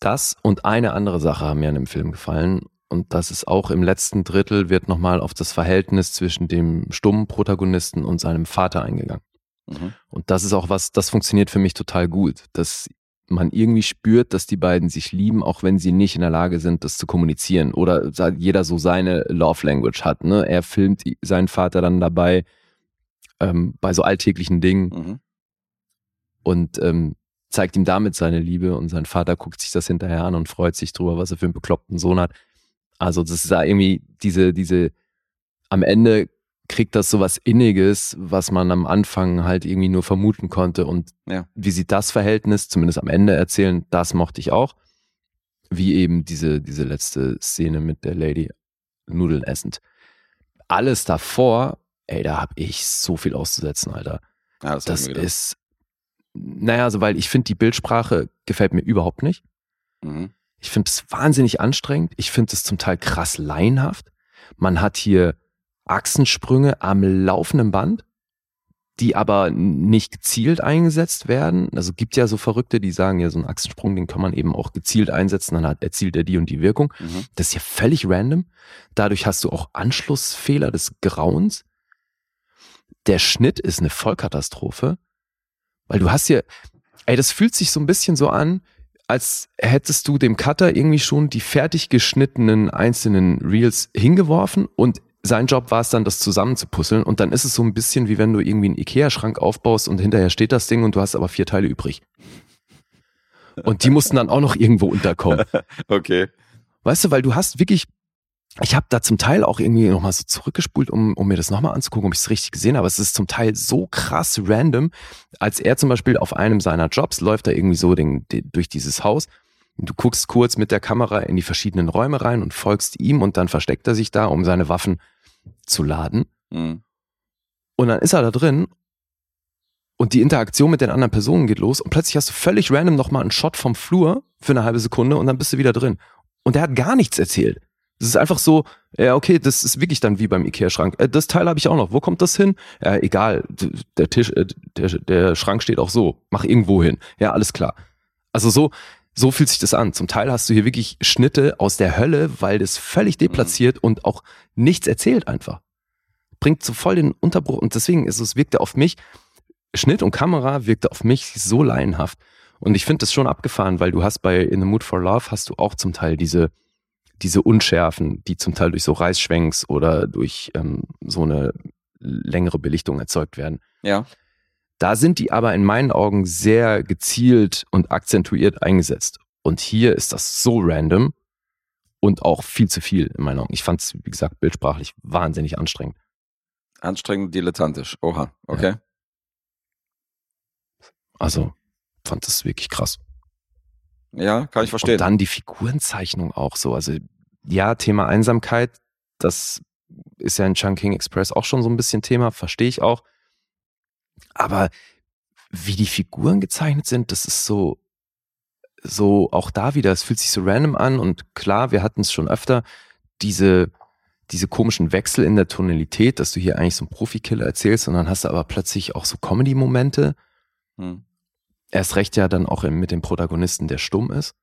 das und eine andere Sache haben mir an dem Film gefallen. Und das ist auch im letzten Drittel wird nochmal auf das Verhältnis zwischen dem stummen Protagonisten und seinem Vater eingegangen. Mhm. Und das ist auch was, das funktioniert für mich total gut, dass man irgendwie spürt, dass die beiden sich lieben, auch wenn sie nicht in der Lage sind, das zu kommunizieren oder jeder so seine Love Language hat. Ne? Er filmt seinen Vater dann dabei ähm, bei so alltäglichen Dingen Mhm. und ähm, zeigt ihm damit seine Liebe und sein Vater guckt sich das hinterher an und freut sich drüber, was er für einen bekloppten Sohn hat. Also das ist da irgendwie diese, diese, am Ende kriegt das so was Inniges, was man am Anfang halt irgendwie nur vermuten konnte und Ja. wie sie das Verhältnis zumindest am Ende erzählen, das mochte ich auch. Wie eben diese, diese letzte Szene mit der Lady Nudeln essend. Alles davor, ey, da hab ich so viel auszusetzen, Alter. Ja, das, Das ist, naja, also weil ich finde, die Bildsprache gefällt mir überhaupt nicht. Mhm. Ich finde es wahnsinnig anstrengend. Ich finde es zum Teil krass laienhaft. Man hat hier Achsensprünge am laufenden Band, die aber nicht gezielt eingesetzt werden. Also gibt ja so Verrückte, die sagen, ja, so einen Achsensprung, den kann man eben auch gezielt einsetzen, dann hat, erzielt er die und die Wirkung. Mhm. Das ist ja völlig random. Dadurch hast du auch Anschlussfehler des Grauens. Der Schnitt ist eine Vollkatastrophe, weil du hast hier, ey, das fühlt sich so ein bisschen so an, als hättest du dem Cutter irgendwie schon die fertig geschnittenen einzelnen Reels hingeworfen und sein Job war es dann, das zusammenzupuzzeln und dann ist es so ein bisschen wie wenn du irgendwie einen Ikea-Schrank aufbaust und hinterher steht das Ding und du hast aber vier Teile übrig. Und die mussten dann auch noch irgendwo unterkommen. Okay. Weißt du, weil du hast wirklich, ich habe da zum Teil auch irgendwie nochmal so zurückgespult, um, um mir das nochmal anzugucken, ob ich es richtig gesehen habe. Es ist zum Teil so krass random, als er zum Beispiel auf einem seiner Jobs läuft da irgendwie so den, den, durch dieses Haus Du guckst kurz mit der Kamera in die verschiedenen Räume rein und folgst ihm und dann versteckt er sich da, um seine Waffen zu laden. Mhm. Und dann ist er da drin und die Interaktion mit den anderen Personen geht los und plötzlich hast du völlig random nochmal einen Shot vom Flur für eine halbe Sekunde und dann bist du wieder drin. Und er hat gar nichts erzählt. Es ist einfach so, ja, okay, das ist wirklich dann wie beim Ikea-Schrank. Äh, das Teil habe ich auch noch. Wo kommt das hin? Ja, egal, der Tisch, äh, der, der Schrank steht auch so. Mach irgendwo hin. Ja, alles klar. Also so, so fühlt sich das an. Zum Teil hast du hier wirklich Schnitte aus der Hölle, weil das völlig deplatziert mhm. und auch nichts erzählt einfach. Bringt so voll den Unterbruch und deswegen ist es, wirkte auf mich, Schnitt und Kamera wirkte auf mich so laienhaft. Und ich finde das schon abgefahren, weil du hast bei In the Mood for Love hast du auch zum Teil diese, diese Unschärfen, die zum Teil durch so Reißschwenks oder durch ähm, so eine längere Belichtung erzeugt werden. Ja. Da sind die aber in meinen Augen sehr gezielt und akzentuiert eingesetzt. Und hier ist das so random und auch viel zu viel in meinen Augen. Ich fand es, wie gesagt, bildsprachlich wahnsinnig anstrengend. Anstrengend, dilettantisch. Oha, okay. Ja. Also, fand das wirklich krass. Ja, kann ich verstehen. Und dann die Figurenzeichnung auch so. Also, ja, Thema Einsamkeit, das ist ja in Chunking Express auch schon so ein bisschen Thema, verstehe ich auch. Aber wie die Figuren gezeichnet sind, das ist so, so auch da wieder, es fühlt sich so random an und klar, wir hatten es schon öfter, diese, diese komischen Wechsel in der Tonalität, dass du hier eigentlich so einen Profikiller erzählst und dann hast du aber plötzlich auch so Comedy-Momente. Hm. Erst recht ja dann auch mit dem Protagonisten, der stumm ist.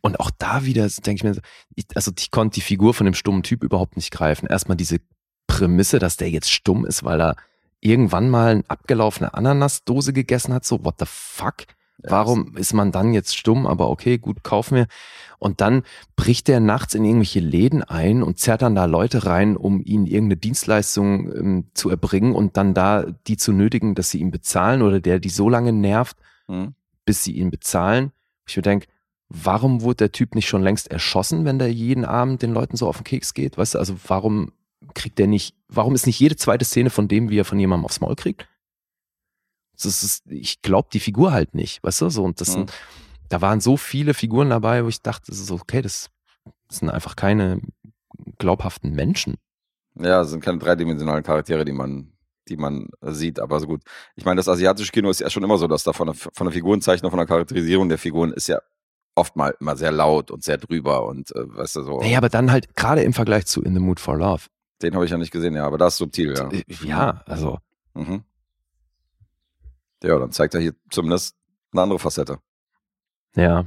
Und auch da wieder denke ich mir, also ich konnte die Figur von dem stummen Typ überhaupt nicht greifen. Erstmal diese Prämisse, dass der jetzt stumm ist, weil er irgendwann mal eine abgelaufene Ananasdose gegessen hat, so what the fuck? Warum ist man dann jetzt stumm? Aber okay, gut, kauf mir. Und dann bricht der nachts in irgendwelche Läden ein und zerrt dann da Leute rein, um ihnen irgendeine Dienstleistung ähm, zu erbringen und dann da die zu nötigen, dass sie ihn bezahlen oder der die so lange nervt, mhm. bis sie ihn bezahlen. Ich mir denke, warum wurde der Typ nicht schon längst erschossen, wenn der jeden Abend den Leuten so auf den Keks geht? Weißt du, also warum kriegt der nicht, warum ist nicht jede zweite Szene von dem, wie er von jemandem aufs Maul kriegt? Das ist, ich glaube die Figur halt nicht, weißt du, so, und das mhm. sind, da waren so viele Figuren dabei, wo ich dachte, das ist okay, das, das sind einfach keine glaubhaften Menschen. Ja, das sind keine dreidimensionalen Charaktere, die man, die man sieht, aber so gut. Ich meine, das asiatische Kino ist ja schon immer so, dass da von der, von der Figurenzeichnung, von der Charakterisierung der Figuren ist ja oft mal immer sehr laut und sehr drüber und äh, weißt du so. Naja, aber dann halt gerade im Vergleich zu In the Mood for Love. Den habe ich ja nicht gesehen, ja, aber das ist subtil, ja. Äh, ja, also. Mhm. Ja, dann zeigt er hier zumindest eine andere Facette. Ja.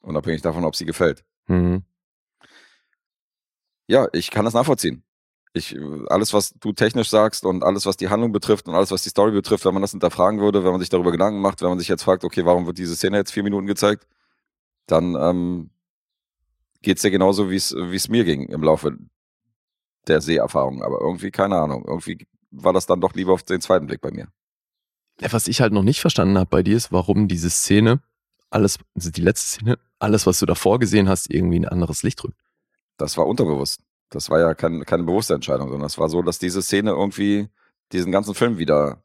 Unabhängig davon, ob sie gefällt. Mhm. Ja, ich kann das nachvollziehen. Ich, alles, was du technisch sagst und alles, was die Handlung betrifft und alles, was die Story betrifft, wenn man das hinterfragen würde, wenn man sich darüber Gedanken macht, wenn man sich jetzt fragt, okay, warum wird diese Szene jetzt vier Minuten gezeigt, dann ähm, geht es dir genauso, wie es mir ging im Laufe der Seherfahrung. Aber irgendwie, keine Ahnung, irgendwie war das dann doch lieber auf den zweiten Blick bei mir. Was ich halt noch nicht verstanden habe bei dir ist, warum diese Szene, alles, also die letzte Szene, alles, was du davor gesehen hast, irgendwie ein anderes Licht drückt. Das war unterbewusst. Das war ja kein, keine bewusste Entscheidung, sondern es war so, dass diese Szene irgendwie diesen ganzen Film wieder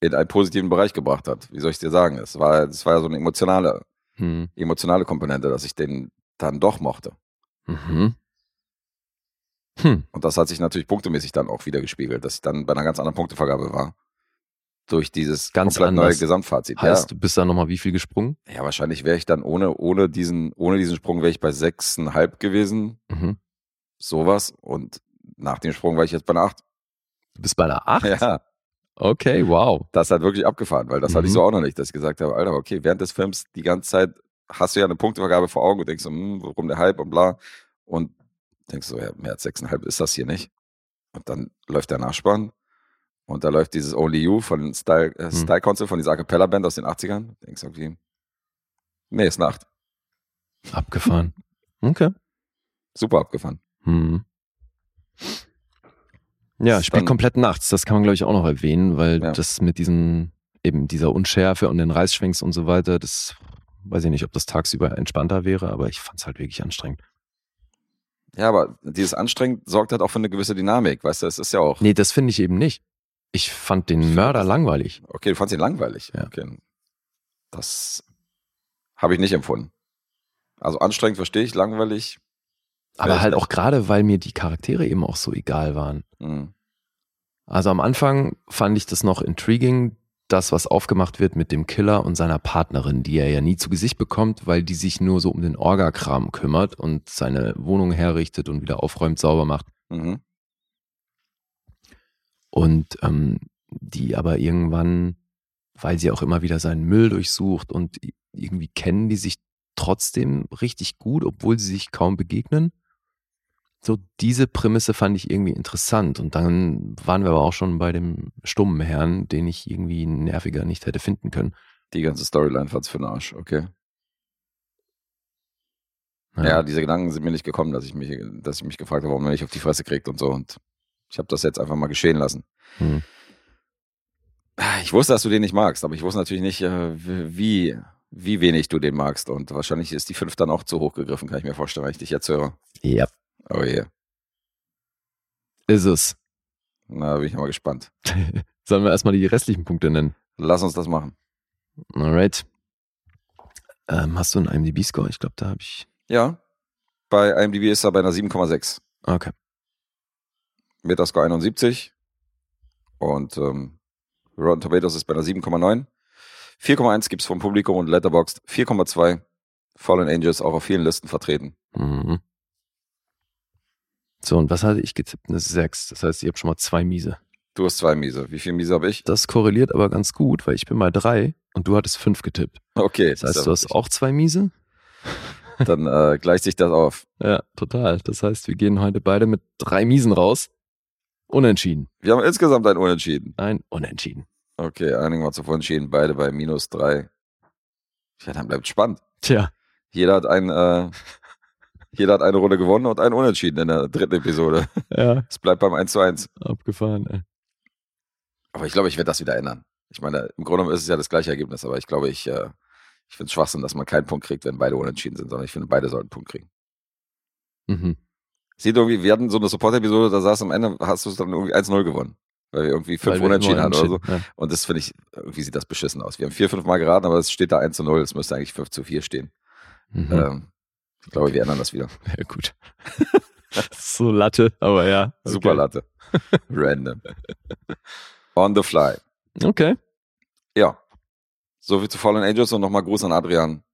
in einen positiven Bereich gebracht hat. Wie soll ich dir sagen? Es war, es war ja so eine emotionale, hm. emotionale Komponente, dass ich den dann doch mochte. Mhm. Hm. Und das hat sich natürlich punktemäßig dann auch wieder gespiegelt, dass ich dann bei einer ganz anderen Punktevergabe war. Durch dieses Ganz neue. Gesamtfazit. Heißt, du bist da nochmal wie viel gesprungen? ja. ja, wahrscheinlich wäre ich dann ohne, ohne, diesen, ohne diesen Sprung wäre ich bei sechseinhalb gewesen, Mhm. sowas. Und nach dem Sprung war ich jetzt bei einer acht. Du bist bei einer 8? Ja, Okay, wow. das hat wirklich abgefahren, weil das hatte ich Mhm. so auch noch nicht, dass ich gesagt habe, Alter, okay, während des Films die ganze Zeit hast du ja eine Punktevergabe vor Augen und denkst so, hm, warum der Hype und bla. Und denkst so, ja, mehr als sechseinhalb ist das hier nicht. Und dann läuft der Nachspann und da läuft dieses Only You von Style, äh, Hm. Style Council, von dieser A Cappella Band aus den 80ern. Denkst du, okay, nee, ist Nacht. Abgefahren. Okay. Super abgefahren. Hm. Ja, spielt dann- komplett nachts. Das kann man, glaube ich, auch noch erwähnen, weil Ja. das mit diesen, eben dieser Unschärfe und den Reißschwenks und so weiter, das weiß ich nicht, ob das tagsüber entspannter wäre, aber ich fand es halt wirklich anstrengend. Ja, aber dieses anstrengend sorgt halt auch für eine gewisse Dynamik, weißt du, es ist ja auch, Nee, das finde ich eben nicht. Ich fand den Mörder langweilig. okay, du fandst ihn langweilig. Ja. Okay. Das habe ich nicht empfunden. Also anstrengend verstehe ich, langweilig. Aber halt auch gerade, weil mir die Charaktere eben auch so egal waren. Hm. Also am Anfang fand ich das noch intriguing, das, was aufgemacht wird mit dem Killer und seiner Partnerin, die er ja nie zu Gesicht bekommt, weil die sich nur so um den Orgakram kümmert und seine Wohnung herrichtet und wieder aufräumt, sauber macht. Mhm. Und ähm, die aber irgendwann, weil sie auch immer wieder seinen Müll durchsucht und irgendwie kennen die sich trotzdem richtig gut, obwohl sie sich kaum begegnen. So, diese Prämisse fand ich irgendwie interessant. Und dann waren wir aber auch schon bei dem stummen Herrn, den ich irgendwie nerviger nicht hätte finden können. Die ganze Storyline fand's für den Arsch, okay. Ja. diese Gedanken sind mir nicht gekommen, dass ich mich, dass ich mich gefragt habe, warum er nicht auf die Fresse kriegt und so. Und ich habe das jetzt einfach mal geschehen lassen. Hm. Ich wusste, dass du den nicht magst, aber ich wusste natürlich nicht, äh, wie, wie wenig du den magst. Und wahrscheinlich ist die 5 dann auch zu hoch gegriffen, kann ich mir vorstellen, wenn ich dich jetzt höre. Ja, Oh je. ist es. Na, bin ich mal gespannt. Sollen wir erstmal die restlichen Punkte nennen? Lass uns das machen. Alright. Ähm, hast du einen IMDb-Score? Ich glaube, da habe ich. Ja. Bei IMDb ist er bei einer 7,6. Okay. Metascore 71. Und ähm, Rotten Tomatoes ist bei einer 7,9. 4,1 gibt's vom Publikum und Letterboxd 4,2. Fallen Angels auch auf vielen Listen vertreten. Mhm. So, und was hatte ich getippt? Eine 6. Das heißt, ich habe schon mal zwei Miese. Du hast zwei Miese. Wie viel Miese habe ich? Das korreliert aber ganz gut, weil ich bin mal drei und du hattest fünf getippt. Okay. Das heißt, du hast auch zwei Miese? Dann äh, gleicht sich das auf. Ja, total. Das heißt, wir gehen heute beide mit drei Miesen raus. Unentschieden. Wir haben insgesamt ein Unentschieden. Ein Unentschieden. Okay, einigen wir uns auf Unentschieden. Beide bei minus drei. Ja, dann bleibt spannend. Tja, Jeder hat ein, äh, jeder hat eine Runde gewonnen und ein Unentschieden in der dritten Episode. ja, Es bleibt beim 1 zu 1. abgefahren. Ey. Aber ich glaube, ich werde das wieder ändern. Ich meine, im Grunde genommen ist es ja das gleiche Ergebnis, aber ich glaube, ich, äh, ich finde es Schwachsinn, dass man keinen Punkt kriegt, wenn beide unentschieden sind, sondern ich finde, beide sollten einen Punkt kriegen. Mhm. Sieht irgendwie, wir hatten so eine Support-Episode, da saß am Ende, hast du es dann irgendwie 1-0 gewonnen. Weil wir irgendwie fünf Weil wir Unentschieden immer hatten oder so. Ja. Und das finde ich, irgendwie sieht das beschissen aus. Wir haben vier, fünf Mal geraten, aber es steht da 1 zu 0. Es müsste eigentlich 5 zu 4 stehen. Mhm. Ähm, ich glaube, wir ändern das wieder. ja, gut. so Latte, aber ja. Okay. Super Latte. Random. On the fly. Okay. Ja. So viel zu Fallen Angels und nochmal Gruß an Adrian.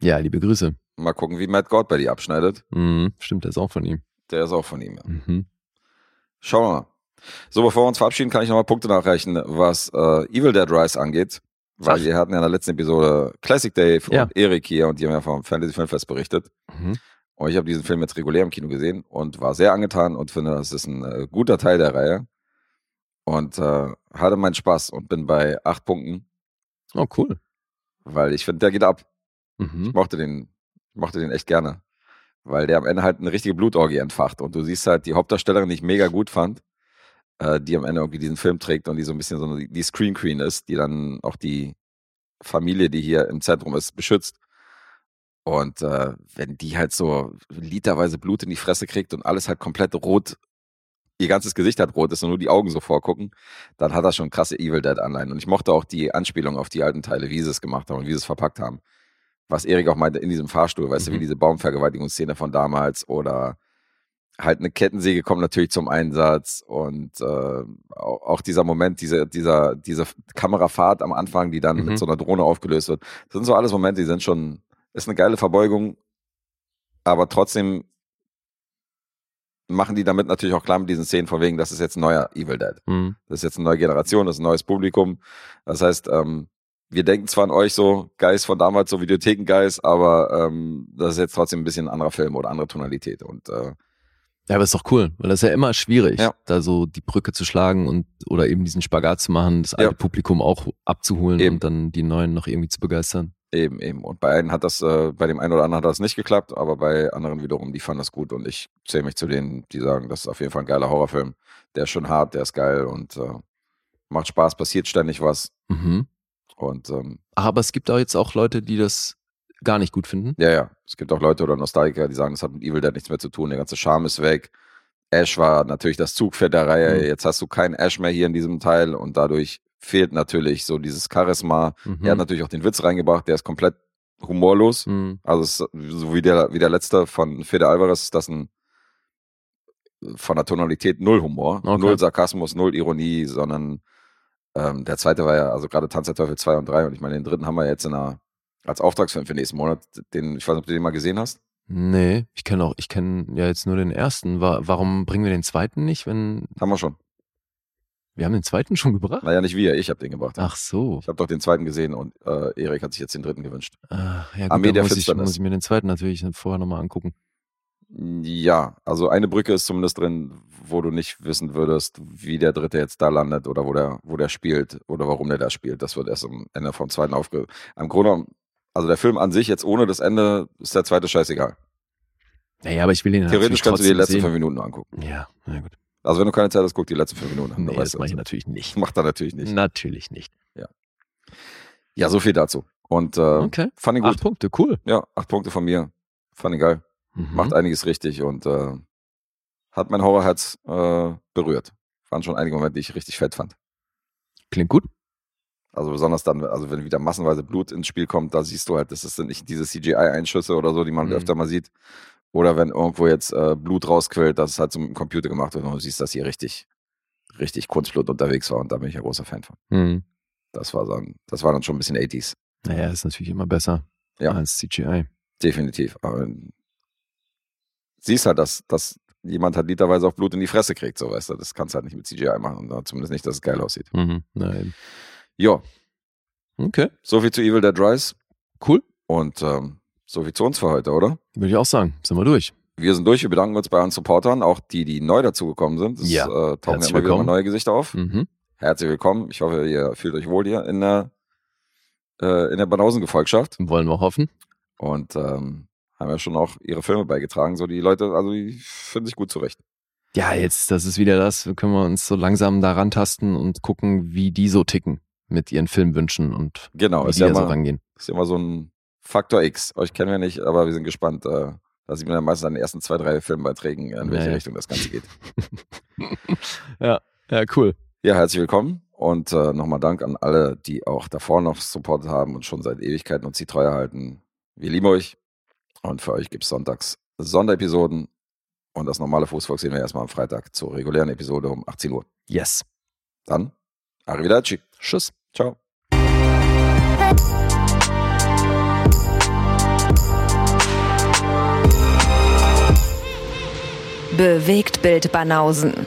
Ja, liebe Grüße. Mal gucken, wie Matt God bei dir abschneidet. Mhm. Stimmt, der ist auch von ihm. Der ist auch von ihm. Ja. Mhm. Schauen wir mal. So, bevor wir uns verabschieden, kann ich nochmal Punkte nachreichen, was äh, Evil Dead Rise angeht. Weil Ach. wir hatten ja in der letzten Episode Classic Dave Ja. und Erik hier und die haben ja vom Fantasy Filmfest berichtet. Mhm. Und ich habe diesen Film jetzt regulär im Kino gesehen und war sehr angetan und finde, das ist ein äh, guter Teil der Reihe. Und äh, hatte meinen Spaß und bin bei acht Punkten, Oh, cool. weil ich finde, der geht ab. Mhm. Ich mochte den, ich mochte den echt gerne. Weil der am Ende halt eine richtige Blutorgie entfacht. Und du siehst halt die Hauptdarstellerin, die ich mega gut fand, äh, die am Ende irgendwie diesen Film trägt und die so ein bisschen so eine, die Screen Queen ist, die dann auch die Familie, die hier im Zentrum ist, beschützt. Und äh, wenn die halt so literweise Blut in die Fresse kriegt und alles halt komplett rot, ihr ganzes Gesicht halt rot ist und nur die Augen so vorgucken, dann hat das schon krasse Evil Dead Anleihen. Und ich mochte auch die Anspielung auf die alten Teile, wie sie es gemacht haben und wie sie es verpackt haben. Was Erik auch meinte in diesem Fahrstuhl, weißt du, Mhm. wie diese Baumvergewaltigungsszene von damals oder halt eine Kettensäge kommt natürlich zum Einsatz und äh, auch, auch dieser Moment, diese, dieser, diese Kamerafahrt am Anfang, die dann Mhm. mit so einer Drohne aufgelöst wird, das sind so alles Momente, die sind schon, ist eine geile Verbeugung, aber trotzdem machen die damit natürlich auch klar mit diesen Szenen von wegen, das ist jetzt ein neuer Evil Dead. Mhm. Das ist jetzt eine neue Generation, das ist ein neues Publikum. Das heißt, ähm, wir denken zwar an euch so, Geist von damals, so Videothekengeist, aber ähm, das ist jetzt trotzdem ein bisschen ein anderer Film oder andere Tonalität. Und äh, Ja, aber ist doch cool, weil das ist ja immer schwierig, Ja. da so die Brücke zu schlagen und oder eben diesen Spagat zu machen, das alte Ja. Publikum auch abzuholen Eben. und dann die neuen noch irgendwie zu begeistern. Eben, eben. Und bei einen hat das, äh, bei dem einen oder anderen hat das nicht geklappt, aber bei anderen wiederum, die fanden das gut. Und ich zähle mich zu denen, die sagen, das ist auf jeden Fall ein geiler Horrorfilm. Der ist schon hart, der ist geil und äh, macht Spaß, passiert ständig was. Mhm. Und ähm, Aber es gibt auch jetzt auch Leute, die das gar nicht gut finden. ja, ja, es gibt auch Leute oder Nostalgiker, die sagen, das hat mit Evil Dead nichts mehr zu tun, der ganze Charme ist weg. Ash war natürlich das Zugpferd der Reihe. Mhm. Jetzt hast du keinen Ash mehr hier in diesem Teil und dadurch fehlt natürlich so dieses Charisma. Mhm. Er hat natürlich auch den Witz reingebracht, der ist komplett humorlos. Mhm. Also so wie der, wie der letzte von Fede Alvarez ist das ein von der Tonalität null Humor, Okay. null Sarkasmus, null Ironie, sondern ähm, der zweite war ja, also gerade Tanz der Teufel 2 und 3 und ich meine, den dritten haben wir jetzt in einer, als Auftragsfilm für nächsten Monat, den, ich weiß nicht, ob du den mal gesehen hast. Nee, ich kenne auch, ich kenne ja jetzt nur den ersten. Wa warum bringen wir den zweiten nicht, wenn Haben wir schon. wir haben den zweiten schon gebracht? Naja, nicht wir, ich habe den gebracht. Ach so. Ich habe doch den zweiten gesehen und äh, Erik hat sich jetzt den dritten gewünscht. Ah, ja, gut, Armee dann der muss ich, muss ich mir den zweiten natürlich vorher nochmal angucken. Ja, also eine Brücke ist zumindest drin, wo du nicht wissen würdest, wie der dritte jetzt da landet oder wo der, wo der spielt oder warum der da spielt. Das wird erst am Ende vom zweiten aufge... Am Grunde, also der Film an sich jetzt ohne das Ende ist der zweite scheißegal. Naja, aber ich will ihn Theoretisch kannst du die trotzdem letzten sehen. fünf Minuten nur angucken. Ja, na gut. Also wenn du keine Zeit hast, guck die letzten fünf Minuten an. Nee, das mache ich natürlich nicht. Macht er natürlich nicht. Natürlich nicht. Ja, so viel dazu. Und äh, Okay. fand ihn gut. Acht Punkte, cool. Ja, acht Punkte von mir. Fand ihn geil. Mhm. Macht einiges richtig und äh, hat mein Horrorherz äh, berührt. Waren schon einige Momente, die ich richtig fett fand. Klingt gut. Also besonders dann, also wenn wieder massenweise Blut ins Spiel kommt, da siehst du halt, das sind nicht diese CGI-Einschüsse oder so, die man Mhm. öfter mal sieht. Oder wenn irgendwo jetzt äh, Blut rausquillt, dass es halt so mit dem Computer gemacht wird und du siehst, dass hier richtig, richtig Kunstblut unterwegs war und da bin ich ja großer Fan von. Mhm. Das war dann, das war dann schon ein bisschen 80s. Naja, ist natürlich immer besser Ja. als CGI. Definitiv. Aber siehst halt, dass, dass jemand halt literweise auch Blut in die Fresse kriegt, so weißt du. Das kannst du halt nicht mit CGI machen. Oder zumindest nicht, dass es geil aussieht. Mhm. Nein. Jo, Okay, so viel zu Evil Dead Rise. cool. Und ähm, so viel zu uns für heute, oder? Würde ich auch sagen. Sind wir durch. Wir sind durch. Wir bedanken uns bei unseren Supportern, auch die, die neu dazugekommen sind. Es Ja. äh, tauchen ja immer wieder willkommen. neue Gesichter auf. Mhm. Herzlich willkommen. Ich hoffe, ihr fühlt euch wohl hier in der, äh, in der Banausen-Gefolgschaft. Wollen wir hoffen. Und ähm, haben ja schon auch ihre Filme beigetragen. So die Leute, also die finden sich gut zurecht. Ja, jetzt, das ist wieder das. Wir können wir uns so langsam daran tasten und gucken, wie die so ticken mit ihren Filmwünschen und Genau, wie ist die ja, da so rangehen. ist ja immer so ein Faktor X. Euch kennen wir nicht, aber wir sind gespannt. Äh, da sieht man ja meistens an den ersten zwei, drei Filmbeiträgen, in welche ja. Richtung das Ganze geht. Ja, ja, cool. Ja, herzlich willkommen und äh, nochmal Dank an alle, die auch davor noch supportet haben und schon seit Ewigkeiten uns die Treue halten. Wir lieben euch und für euch gibt es sonntags Sonderepisoden und das normale Fußvolk sehen wir erstmal am Freitag zur regulären Episode um 18 Uhr. Yes. Dann, arrivederci. Tschüss. Ciao. Bewegt Bild Banausen.